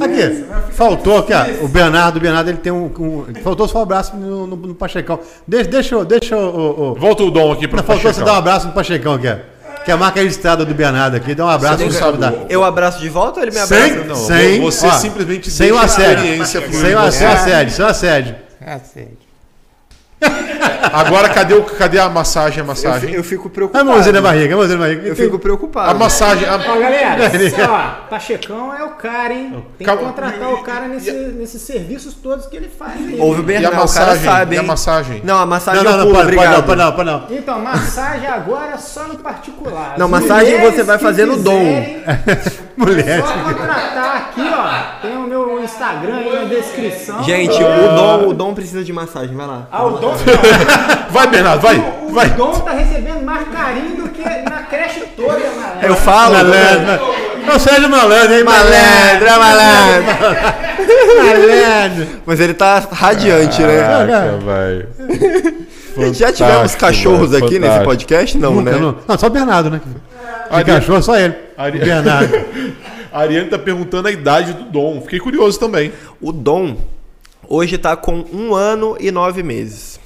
Speaker 1: Aqui, faltou aqui, ó, o Bernardo, o Bernardo, ele tem um, um- faltou só um abraço no, no, no Pachecão. Deixa, deixa, eu- deixa o, o, o-
Speaker 2: Volta o Dom aqui pro
Speaker 1: não, faltou você dar um abraço no Pachecão aqui, ó. Que é a marca registrada do Bernardo aqui, dá um abraço no
Speaker 2: sabe,
Speaker 1: da-
Speaker 3: Eu abraço de volta ou ele me abraça?
Speaker 1: Sem,
Speaker 2: Não,
Speaker 1: sem,
Speaker 2: você
Speaker 1: ó,
Speaker 2: simplesmente
Speaker 1: sem o assédio, sem o assédio, assédio, sem o assédio.
Speaker 4: É sério.
Speaker 2: Agora, cadê, o, cadê a massagem? A
Speaker 3: Eu,
Speaker 2: massagem?
Speaker 3: fi- eu fico
Speaker 1: A
Speaker 3: preocupado.
Speaker 1: mãozinha na barriga, a mãozinha na barriga.
Speaker 3: Eu fico preocupado.
Speaker 2: A massagem. a-
Speaker 4: Ó, galera, ó, Pachecão é o cara, hein? Tem que contratar o cara nesse- nesses serviços todos que ele faz aí.
Speaker 3: Ouve o
Speaker 2: E a
Speaker 3: Bernardo, o cara
Speaker 2: massagem?
Speaker 3: sabe,
Speaker 2: E a massagem?
Speaker 3: Não, a massagem
Speaker 1: Não, não,
Speaker 3: eu
Speaker 1: não,
Speaker 3: pulo,
Speaker 1: pode, não, pode não, pode não.
Speaker 4: Então, massagem agora só no particular.
Speaker 3: Não,
Speaker 4: As
Speaker 3: massagem você vai fazer no dom.
Speaker 1: Mulher.
Speaker 4: Só contratar aqui, ó. Tem o meu Instagram aí na descrição.
Speaker 3: Gente, o Dom, o Dom precisa de massagem, vai lá.
Speaker 4: Ah, o Dom,
Speaker 2: Vai, Bernardo, vai.
Speaker 4: o
Speaker 2: Vai.
Speaker 4: Dom tá recebendo mais carinho do que na creche toda, malandro.
Speaker 3: Eu falo.
Speaker 1: Malandro. Não seja malandro, hein?
Speaker 3: Malandro, é malandro.
Speaker 1: Malandro.
Speaker 3: Mas ele tá radiante, né?
Speaker 2: Caraca, vai.
Speaker 3: Já tivemos
Speaker 2: Fantástico,
Speaker 3: cachorros
Speaker 2: mano,
Speaker 3: aqui nesse
Speaker 2: fantástico.
Speaker 3: podcast? Não,
Speaker 1: Nunca,
Speaker 3: né?
Speaker 1: não. Não, só o Bernardo, né? Cachorro, só ele.
Speaker 2: Ari-
Speaker 1: O Bernardo.
Speaker 2: A Ariane tá perguntando a idade do Dom. Fiquei curioso também.
Speaker 3: O Dom hoje tá com um ano e nove meses.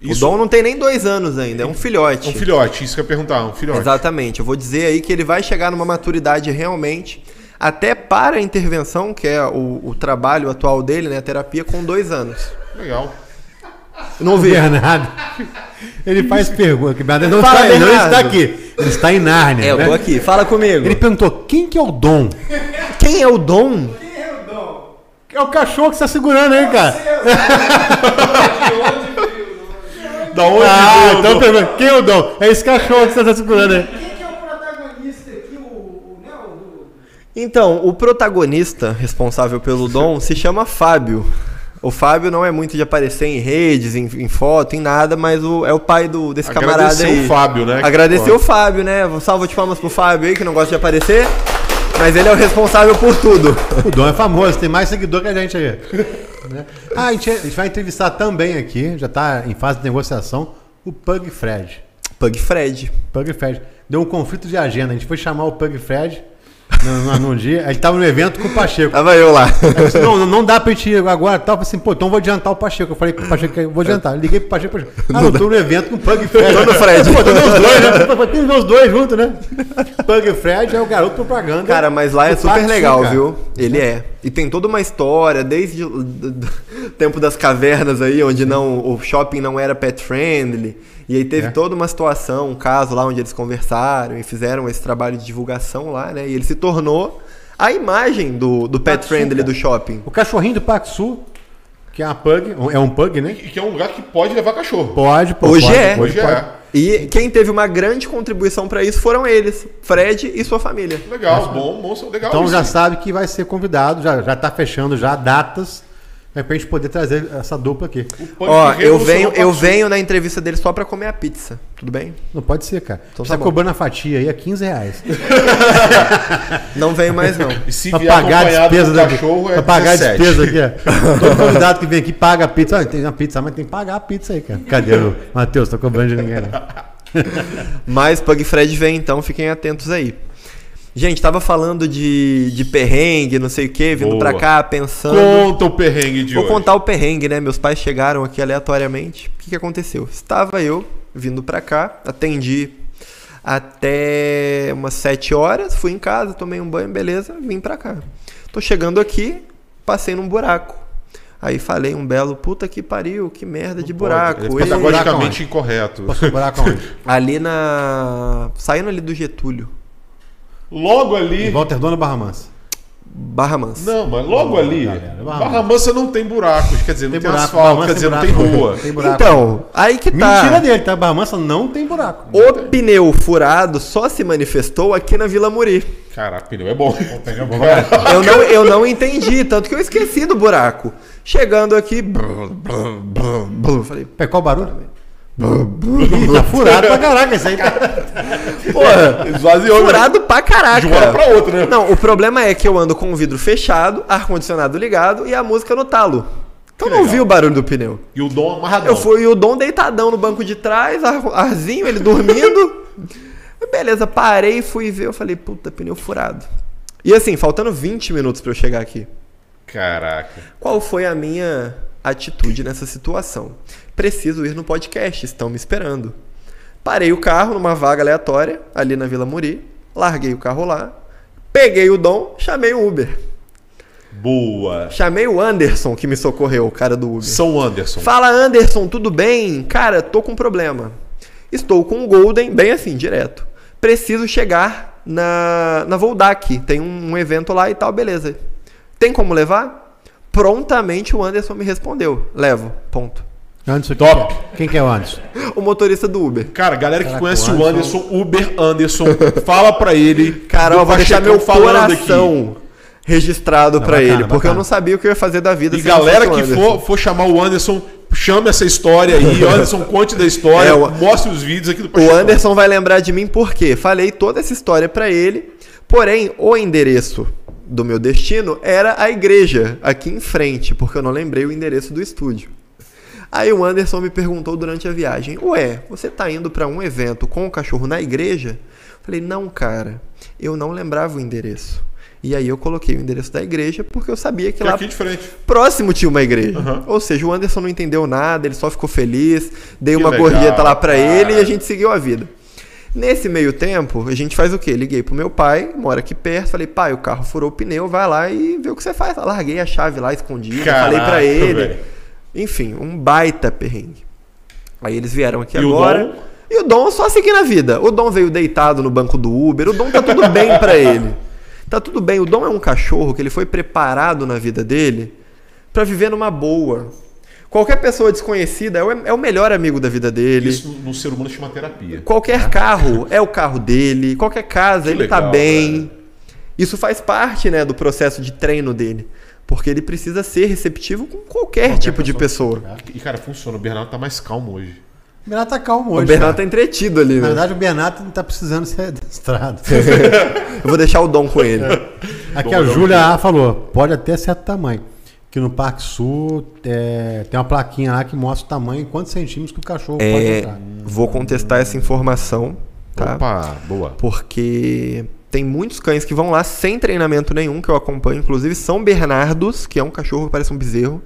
Speaker 2: Isso-
Speaker 3: O Dom não tem nem dois anos ainda, é um filhote.
Speaker 2: Um filhote, isso que eu ia perguntar, um filhote.
Speaker 3: Exatamente. Eu vou dizer aí que ele vai chegar numa maturidade realmente, até para a intervenção, que é o, o trabalho atual dele, né? A terapia, com dois anos.
Speaker 2: Legal.
Speaker 3: Não
Speaker 1: O
Speaker 3: vi.
Speaker 1: Bernardo. Ele faz pergunta. que o Bernardo não,
Speaker 3: Fala,
Speaker 1: está, ele não está aqui. Ele está em Nárnia.
Speaker 3: É, eu
Speaker 1: né?
Speaker 3: tô aqui. Fala comigo.
Speaker 1: Ele perguntou: quem que é o Dom?
Speaker 3: Quem é o Dom?
Speaker 1: É o cachorro que você está segurando aí, cara.
Speaker 2: Da onde
Speaker 1: Ah,
Speaker 2: veio o
Speaker 1: então
Speaker 2: Dom?
Speaker 1: pergunta: quem é o Dom? É esse cachorro que você está segurando aí.
Speaker 4: Quem que é o protagonista aqui? O, o, né, o-
Speaker 3: Então, o protagonista responsável pelo Dom se chama Fábio. O Fábio não é muito de aparecer em redes, em, em foto, em nada, mas o, é o pai do, desse camarada
Speaker 2: Agradecer
Speaker 3: aí.
Speaker 2: o Fábio, né?
Speaker 3: Agradecer o Fábio, né? Salva de palmas pro Fábio aí, que não gosta de aparecer. Mas ele é o responsável por tudo.
Speaker 1: O Dom é famoso, tem mais seguidor que a gente aí. Né? Ah, a gente, a gente vai entrevistar também aqui, já está em fase de negociação, o Pug Fred.
Speaker 3: Pug Fred.
Speaker 1: Pug Fred. Deu um conflito de agenda. A gente foi chamar o Pug Fred no, no, num dia. Ele estava no evento com o Pacheco.
Speaker 3: Tava eu lá.
Speaker 1: Disse, não, não dá pra gente ir agora. Tava assim, pô, então vou adiantar o Pacheco. Eu falei pro Pacheco que vou adiantar. Liguei pro Pacheco. Pacheco. Ah, eu tô no evento com o Pug Fred.
Speaker 3: Tô no Fred.
Speaker 1: Pô, tô nos dois, né? Tem os dois juntos, né? Pug Fred é o garoto propaganda.
Speaker 3: Cara, mas lá é super legal,
Speaker 1: cara.
Speaker 3: viu? Ele é. E tem toda uma história, desde o tempo das cavernas aí, onde não, o shopping não era pet friendly. E aí teve
Speaker 1: É.
Speaker 3: toda uma situação, um caso lá onde eles conversaram e fizeram esse trabalho de divulgação lá, né? E ele se tornou a imagem do, do pet friendly
Speaker 1: cara.
Speaker 3: do shopping.
Speaker 1: O cachorrinho do Sul, que é uma pug, é um pug, né?
Speaker 2: E que é um lugar que pode levar cachorro.
Speaker 1: Pode, pô,
Speaker 3: Hoje
Speaker 1: pode,
Speaker 3: é.
Speaker 2: Hoje
Speaker 1: pode.
Speaker 2: é.
Speaker 3: E quem teve uma grande contribuição pra isso foram eles, Fred e sua família.
Speaker 2: Legal, bom, bom, legal.
Speaker 1: Então
Speaker 2: isso.
Speaker 1: já sabe que vai ser convidado, já, já tá fechando já datas, é pra gente poder trazer essa dupla aqui.
Speaker 3: Ó, eu venho, eu venho na entrevista dele só pra comer a pizza. Tudo bem?
Speaker 1: Não pode ser, cara.
Speaker 3: Então
Speaker 1: Você
Speaker 3: tá
Speaker 1: tá cobrando a fatia aí a 15 reais.
Speaker 3: Não venho mais não.
Speaker 2: E se
Speaker 1: pra pagar a despesa
Speaker 2: do
Speaker 1: da
Speaker 2: cachorro, é
Speaker 1: pra pagar
Speaker 2: 17.
Speaker 1: a despesa aqui, ó. Todo convidado que vem aqui paga a pizza. Ah, tem uma pizza, mas tem que pagar a pizza aí, cara. Cadê o Matheus? Tô cobrando de ninguém, né?
Speaker 3: Mas Pug Fred vem, então fiquem atentos aí. Gente, tava falando de, de perrengue, não sei o que, vindo
Speaker 2: Boa.
Speaker 3: pra cá, pensando.
Speaker 2: Conta o perrengue de
Speaker 3: Vou
Speaker 2: hoje.
Speaker 3: contar o perrengue, né? Meus pais chegaram aqui aleatoriamente. O que, que aconteceu? Estava eu vindo pra cá, atendi até umas 7 horas, fui em casa, tomei um banho, beleza, vim pra cá. Tô chegando aqui, passei num buraco. Aí falei um belo, puta que pariu, que merda de buraco.
Speaker 2: É pedagogicamente incorreto.
Speaker 1: Posso com onde?
Speaker 3: ali na. Saindo ali do Getúlio,
Speaker 2: Logo ali.
Speaker 1: Walter Dona Barra Mansa.
Speaker 3: Barra Mansa.
Speaker 2: Não, mas logo ali.
Speaker 1: galera, Barra
Speaker 2: Barra Mansa não tem buracos, quer dizer, não
Speaker 1: Tem
Speaker 2: tem,
Speaker 1: buraco,
Speaker 2: asfalto, quer dizer, não tem rua.
Speaker 1: Tem.
Speaker 3: Então, aí que tá.
Speaker 1: Mentira dele, tá? Barra Mansa não tem buraco.
Speaker 3: O pneu furado só se manifestou aqui na Vila Muri.
Speaker 2: Caraca, pneu é bom.
Speaker 3: Eu não, eu não entendi, tanto que eu esqueci do buraco. Chegando aqui. brum, brum, brum, brum, Falei,
Speaker 1: Pera, qual barulho? Ih, tá furado pra caraca isso aí. Tá...
Speaker 3: porra,
Speaker 2: Esvaziou,
Speaker 3: furado pra caraca.
Speaker 2: De uma hora pra outra, né?
Speaker 3: Não, o problema é que eu ando com o vidro fechado, ar-condicionado ligado e a música no talo. Então não vi o barulho do pneu.
Speaker 2: E o Dom amarradão.
Speaker 3: Eu fui o Dom deitadão no banco de trás, ar- arzinho, ele dormindo. Beleza, parei, fui ver, eu falei, puta, pneu furado. E assim, faltando 20 minutos pra eu chegar aqui.
Speaker 2: Caraca.
Speaker 3: Qual foi a minha atitude nessa situação? Preciso ir no podcast, estão me esperando. Parei o carro numa vaga aleatória, ali na Vila Muri, larguei o carro lá, peguei o Dom, chamei o Uber.
Speaker 2: Boa.
Speaker 3: Chamei o Anderson, que me socorreu, o cara do Uber.
Speaker 2: São Anderson.
Speaker 3: Fala Anderson, tudo bem? Cara, tô com um problema. Estou com o Golden, bem assim, direto. Preciso chegar na, na Voldac. Tem um, um evento lá e tal, beleza. Tem como levar? Prontamente o Anderson me respondeu. Levo, ponto.
Speaker 1: Anderson,
Speaker 2: Top.
Speaker 1: Quem que é, quem que é o Anderson?
Speaker 3: O motorista do Uber.
Speaker 2: Cara, galera que
Speaker 1: Caraca,
Speaker 2: conhece
Speaker 1: o
Speaker 2: o Anderson, Uber Anderson, fala pra ele.
Speaker 3: Cara, eu vou deixar meu
Speaker 2: falando
Speaker 3: coração registrado
Speaker 1: Não,
Speaker 3: pra
Speaker 1: bacana,
Speaker 3: ele, porque eu não sabia o que eu ia fazer da vida
Speaker 2: E galera
Speaker 3: o
Speaker 2: que for, for chamar o Anderson, chame essa história aí. Anderson, conte da história,
Speaker 3: É, o-
Speaker 2: mostre os vídeos aqui do
Speaker 3: O
Speaker 2: Pachecão.
Speaker 3: Anderson vai lembrar de mim porque falei toda essa história pra ele, porém o endereço do meu destino era a igreja aqui em frente, porque eu não lembrei o endereço do estúdio. Aí o Anderson me perguntou durante a viagem: "Ué, você tá indo pra um evento com o cachorro na igreja?" Falei: "Não, cara, eu não lembrava o endereço." E aí eu coloquei o endereço da igreja porque eu sabia que
Speaker 2: Que é
Speaker 3: lá
Speaker 2: aqui de frente.
Speaker 3: próximo tinha uma igreja.
Speaker 2: Aham.
Speaker 3: Ou seja, o Anderson não entendeu nada, ele só ficou feliz, dei
Speaker 2: Que
Speaker 3: uma
Speaker 2: legal,
Speaker 3: gorjeta lá pra
Speaker 2: cara.
Speaker 3: ele e a gente seguiu a vida. Nesse meio tempo, a gente faz o quê? Liguei pro meu pai, mora aqui perto, falei, pai, o carro furou o pneu, vai lá e vê o que você faz. Larguei a chave lá escondida, falei pra
Speaker 2: Caraca,
Speaker 3: ele.
Speaker 2: velho.
Speaker 3: Enfim, um baita perrengue. Aí eles vieram aqui
Speaker 2: E o
Speaker 3: agora.
Speaker 2: Dom?
Speaker 3: E o Dom só seguindo a vida. O Dom veio deitado no banco do Uber. O Dom tá tudo bem pra ele. Tá tudo bem. O Dom é um cachorro que ele foi preparado na vida dele pra viver numa boa. Qualquer pessoa desconhecida é o, é o melhor amigo da vida dele.
Speaker 2: Isso no ser humano chama terapia.
Speaker 3: Qualquer carro é o carro dele. Qualquer casa
Speaker 2: Que
Speaker 3: ele tá
Speaker 2: legal,
Speaker 3: bem.
Speaker 2: velho.
Speaker 3: Isso faz parte, né, do processo de treino dele. Porque ele precisa ser receptivo com qualquer,
Speaker 2: Qualquer
Speaker 3: tipo de
Speaker 2: pessoa.
Speaker 3: pessoa.
Speaker 2: E, cara, funciona. O Bernardo tá mais calmo hoje.
Speaker 1: O Bernardo tá calmo
Speaker 3: O
Speaker 1: hoje.
Speaker 3: Bernardo tá
Speaker 1: cara.
Speaker 3: entretido ali,
Speaker 1: Na
Speaker 3: né?
Speaker 1: verdade, o Bernardo tá precisando ser adestrado.
Speaker 3: Eu vou deixar o Dom com ele.
Speaker 1: Aqui
Speaker 2: Bom,
Speaker 1: a Júlia A falou, pode até certo tamanho. Que no Parque Sul é, tem uma plaquinha lá que mostra o tamanho e quantos centímetros que o cachorro pode
Speaker 3: É,
Speaker 1: entrar.
Speaker 3: vou contestar essa informação, tá?
Speaker 2: Opa, boa.
Speaker 3: Porque tem muitos cães que vão lá sem treinamento nenhum, que eu acompanho, inclusive São Bernardos, que é um cachorro que parece um bezerro.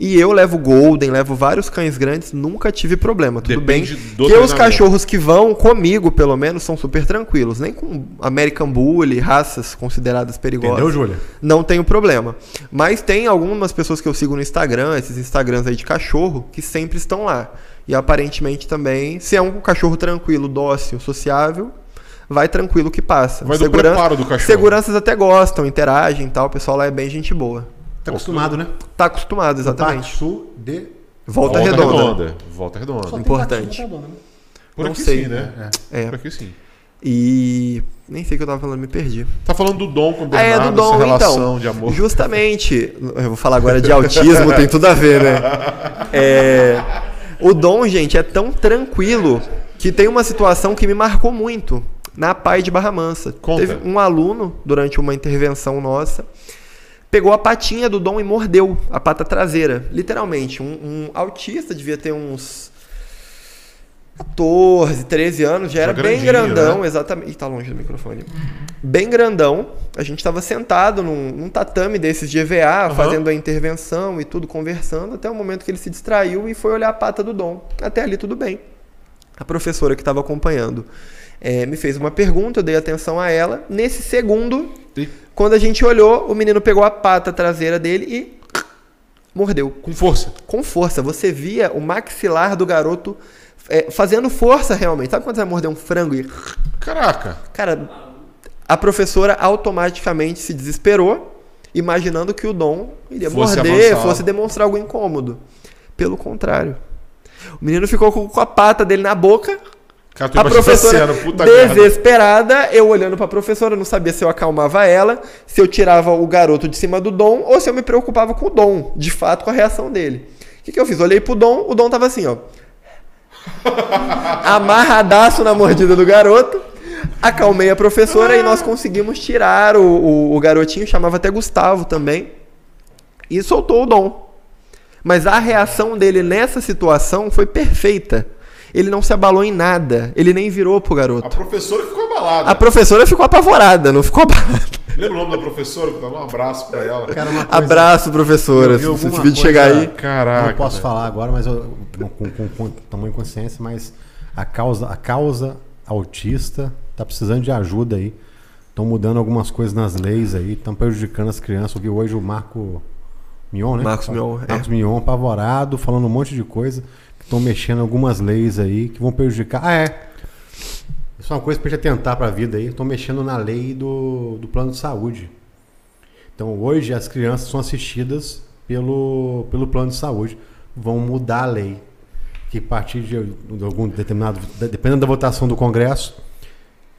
Speaker 3: E eu levo Golden, levo vários cães grandes, nunca tive problema. Tudo
Speaker 2: Depende
Speaker 3: bem
Speaker 2: do
Speaker 3: que os cachorros que vão comigo, pelo menos, são super tranquilos. Nem com American Bully, raças consideradas perigosas.
Speaker 1: Entendeu, Júlia?
Speaker 3: Não tenho problema. Mas tem algumas pessoas que eu sigo no Instagram, esses Instagrams aí de cachorro, que sempre estão lá. E aparentemente também, se é um cachorro tranquilo, dócil, sociável, vai tranquilo que passa.
Speaker 2: Vai do preparo do cachorro.
Speaker 3: Seguranças até gostam, interagem e tal. O pessoal lá é bem gente boa.
Speaker 1: Tá acostumado, né?
Speaker 3: Tá acostumado, exatamente.
Speaker 1: Sul de...
Speaker 3: Volta, redonda.
Speaker 2: Volta redonda.
Speaker 3: Importante.
Speaker 1: Sul de Redonda, né?
Speaker 2: Por
Speaker 3: Não
Speaker 2: aqui
Speaker 3: sei.
Speaker 2: sim, né?
Speaker 3: É.
Speaker 2: Por aqui sim.
Speaker 3: E. Nem sei o que eu tava falando, me perdi.
Speaker 2: Tá falando do Dom com o
Speaker 3: Ah, é,
Speaker 2: Bernardo,
Speaker 3: do Dom,
Speaker 2: essa relação
Speaker 3: então.
Speaker 2: de amor.
Speaker 3: Justamente, eu vou falar agora de autismo, tem tudo a ver, né? É, o Dom, gente, é tão tranquilo que tem uma situação que me marcou muito na PAI de Barra Mansa.
Speaker 2: Conta.
Speaker 3: Teve um aluno, durante uma intervenção nossa, pegou a patinha do Dom e mordeu a pata traseira. Literalmente, um, um autista devia ter uns 14, 13 anos, já era bem grandão,
Speaker 2: né?
Speaker 3: exatamente. Ih, tá longe do microfone. Bem grandão. A gente estava sentado num, num tatame desses de EVA, fazendo a intervenção e tudo, conversando, até o momento que ele se distraiu e foi olhar a pata do Dom. Até ali tudo bem. A professora que estava acompanhando eh, me fez uma pergunta, eu dei atenção a ela. Nesse segundo,
Speaker 2: E-
Speaker 3: quando a gente olhou, o menino pegou a pata traseira dele e mordeu
Speaker 2: Com força.
Speaker 3: com força. Você via o maxilar do garoto é, fazendo força realmente. Sabe quando você vai morder um frango e.
Speaker 2: Caraca.
Speaker 3: Cara, a professora automaticamente se desesperou, imaginando que o Dom iria
Speaker 2: Fosse
Speaker 3: morder,
Speaker 2: avançar.
Speaker 3: fosse demonstrar algo incômodo. Pelo contrário. O menino ficou com a pata dele na boca.
Speaker 2: Cara,
Speaker 3: A professora
Speaker 2: puta merda.
Speaker 3: desesperada, eu olhando pra professora, não sabia se eu acalmava ela, se eu tirava o garoto de cima do Dom ou se eu me preocupava com o Dom, de fato com a reação dele. O que, que eu fiz? Olhei pro Dom, o Dom tava assim, ó. Amarradaço na mordida do garoto. Acalmei a professora e nós conseguimos tirar o, o, o garotinho, chamava até Gustavo também, e soltou o Dom. Mas a reação dele nessa situação foi perfeita. Ele não se abalou em nada. Ele nem virou pro
Speaker 2: A
Speaker 3: garoto.
Speaker 2: professora ficou abalada.
Speaker 3: A professora ficou apavorada, não ficou abalada.
Speaker 2: Lembra o nome da professora? Dá um abraço pra ela.
Speaker 1: Cara, uma coisa-
Speaker 3: Abraço, professora. Se esse
Speaker 1: alguma
Speaker 3: vídeo chegar aí.
Speaker 2: Caraca.
Speaker 1: não posso
Speaker 2: velho.
Speaker 1: falar agora, mas eu, com, com, com tamanho de consciência, mas a causa, a causa autista tá precisando de ajuda aí. Estão mudando algumas coisas nas leis aí, estão prejudicando as crianças. Eu vi hoje o Marco Mion, né?
Speaker 3: Marcos Mion, é.
Speaker 1: Marcos Mion, apavorado, falando um monte de coisa. Estão mexendo algumas leis aí que vão prejudicar. Ah, é. Isso é uma coisa pra gente atentar pra vida aí. Estão mexendo na lei do, do plano de saúde. Então hoje as crianças são assistidas pelo, pelo plano de saúde. Vão mudar a lei. Que a partir de, de algum determinado. Dependendo da votação do Congresso,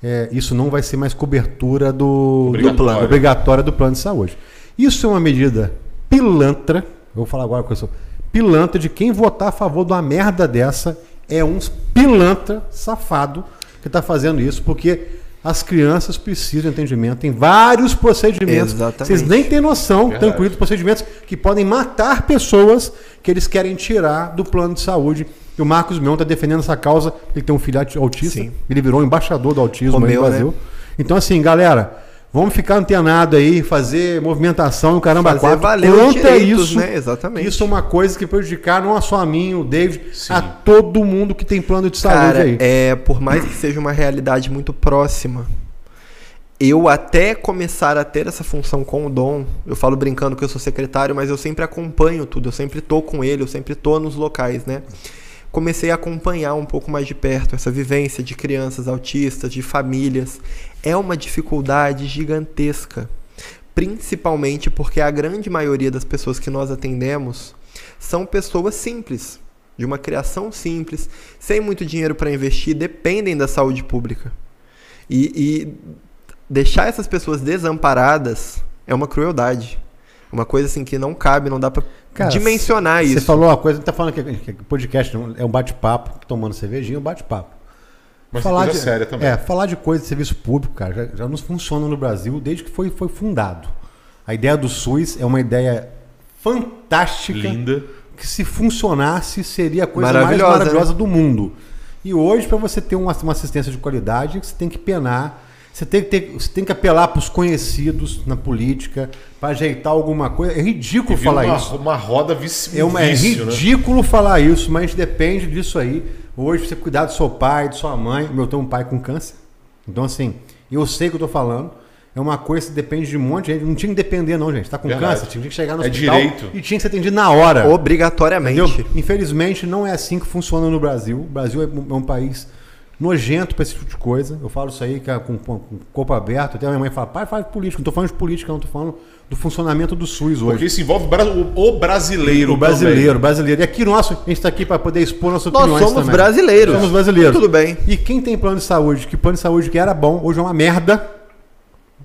Speaker 1: é, isso não vai ser mais cobertura do,
Speaker 2: Obrigatória.
Speaker 1: do plano, obrigatória do plano de saúde. Isso é uma medida pilantra. Eu vou falar agora com isso. Pilantra de quem votar a favor de uma merda dessa é uns pilantra safado que está fazendo isso, porque as crianças precisam de entendimento. Tem vários procedimentos.
Speaker 3: Exatamente.
Speaker 1: Vocês nem têm noção,
Speaker 2: Verdade.
Speaker 1: incluídos procedimentos que podem matar pessoas que eles querem tirar do plano de saúde. E o Marcos Mion está defendendo essa causa. Ele tem um filho autista.
Speaker 3: Sim.
Speaker 1: Ele virou embaixador do autismo no Brasil.
Speaker 3: né?
Speaker 1: Então, assim, galera, vamos ficar antenado aí, fazer movimentação no caramba
Speaker 3: Fazer
Speaker 1: quatro
Speaker 3: valer os
Speaker 1: contra
Speaker 3: direitos,
Speaker 1: isso.
Speaker 3: né? Exatamente.
Speaker 1: Isso é uma coisa que prejudicar não só a mim, o David,
Speaker 2: Sim.
Speaker 1: a todo mundo que tem plano de saúde
Speaker 3: Cara,
Speaker 1: aí.
Speaker 3: é, por mais que seja uma realidade muito próxima, eu até começar a ter essa função com o Dom, eu falo brincando que eu sou secretário, mas eu sempre acompanho tudo, eu sempre tô com ele, eu sempre tô nos locais, né? Comecei a acompanhar um pouco mais de perto essa vivência de crianças autistas, de famílias. É uma dificuldade gigantesca, principalmente porque a grande maioria das pessoas que nós atendemos são pessoas simples, de uma criação simples, sem muito dinheiro para investir, dependem da saúde pública. E, e deixar essas pessoas desamparadas é uma crueldade. Uma coisa assim que não cabe, não dá pra
Speaker 1: Cara,
Speaker 3: dimensionar
Speaker 1: Você
Speaker 3: isso.
Speaker 1: falou uma coisa, tá falando que, que podcast é um bate-papo, tomando cervejinha, é um bate-papo.
Speaker 2: Mas tem coisa séria também.
Speaker 1: É, falar de coisa de serviço público, cara, já, já não funciona no Brasil desde que foi, foi fundado. A ideia do SUS é uma ideia fantástica.
Speaker 2: Linda.
Speaker 1: que se funcionasse seria a coisa
Speaker 3: Maravilhosa,
Speaker 1: mais maravilhosa
Speaker 3: né?
Speaker 1: do mundo. E hoje, para você ter uma, uma assistência de qualidade, você tem que penar, você tem que, ter- você tem que apelar para os conhecidos na política, para ajeitar alguma coisa. É ridículo falar
Speaker 2: uma,
Speaker 1: isso.
Speaker 2: uma roda vici,
Speaker 1: É,
Speaker 2: um
Speaker 1: uma- é
Speaker 2: vício, né?
Speaker 1: ridículo falar isso, mas depende disso aí. Hoje, você cuidar do seu pai, de sua mãe. Meu, eu tenho um pai com câncer. Então, assim, eu sei o que eu tô falando. É uma coisa que depende de um monte de gente. Não tinha que depender, não, gente. Tá com
Speaker 2: Verdade.
Speaker 1: câncer, tinha que chegar no
Speaker 2: É
Speaker 1: hospital
Speaker 2: direito.
Speaker 1: e tinha que ser atendido na hora.
Speaker 3: Obrigatoriamente.
Speaker 1: Entendeu? Infelizmente, não é assim que funciona no Brasil. O Brasil é um é um país nojento para esse tipo de coisa. Eu falo isso aí que é com, com, com corpo aberto. Até a minha mãe fala, pai, fala de política. Não tô falando de política, não. Tô falando do funcionamento do SUS hoje.
Speaker 2: Porque isso envolve o, o brasileiro.
Speaker 1: O brasileiro,
Speaker 2: também.
Speaker 1: o brasileiro. E aqui nosso, a gente está aqui para poder expor nossas
Speaker 3: Nós
Speaker 1: opiniões
Speaker 3: somos
Speaker 1: também.
Speaker 3: brasileiros.
Speaker 1: Somos brasileiros.
Speaker 3: Tudo bem.
Speaker 1: E quem tem plano de saúde, que plano de saúde que era bom, hoje é uma merda.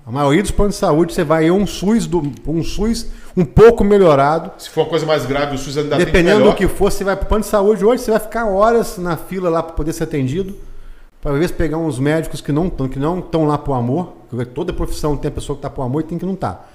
Speaker 1: A maioria dos planos de saúde, você vai em um SUS, do, um SUS um pouco melhorado.
Speaker 2: Se for uma coisa mais grave, o SUS ainda
Speaker 1: Dependendo
Speaker 2: tem
Speaker 1: do
Speaker 2: melhor.
Speaker 1: que for, você vai para o plano de saúde hoje, você vai ficar horas na fila lá para poder ser atendido. Para ver se pegar uns médicos que não estão que não estão lá por amor. Porque toda profissão tem a pessoa que está por amor e tem que não tá.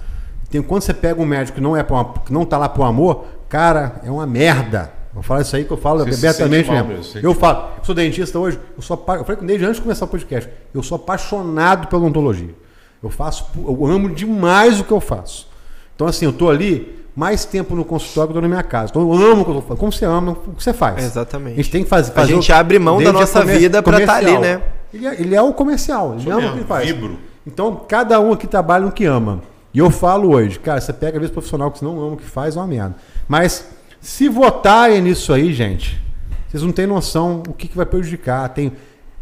Speaker 1: Tem quando você pega um médico que não é por que não tá lá por amor, cara, é uma merda. Vou falar isso aí que eu falo
Speaker 2: Você se
Speaker 1: abertamente
Speaker 2: mal
Speaker 1: mesmo.
Speaker 2: sente
Speaker 1: eu falo, eu sou dentista hoje, eu sou eu falei com desde antes de começar o podcast. Eu sou apaixonado pela odontologia. Eu faço, eu amo demais o que eu faço. Então assim, eu tô ali mais tempo no consultório que eu tô na minha casa. Então eu amo o que eu tô fazendo. Como você ama o que você faz.
Speaker 3: Exatamente.
Speaker 1: A gente tem que fazer.
Speaker 3: A
Speaker 1: fazer
Speaker 3: gente
Speaker 1: o-
Speaker 3: abre mão da
Speaker 1: a
Speaker 3: nossa vida pra tá ali, né?
Speaker 1: Ele é, ele é o comercial, ele
Speaker 2: Sou
Speaker 1: ama o que ele faz.
Speaker 2: vibro.
Speaker 1: Então, cada um aqui trabalha no que ama. E eu falo hoje, cara, você pega às vezes profissional que você não ama o que faz, é uma merda. Mas se votarem nisso aí, gente, vocês não têm noção o que, que vai prejudicar. Tem,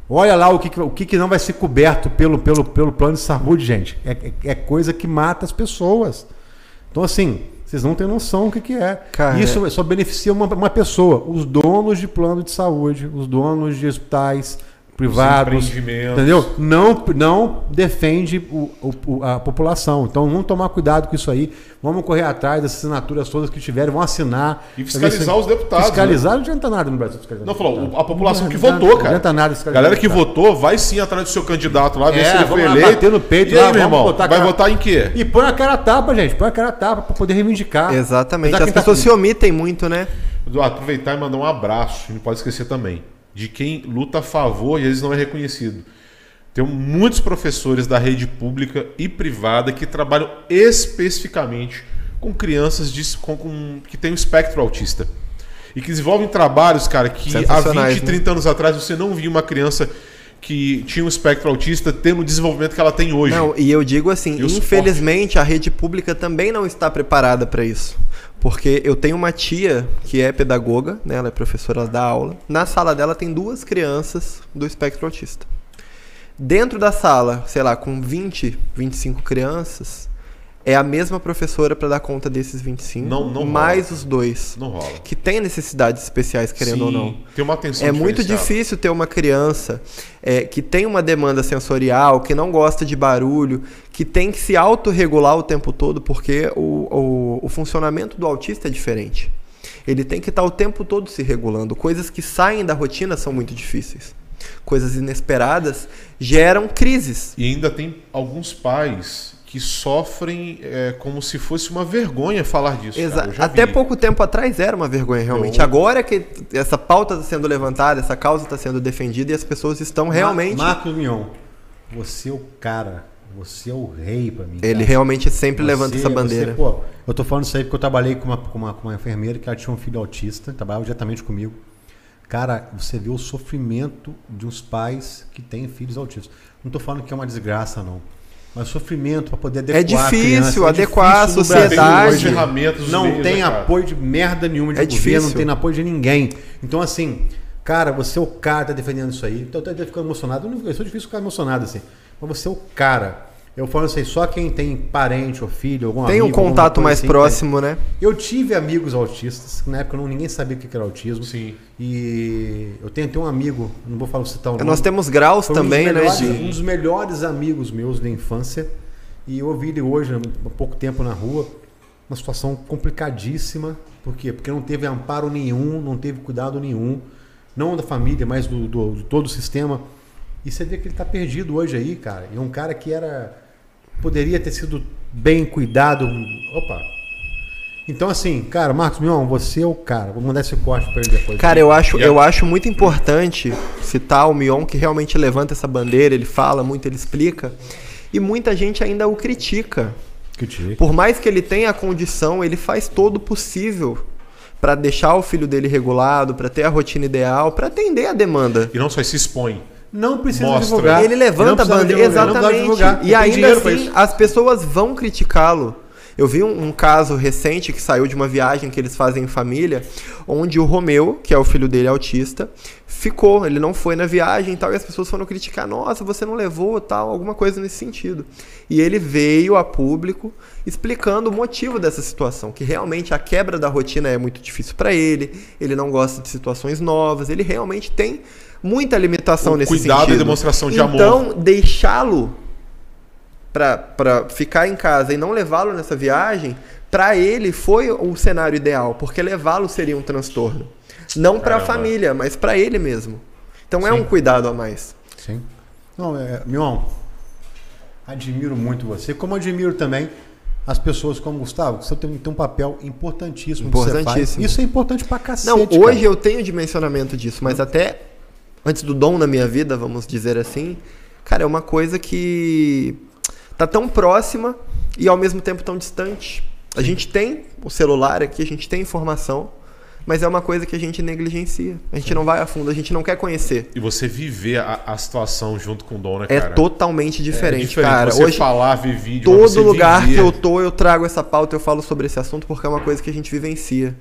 Speaker 1: olha lá o que, que- o que, que não vai ser coberto pelo, pelo, pelo plano de saúde, gente. É, é- é coisa que mata as pessoas. Então, assim, vocês não têm noção o que, que é.
Speaker 3: Cara,
Speaker 1: Isso só beneficia uma, uma pessoa, os donos de plano de saúde, os donos de hospitais privados, entendeu? Não, não defende o- o- a população. Então vamos tomar cuidado com isso aí. Vamos correr atrás das assinaturas todas que tiverem, vão assinar.
Speaker 2: E fiscalizar os deputados, né?
Speaker 1: Fiscalizar não adianta nada no Brasil. fiscalizar
Speaker 2: Não, falou, a população que
Speaker 1: Não adianta-
Speaker 2: votou,
Speaker 1: Não
Speaker 2: cara.
Speaker 1: adianta nada
Speaker 2: Galera que votou, vai sim atrás do seu candidato lá, ver
Speaker 1: É,
Speaker 2: se ele foi eleito.
Speaker 1: bater no peito
Speaker 2: e aí,
Speaker 1: lá,
Speaker 2: meu
Speaker 1: vamos
Speaker 2: irmão, vai
Speaker 1: cara-
Speaker 2: votar em quê?
Speaker 1: E põe a cara a tapa, gente. Põe a cara a tapa pra poder reivindicar.
Speaker 3: Exatamente. As
Speaker 1: que tá-
Speaker 3: pessoas se omitem muito, né?
Speaker 2: Aproveitar e mandar um abraço, não pode esquecer também, de quem luta a favor e às vezes não é reconhecido. Tem muitos professores da rede pública e privada que trabalham especificamente com crianças de- com- com- que têm um espectro autista. E que desenvolvem trabalhos, cara, que há 20,
Speaker 3: Sensacionais, né?
Speaker 2: 30 anos atrás você não via uma criança que tinha um espectro autista tendo o desenvolvimento que ela tem hoje.
Speaker 3: Não, e eu digo assim, infelizmente a rede pública também não está preparada para isso. Porque eu tenho uma tia que é pedagoga, né, ela é professora da aula. Na sala dela tem duas crianças do espectro autista. Dentro da sala, sei lá, com 20, 25 crianças, é a mesma professora para dar conta desses 25,
Speaker 2: Não- não
Speaker 3: mais
Speaker 2: rola.
Speaker 3: os dois
Speaker 2: Não rola.
Speaker 3: que têm necessidades especiais, querendo ou
Speaker 2: Sim,
Speaker 3: não.
Speaker 2: Tem uma atenção
Speaker 3: É muito difícil ter uma criança é, que tem uma demanda sensorial, que não gosta de barulho, que tem que se autorregular o tempo todo, porque o, o, o funcionamento do autista é diferente. Ele tem que estar o tempo todo se regulando. Coisas que saem da rotina são muito difíceis. Coisas inesperadas geram crises.
Speaker 2: E ainda tem alguns pais que sofrem é, como se fosse uma vergonha falar disso. cara.
Speaker 3: Exa-
Speaker 2: Eu já
Speaker 3: Até
Speaker 2: vi.
Speaker 3: pouco tempo atrás era uma vergonha, realmente.
Speaker 2: Eu-
Speaker 3: Agora que essa pauta está sendo levantada, essa causa está sendo defendida e as pessoas estão realmente.
Speaker 1: Ma- Marcos Mion, você é o cara. Você é o rei pra mim.
Speaker 3: Ele
Speaker 1: cara.
Speaker 3: realmente sempre
Speaker 1: Você-
Speaker 3: levanta essa bandeira.
Speaker 1: você, pô, eu tô falando isso aí porque eu trabalhei com uma, com, uma, com uma enfermeira que ela tinha um filho autista, trabalhava diretamente comigo. Cara, você vê o sofrimento de uns pais que têm filhos autistas. Não tô falando que é uma desgraça, não. Mas sofrimento para poder adequar
Speaker 3: É
Speaker 1: a
Speaker 3: difícil
Speaker 1: criança, é
Speaker 3: adequar a
Speaker 1: difícil no
Speaker 3: sociedade.
Speaker 1: Brasil Não
Speaker 2: meios,
Speaker 1: tem
Speaker 2: né, cara?
Speaker 1: apoio de merda nenhuma de
Speaker 3: É
Speaker 1: governo,
Speaker 3: difícil.
Speaker 1: não tem apoio de ninguém. Então, assim, cara, você é o cara que tá defendendo isso aí. Então, eu tô até ficando emocionado. Eu, não, eu sou difícil ficar emocionado assim. Mas você é o cara. Eu falo assim, só quem tem parente ou filho, algum
Speaker 3: Tem
Speaker 1: amigo,
Speaker 3: um contato mais
Speaker 1: assim,
Speaker 3: próximo, né?
Speaker 1: Eu tive amigos autistas, que na época não, ninguém sabia o que era autismo.
Speaker 2: Sim.
Speaker 1: E eu tenho, tenho um amigo, não vou falar citar o nome.
Speaker 3: Nós temos graus
Speaker 1: um
Speaker 3: também, né? de-
Speaker 1: Um dos melhores amigos meus da infância. E eu ouvi ele hoje, há pouco tempo na rua. uma situação complicadíssima. Por quê? Porque não teve amparo nenhum, não teve cuidado nenhum, não da família, mas do, do- de todo o sistema. E você vê que ele está perdido hoje aí, cara. E é um cara que era. poderia ter sido bem cuidado. Opa! Então, assim, cara, Marcos Mion, você é o cara. Vou mandar esse corte pra ele depois.
Speaker 3: Cara, eu acho, eu acho muito importante citar o Mion, que realmente levanta essa bandeira, ele fala muito, ele explica. E muita gente ainda o critica.
Speaker 1: Critica.
Speaker 3: Por mais que ele tenha a condição, ele faz todo o possível para deixar o filho dele regulado, para ter a rotina ideal, para atender a demanda.
Speaker 2: E não só se expõe.
Speaker 1: Não precisa
Speaker 2: Mostra.
Speaker 1: divulgar.
Speaker 3: Ele levanta a bandeira,
Speaker 1: divulgar, não precisa
Speaker 3: exatamente.
Speaker 1: divulgar.
Speaker 3: E ainda assim, as pessoas vão criticá-lo. Eu vi um, um caso recente que saiu de uma viagem que eles fazem em família, onde o Romeu, que é o filho dele autista, ficou, ele não foi na viagem e tal, e as pessoas foram criticar, nossa, você não levou, tal, alguma coisa nesse sentido. E ele veio a público explicando o motivo dessa situação, que realmente a quebra da rotina é muito difícil para ele, ele não gosta de situações novas, ele realmente tem muita limitação
Speaker 2: O
Speaker 3: nesse
Speaker 2: cuidado
Speaker 3: sentido.
Speaker 2: e demonstração de amor.
Speaker 3: Então, deixá-lo pra, pra ficar em casa e não levá-lo nessa viagem, pra ele foi o cenário ideal, porque levá-lo seria um transtorno. Não pra
Speaker 2: Caramba.
Speaker 3: família, mas pra ele mesmo. Então é
Speaker 1: Sim.
Speaker 3: um cuidado a mais.
Speaker 1: Sim. Não, é, Mion, admiro muito você, como admiro também as pessoas como Gustavo, você tem, tem um papel importantíssimo. que.
Speaker 3: Importantíssimo.
Speaker 1: Isso é importante pra cacete.
Speaker 3: Não, hoje
Speaker 1: cara.
Speaker 3: eu tenho dimensionamento disso, mas até antes do dom na minha vida, vamos dizer assim, cara, é uma coisa que tá tão próxima e ao mesmo tempo tão distante. A gente tem o celular aqui, a gente tem informação, mas é uma coisa que a gente negligencia. A gente não vai a fundo, a gente não quer conhecer.
Speaker 2: E você viver a, a situação junto com o Dom, né,
Speaker 3: É
Speaker 2: cara?
Speaker 3: totalmente diferente,
Speaker 2: É diferente.
Speaker 3: cara.
Speaker 2: Você
Speaker 3: Hoje
Speaker 2: falar, ver vídeo,
Speaker 3: todo lugar
Speaker 2: viver.
Speaker 3: que eu tô, eu trago essa pauta, eu falo sobre esse assunto porque é uma coisa que a gente vivencia.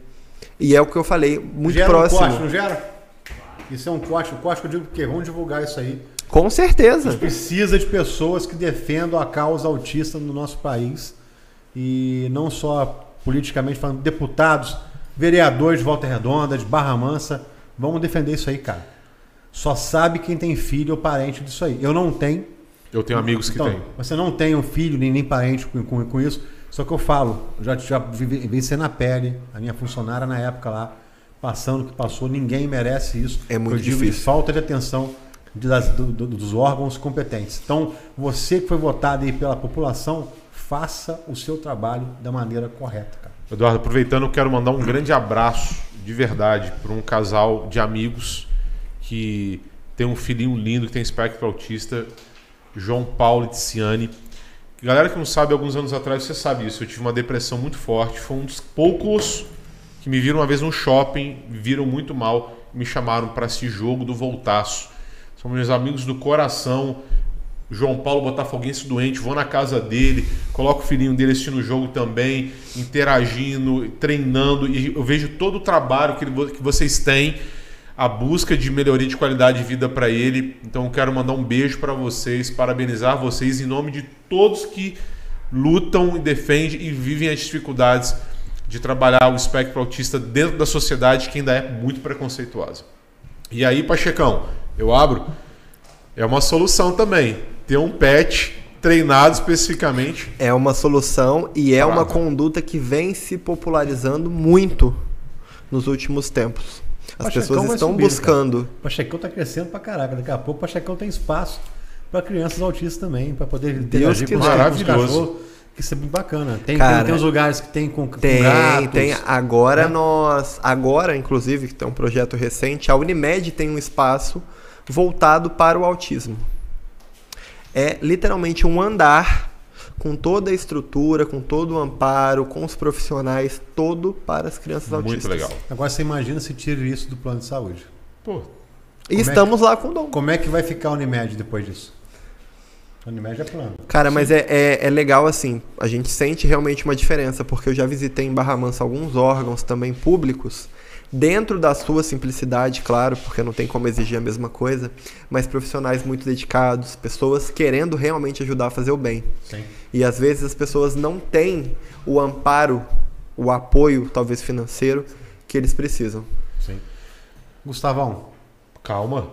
Speaker 3: E é o que eu falei, muito
Speaker 1: gera
Speaker 3: próximo.
Speaker 1: Um corte, não gera? Isso é um corte. O corte que eu digo porque vamos divulgar isso aí.
Speaker 3: Com certeza.
Speaker 1: Precisa de pessoas que defendam a causa autista no nosso país. E não só politicamente falando, deputados, vereadores de Volta Redonda, de Barra Mansa. Vamos defender isso aí, cara. Só sabe quem tem filho ou parente disso aí. Eu não tenho.
Speaker 2: Eu tenho amigos que
Speaker 1: Então,
Speaker 2: têm.
Speaker 1: Você não tem um filho nem, nem parente com, com, com isso. Só que eu falo, já, já vivi- venci na pele, a minha funcionária na época lá, passando o que passou, ninguém merece isso.
Speaker 3: É muito
Speaker 1: eu digo de
Speaker 3: difícil.
Speaker 1: falta de atenção das- do- do- dos órgãos competentes. Então, você que foi votado aí pela população, faça o seu trabalho da maneira correta, cara.
Speaker 2: Eduardo, aproveitando, eu quero mandar um grande abraço de verdade para um casal de amigos que tem um filhinho lindo que tem espectro autista, João Paulo e Tiziane. Galera que não sabe, alguns anos atrás você sabe isso. Eu tive uma depressão muito forte. Foi um dos poucos que me viram uma vez no shopping, me viram muito mal, me chamaram para esse jogo do Voltaço. São meus amigos do coração. João Paulo Botafoguense doente, vou na casa dele, coloco o filhinho dele assistindo o jogo também, interagindo, treinando, e eu vejo todo o trabalho que, ele- que vocês têm, a busca de melhoria de qualidade de vida para ele. Então eu quero mandar um beijo para vocês, parabenizar vocês em nome de todos que lutam e defendem e vivem as dificuldades de trabalhar o espectro autista dentro da sociedade que ainda é muito preconceituosa. E aí, Pachecão, eu abro. É uma solução também. Ter um pet treinado especificamente.
Speaker 3: É uma solução e é uma conduta que vem se popularizando muito nos últimos tempos. As
Speaker 1: Pachecão
Speaker 3: pessoas estão
Speaker 1: subir,
Speaker 3: buscando.
Speaker 1: O Pachecão tá crescendo pra caraca. Daqui a pouco o Pachecão tem espaço para crianças autistas também, para poder interagir com os,
Speaker 3: quiser.
Speaker 1: com os cachorros. Que isso é muito bacana. Tem,
Speaker 3: Cara,
Speaker 1: tem, tem uns lugares que tem com, com
Speaker 3: Tem,
Speaker 1: gatos.
Speaker 3: tem. Agora
Speaker 1: né?
Speaker 3: nós. Agora, inclusive, que tem um projeto recente, a Unimed tem um espaço voltado para o autismo. É literalmente um andar com toda a estrutura, com todo o amparo, com os profissionais, todo para as crianças autistas.
Speaker 2: Muito legal.
Speaker 1: Agora você imagina se tira isso do plano de saúde.
Speaker 2: Pô,
Speaker 3: E
Speaker 1: é
Speaker 3: estamos lá com o Dom.
Speaker 1: Como é que vai ficar a Unimed depois disso? A Unimed é plano.
Speaker 3: Cara, mas é, é, é legal assim, a gente sente realmente uma diferença, porque eu já visitei em Barra Mansa alguns órgãos também públicos, dentro da sua simplicidade, claro, porque não tem como exigir a mesma coisa, mas profissionais muito dedicados, pessoas querendo realmente ajudar a fazer o bem.
Speaker 1: Sim.
Speaker 3: E às vezes as pessoas não têm o amparo, o apoio, talvez financeiro, que eles precisam.
Speaker 1: Sim. Gustavão,
Speaker 2: calma.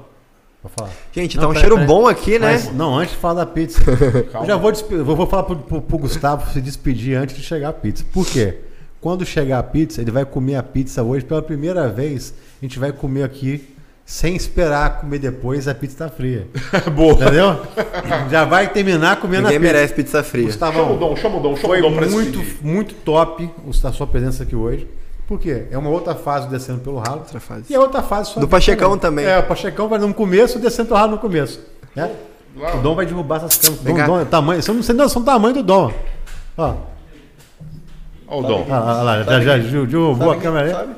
Speaker 1: vou falar.
Speaker 3: Gente,
Speaker 1: Não,
Speaker 3: tá um
Speaker 1: pera,
Speaker 3: cheiro
Speaker 1: pera.
Speaker 3: bom aqui, né?
Speaker 1: Mas, não, antes de falar da pizza.
Speaker 2: Calma.
Speaker 1: eu já vou, despe- vou, vou falar pro, pro- pro Gustavo se despedir antes de chegar a pizza. Por quê? Quando chegar a pizza, ele vai comer a pizza hoje pela primeira vez. A gente vai comer aqui sem esperar comer depois, a pizza tá fria.
Speaker 2: Boa.
Speaker 1: Entendeu? Já vai terminar comendo
Speaker 3: Ninguém
Speaker 1: a pizza.
Speaker 3: merece pizza fria.
Speaker 2: Chama o Dom, chama o Dom, chama
Speaker 1: foi
Speaker 2: o Dom pra
Speaker 1: muito, muito top a sua presença aqui hoje. Por quê? É uma outra fase descendo pelo ralo.
Speaker 3: Outra fase.
Speaker 1: E a outra fase só
Speaker 3: Do Pachecão também.
Speaker 1: É, o Pachecão vai no começo, descendo pelo ralo no começo. né? O Dom vai derrubar essas câmeras.
Speaker 3: Vem
Speaker 1: Dom. Dom, é tamanho, você não tem noção do tamanho do Dom. Ó,
Speaker 2: Ó o Dom.
Speaker 1: ó, ó lá, já, já derrubou a câmera aí.
Speaker 3: Sabe?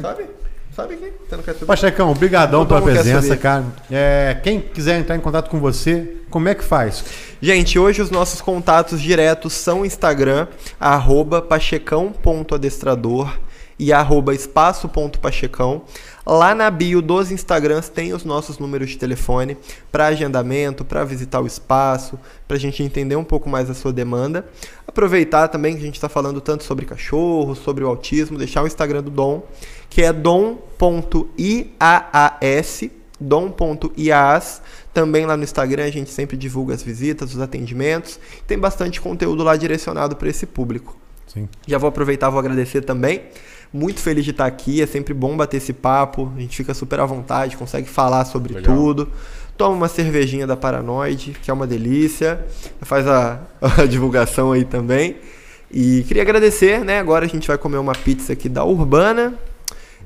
Speaker 3: Sabe? Sabe? Você não quer subir?
Speaker 1: Pachecão, obrigadão pela presença, cara. É, quem quiser entrar em contato com você, como é que faz?
Speaker 3: Gente, hoje os nossos contatos diretos são Instagram, arroba pachecão.adestrador e arroba espaço.pachecão. Lá na bio dos Instagrams tem os nossos números de telefone para agendamento, para visitar o espaço, para a gente entender um pouco mais a sua demanda. Aproveitar também que a gente está falando tanto sobre cachorro, sobre o autismo, deixar o Instagram do Dom, que é dom.iaas, dom.ias. Também lá no Instagram a gente sempre divulga as visitas, os atendimentos. Tem bastante conteúdo lá direcionado para esse público.
Speaker 1: Sim.
Speaker 3: Já vou aproveitar, vou agradecer também. Muito feliz de estar aqui, é sempre bom bater esse papo. A gente fica super à vontade, consegue falar sobre
Speaker 2: Legal.
Speaker 3: tudo. Toma uma cervejinha da Paranoide, que é uma delícia. Faz a, a divulgação aí também. E queria agradecer, né? Agora a gente vai comer uma pizza aqui da Urbana.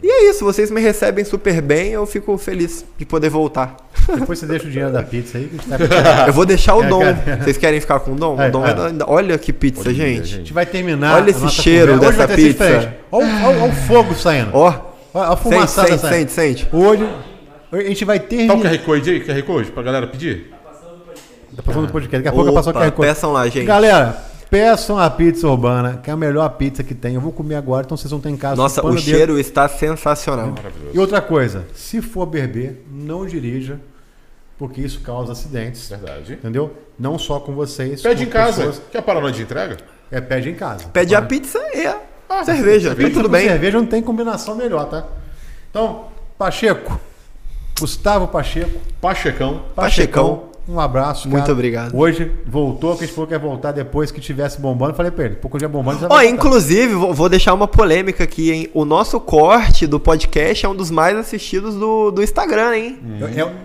Speaker 3: E é isso, vocês me recebem super bem, eu fico feliz de poder voltar.
Speaker 1: Depois você deixa o dinheiro da pizza aí, que a gente, tá-
Speaker 3: Eu vou deixar o
Speaker 1: É,
Speaker 3: Dom.
Speaker 1: cara.
Speaker 3: Vocês querem ficar com o Dom?
Speaker 1: É,
Speaker 3: O Dom
Speaker 1: é.
Speaker 3: é da- Olha que pizza,
Speaker 2: Olha,
Speaker 3: gente.
Speaker 1: a
Speaker 2: gente.
Speaker 1: gente vai terminar.
Speaker 3: Olha esse cheiro dessa pizza.
Speaker 1: Olha, o- olha- olha o fogo saindo.
Speaker 3: Ó,
Speaker 1: Olha a
Speaker 3: sente,
Speaker 1: fumaçada
Speaker 3: sente,
Speaker 1: saindo.
Speaker 3: sente, sente.
Speaker 1: Hoje, a gente vai
Speaker 2: Tá o
Speaker 1: terminar.
Speaker 2: QR Code aí, QR Code, pra galera pedir?
Speaker 1: Tá passando no podcast. Daqui a pouco eu passo o QR Code.
Speaker 3: peçam lá, gente.
Speaker 1: Galera, peçam a pizza urbana, que é a melhor pizza que tem. Eu vou comer agora, então vocês vão ter em casa.
Speaker 3: Nossa, o
Speaker 1: dedo.
Speaker 3: cheiro está sensacional.
Speaker 1: E outra coisa, se for beber, não dirija, porque isso causa acidentes.
Speaker 2: Verdade.
Speaker 1: Entendeu? Não só com vocês.
Speaker 2: Pede em casa.
Speaker 1: pessoas-
Speaker 2: Quer paranoia de entrega?
Speaker 1: É, pede em casa.
Speaker 3: Pede a
Speaker 1: Tá?
Speaker 3: pizza e a cerveja. Tá
Speaker 1: Pizza
Speaker 3: tudo bem.
Speaker 1: cerveja não tem combinação melhor, tá? Então, Pacheco, Gustavo Pacheco,
Speaker 2: Pachecão.
Speaker 3: Pachecão.
Speaker 1: Um abraço.
Speaker 3: Muito
Speaker 1: cara.
Speaker 3: obrigado.
Speaker 1: Hoje voltou, que a gente falou que ia voltar depois que tivesse bombando. Falei pra ele, pouco dia bombando, já
Speaker 3: Ó,
Speaker 1: voltar.
Speaker 3: inclusive, vou vou deixar uma polêmica aqui, hein? O nosso corte do podcast é um dos mais assistidos do, do Instagram, hein?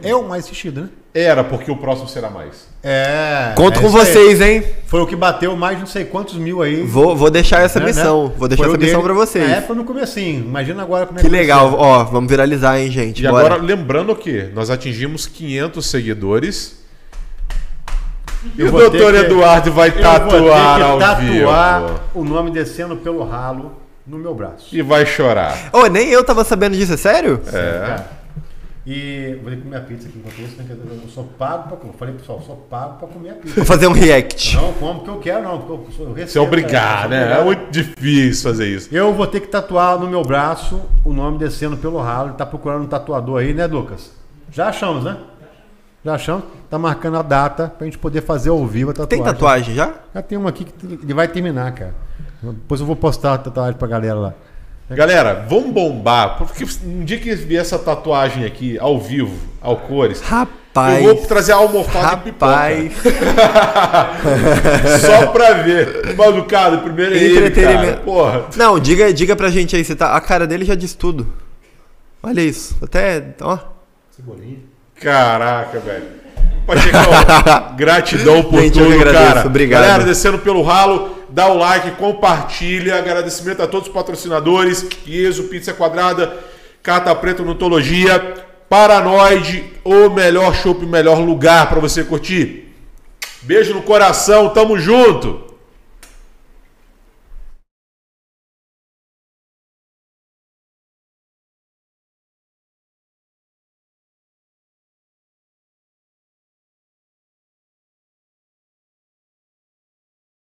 Speaker 1: É, é o mais assistido, né?
Speaker 2: Era, porque o próximo será mais.
Speaker 1: É.
Speaker 3: Conto
Speaker 1: é
Speaker 3: com
Speaker 1: isso aí.
Speaker 3: vocês, hein?
Speaker 1: Foi o que bateu mais de não sei quantos mil aí.
Speaker 3: Vou, vou deixar essa
Speaker 1: né,
Speaker 3: missão.
Speaker 1: né?
Speaker 3: Vou deixar
Speaker 1: Foi
Speaker 3: essa missão
Speaker 1: dele.
Speaker 3: pra vocês.
Speaker 1: Na época no comecinho. Imagina agora como é
Speaker 3: Que
Speaker 1: vai
Speaker 3: legal. Ó, vamos viralizar, hein, gente?
Speaker 2: E
Speaker 3: Bora.
Speaker 2: agora, lembrando que nós atingimos 500 seguidores. E o doutor
Speaker 1: que-
Speaker 2: Eduardo vai
Speaker 1: Eu vou
Speaker 2: tatuar
Speaker 1: ter
Speaker 2: ao
Speaker 1: que tatuar
Speaker 2: vivo.
Speaker 1: o nome descendo pelo ralo no meu braço.
Speaker 2: E vai chorar.
Speaker 3: Ô, nem eu tava sabendo disso, é sério?
Speaker 2: É.
Speaker 1: Cara. E vou ter que comer a pizza aqui enquanto isso, né? que Eu sou pago pra comer. Eu falei, pessoal, eu sou pago pra comer a pizza.
Speaker 3: Vou fazer um react.
Speaker 1: Não como porque eu quero, não. Porque eu, sou- eu recebo.
Speaker 2: Você é obrigado, né? É
Speaker 1: obrigado.
Speaker 2: muito difícil fazer isso.
Speaker 1: Eu vou ter que tatuar no meu braço o nome descendo pelo ralo. Ele tá procurando um tatuador aí, né, Lucas? Já achamos, né? Já achamos. Tá marcando a data pra gente poder fazer ao vivo a
Speaker 3: Tem
Speaker 1: tatuagem.
Speaker 3: tatuagem já?
Speaker 1: Já tem uma aqui que ele vai terminar, cara. Depois eu vou postar a tatuagem pra galera lá.
Speaker 2: Galera, vamos bombar. Porque um dia que vier essa tatuagem aqui, ao vivo, ao cores,
Speaker 3: Rapaz.
Speaker 2: eu vou trazer a almofada e
Speaker 3: Rapaz.
Speaker 2: pipoca. Só pra ver. O malucado, primeiro é ele, cara.
Speaker 3: Entretenimento.
Speaker 2: Porra.
Speaker 3: Não, diga, diga pra gente aí, você tá. A cara dele já diz tudo. Olha isso. Até. Ó.
Speaker 1: Cebolinha.
Speaker 2: Caraca, velho. Pachecão, gratidão por
Speaker 3: Gente,
Speaker 2: tudo,
Speaker 3: agradeço.
Speaker 2: cara.
Speaker 3: Obrigado.
Speaker 2: Galera, descendo pelo ralo, dá o like, compartilha. Agradecimento a todos os patrocinadores. Ieso, Pizza Quadrada, Cata Preta Nutologia, Paranoide, o melhor shopping, o melhor lugar pra você curtir. Beijo no coração, tamo junto!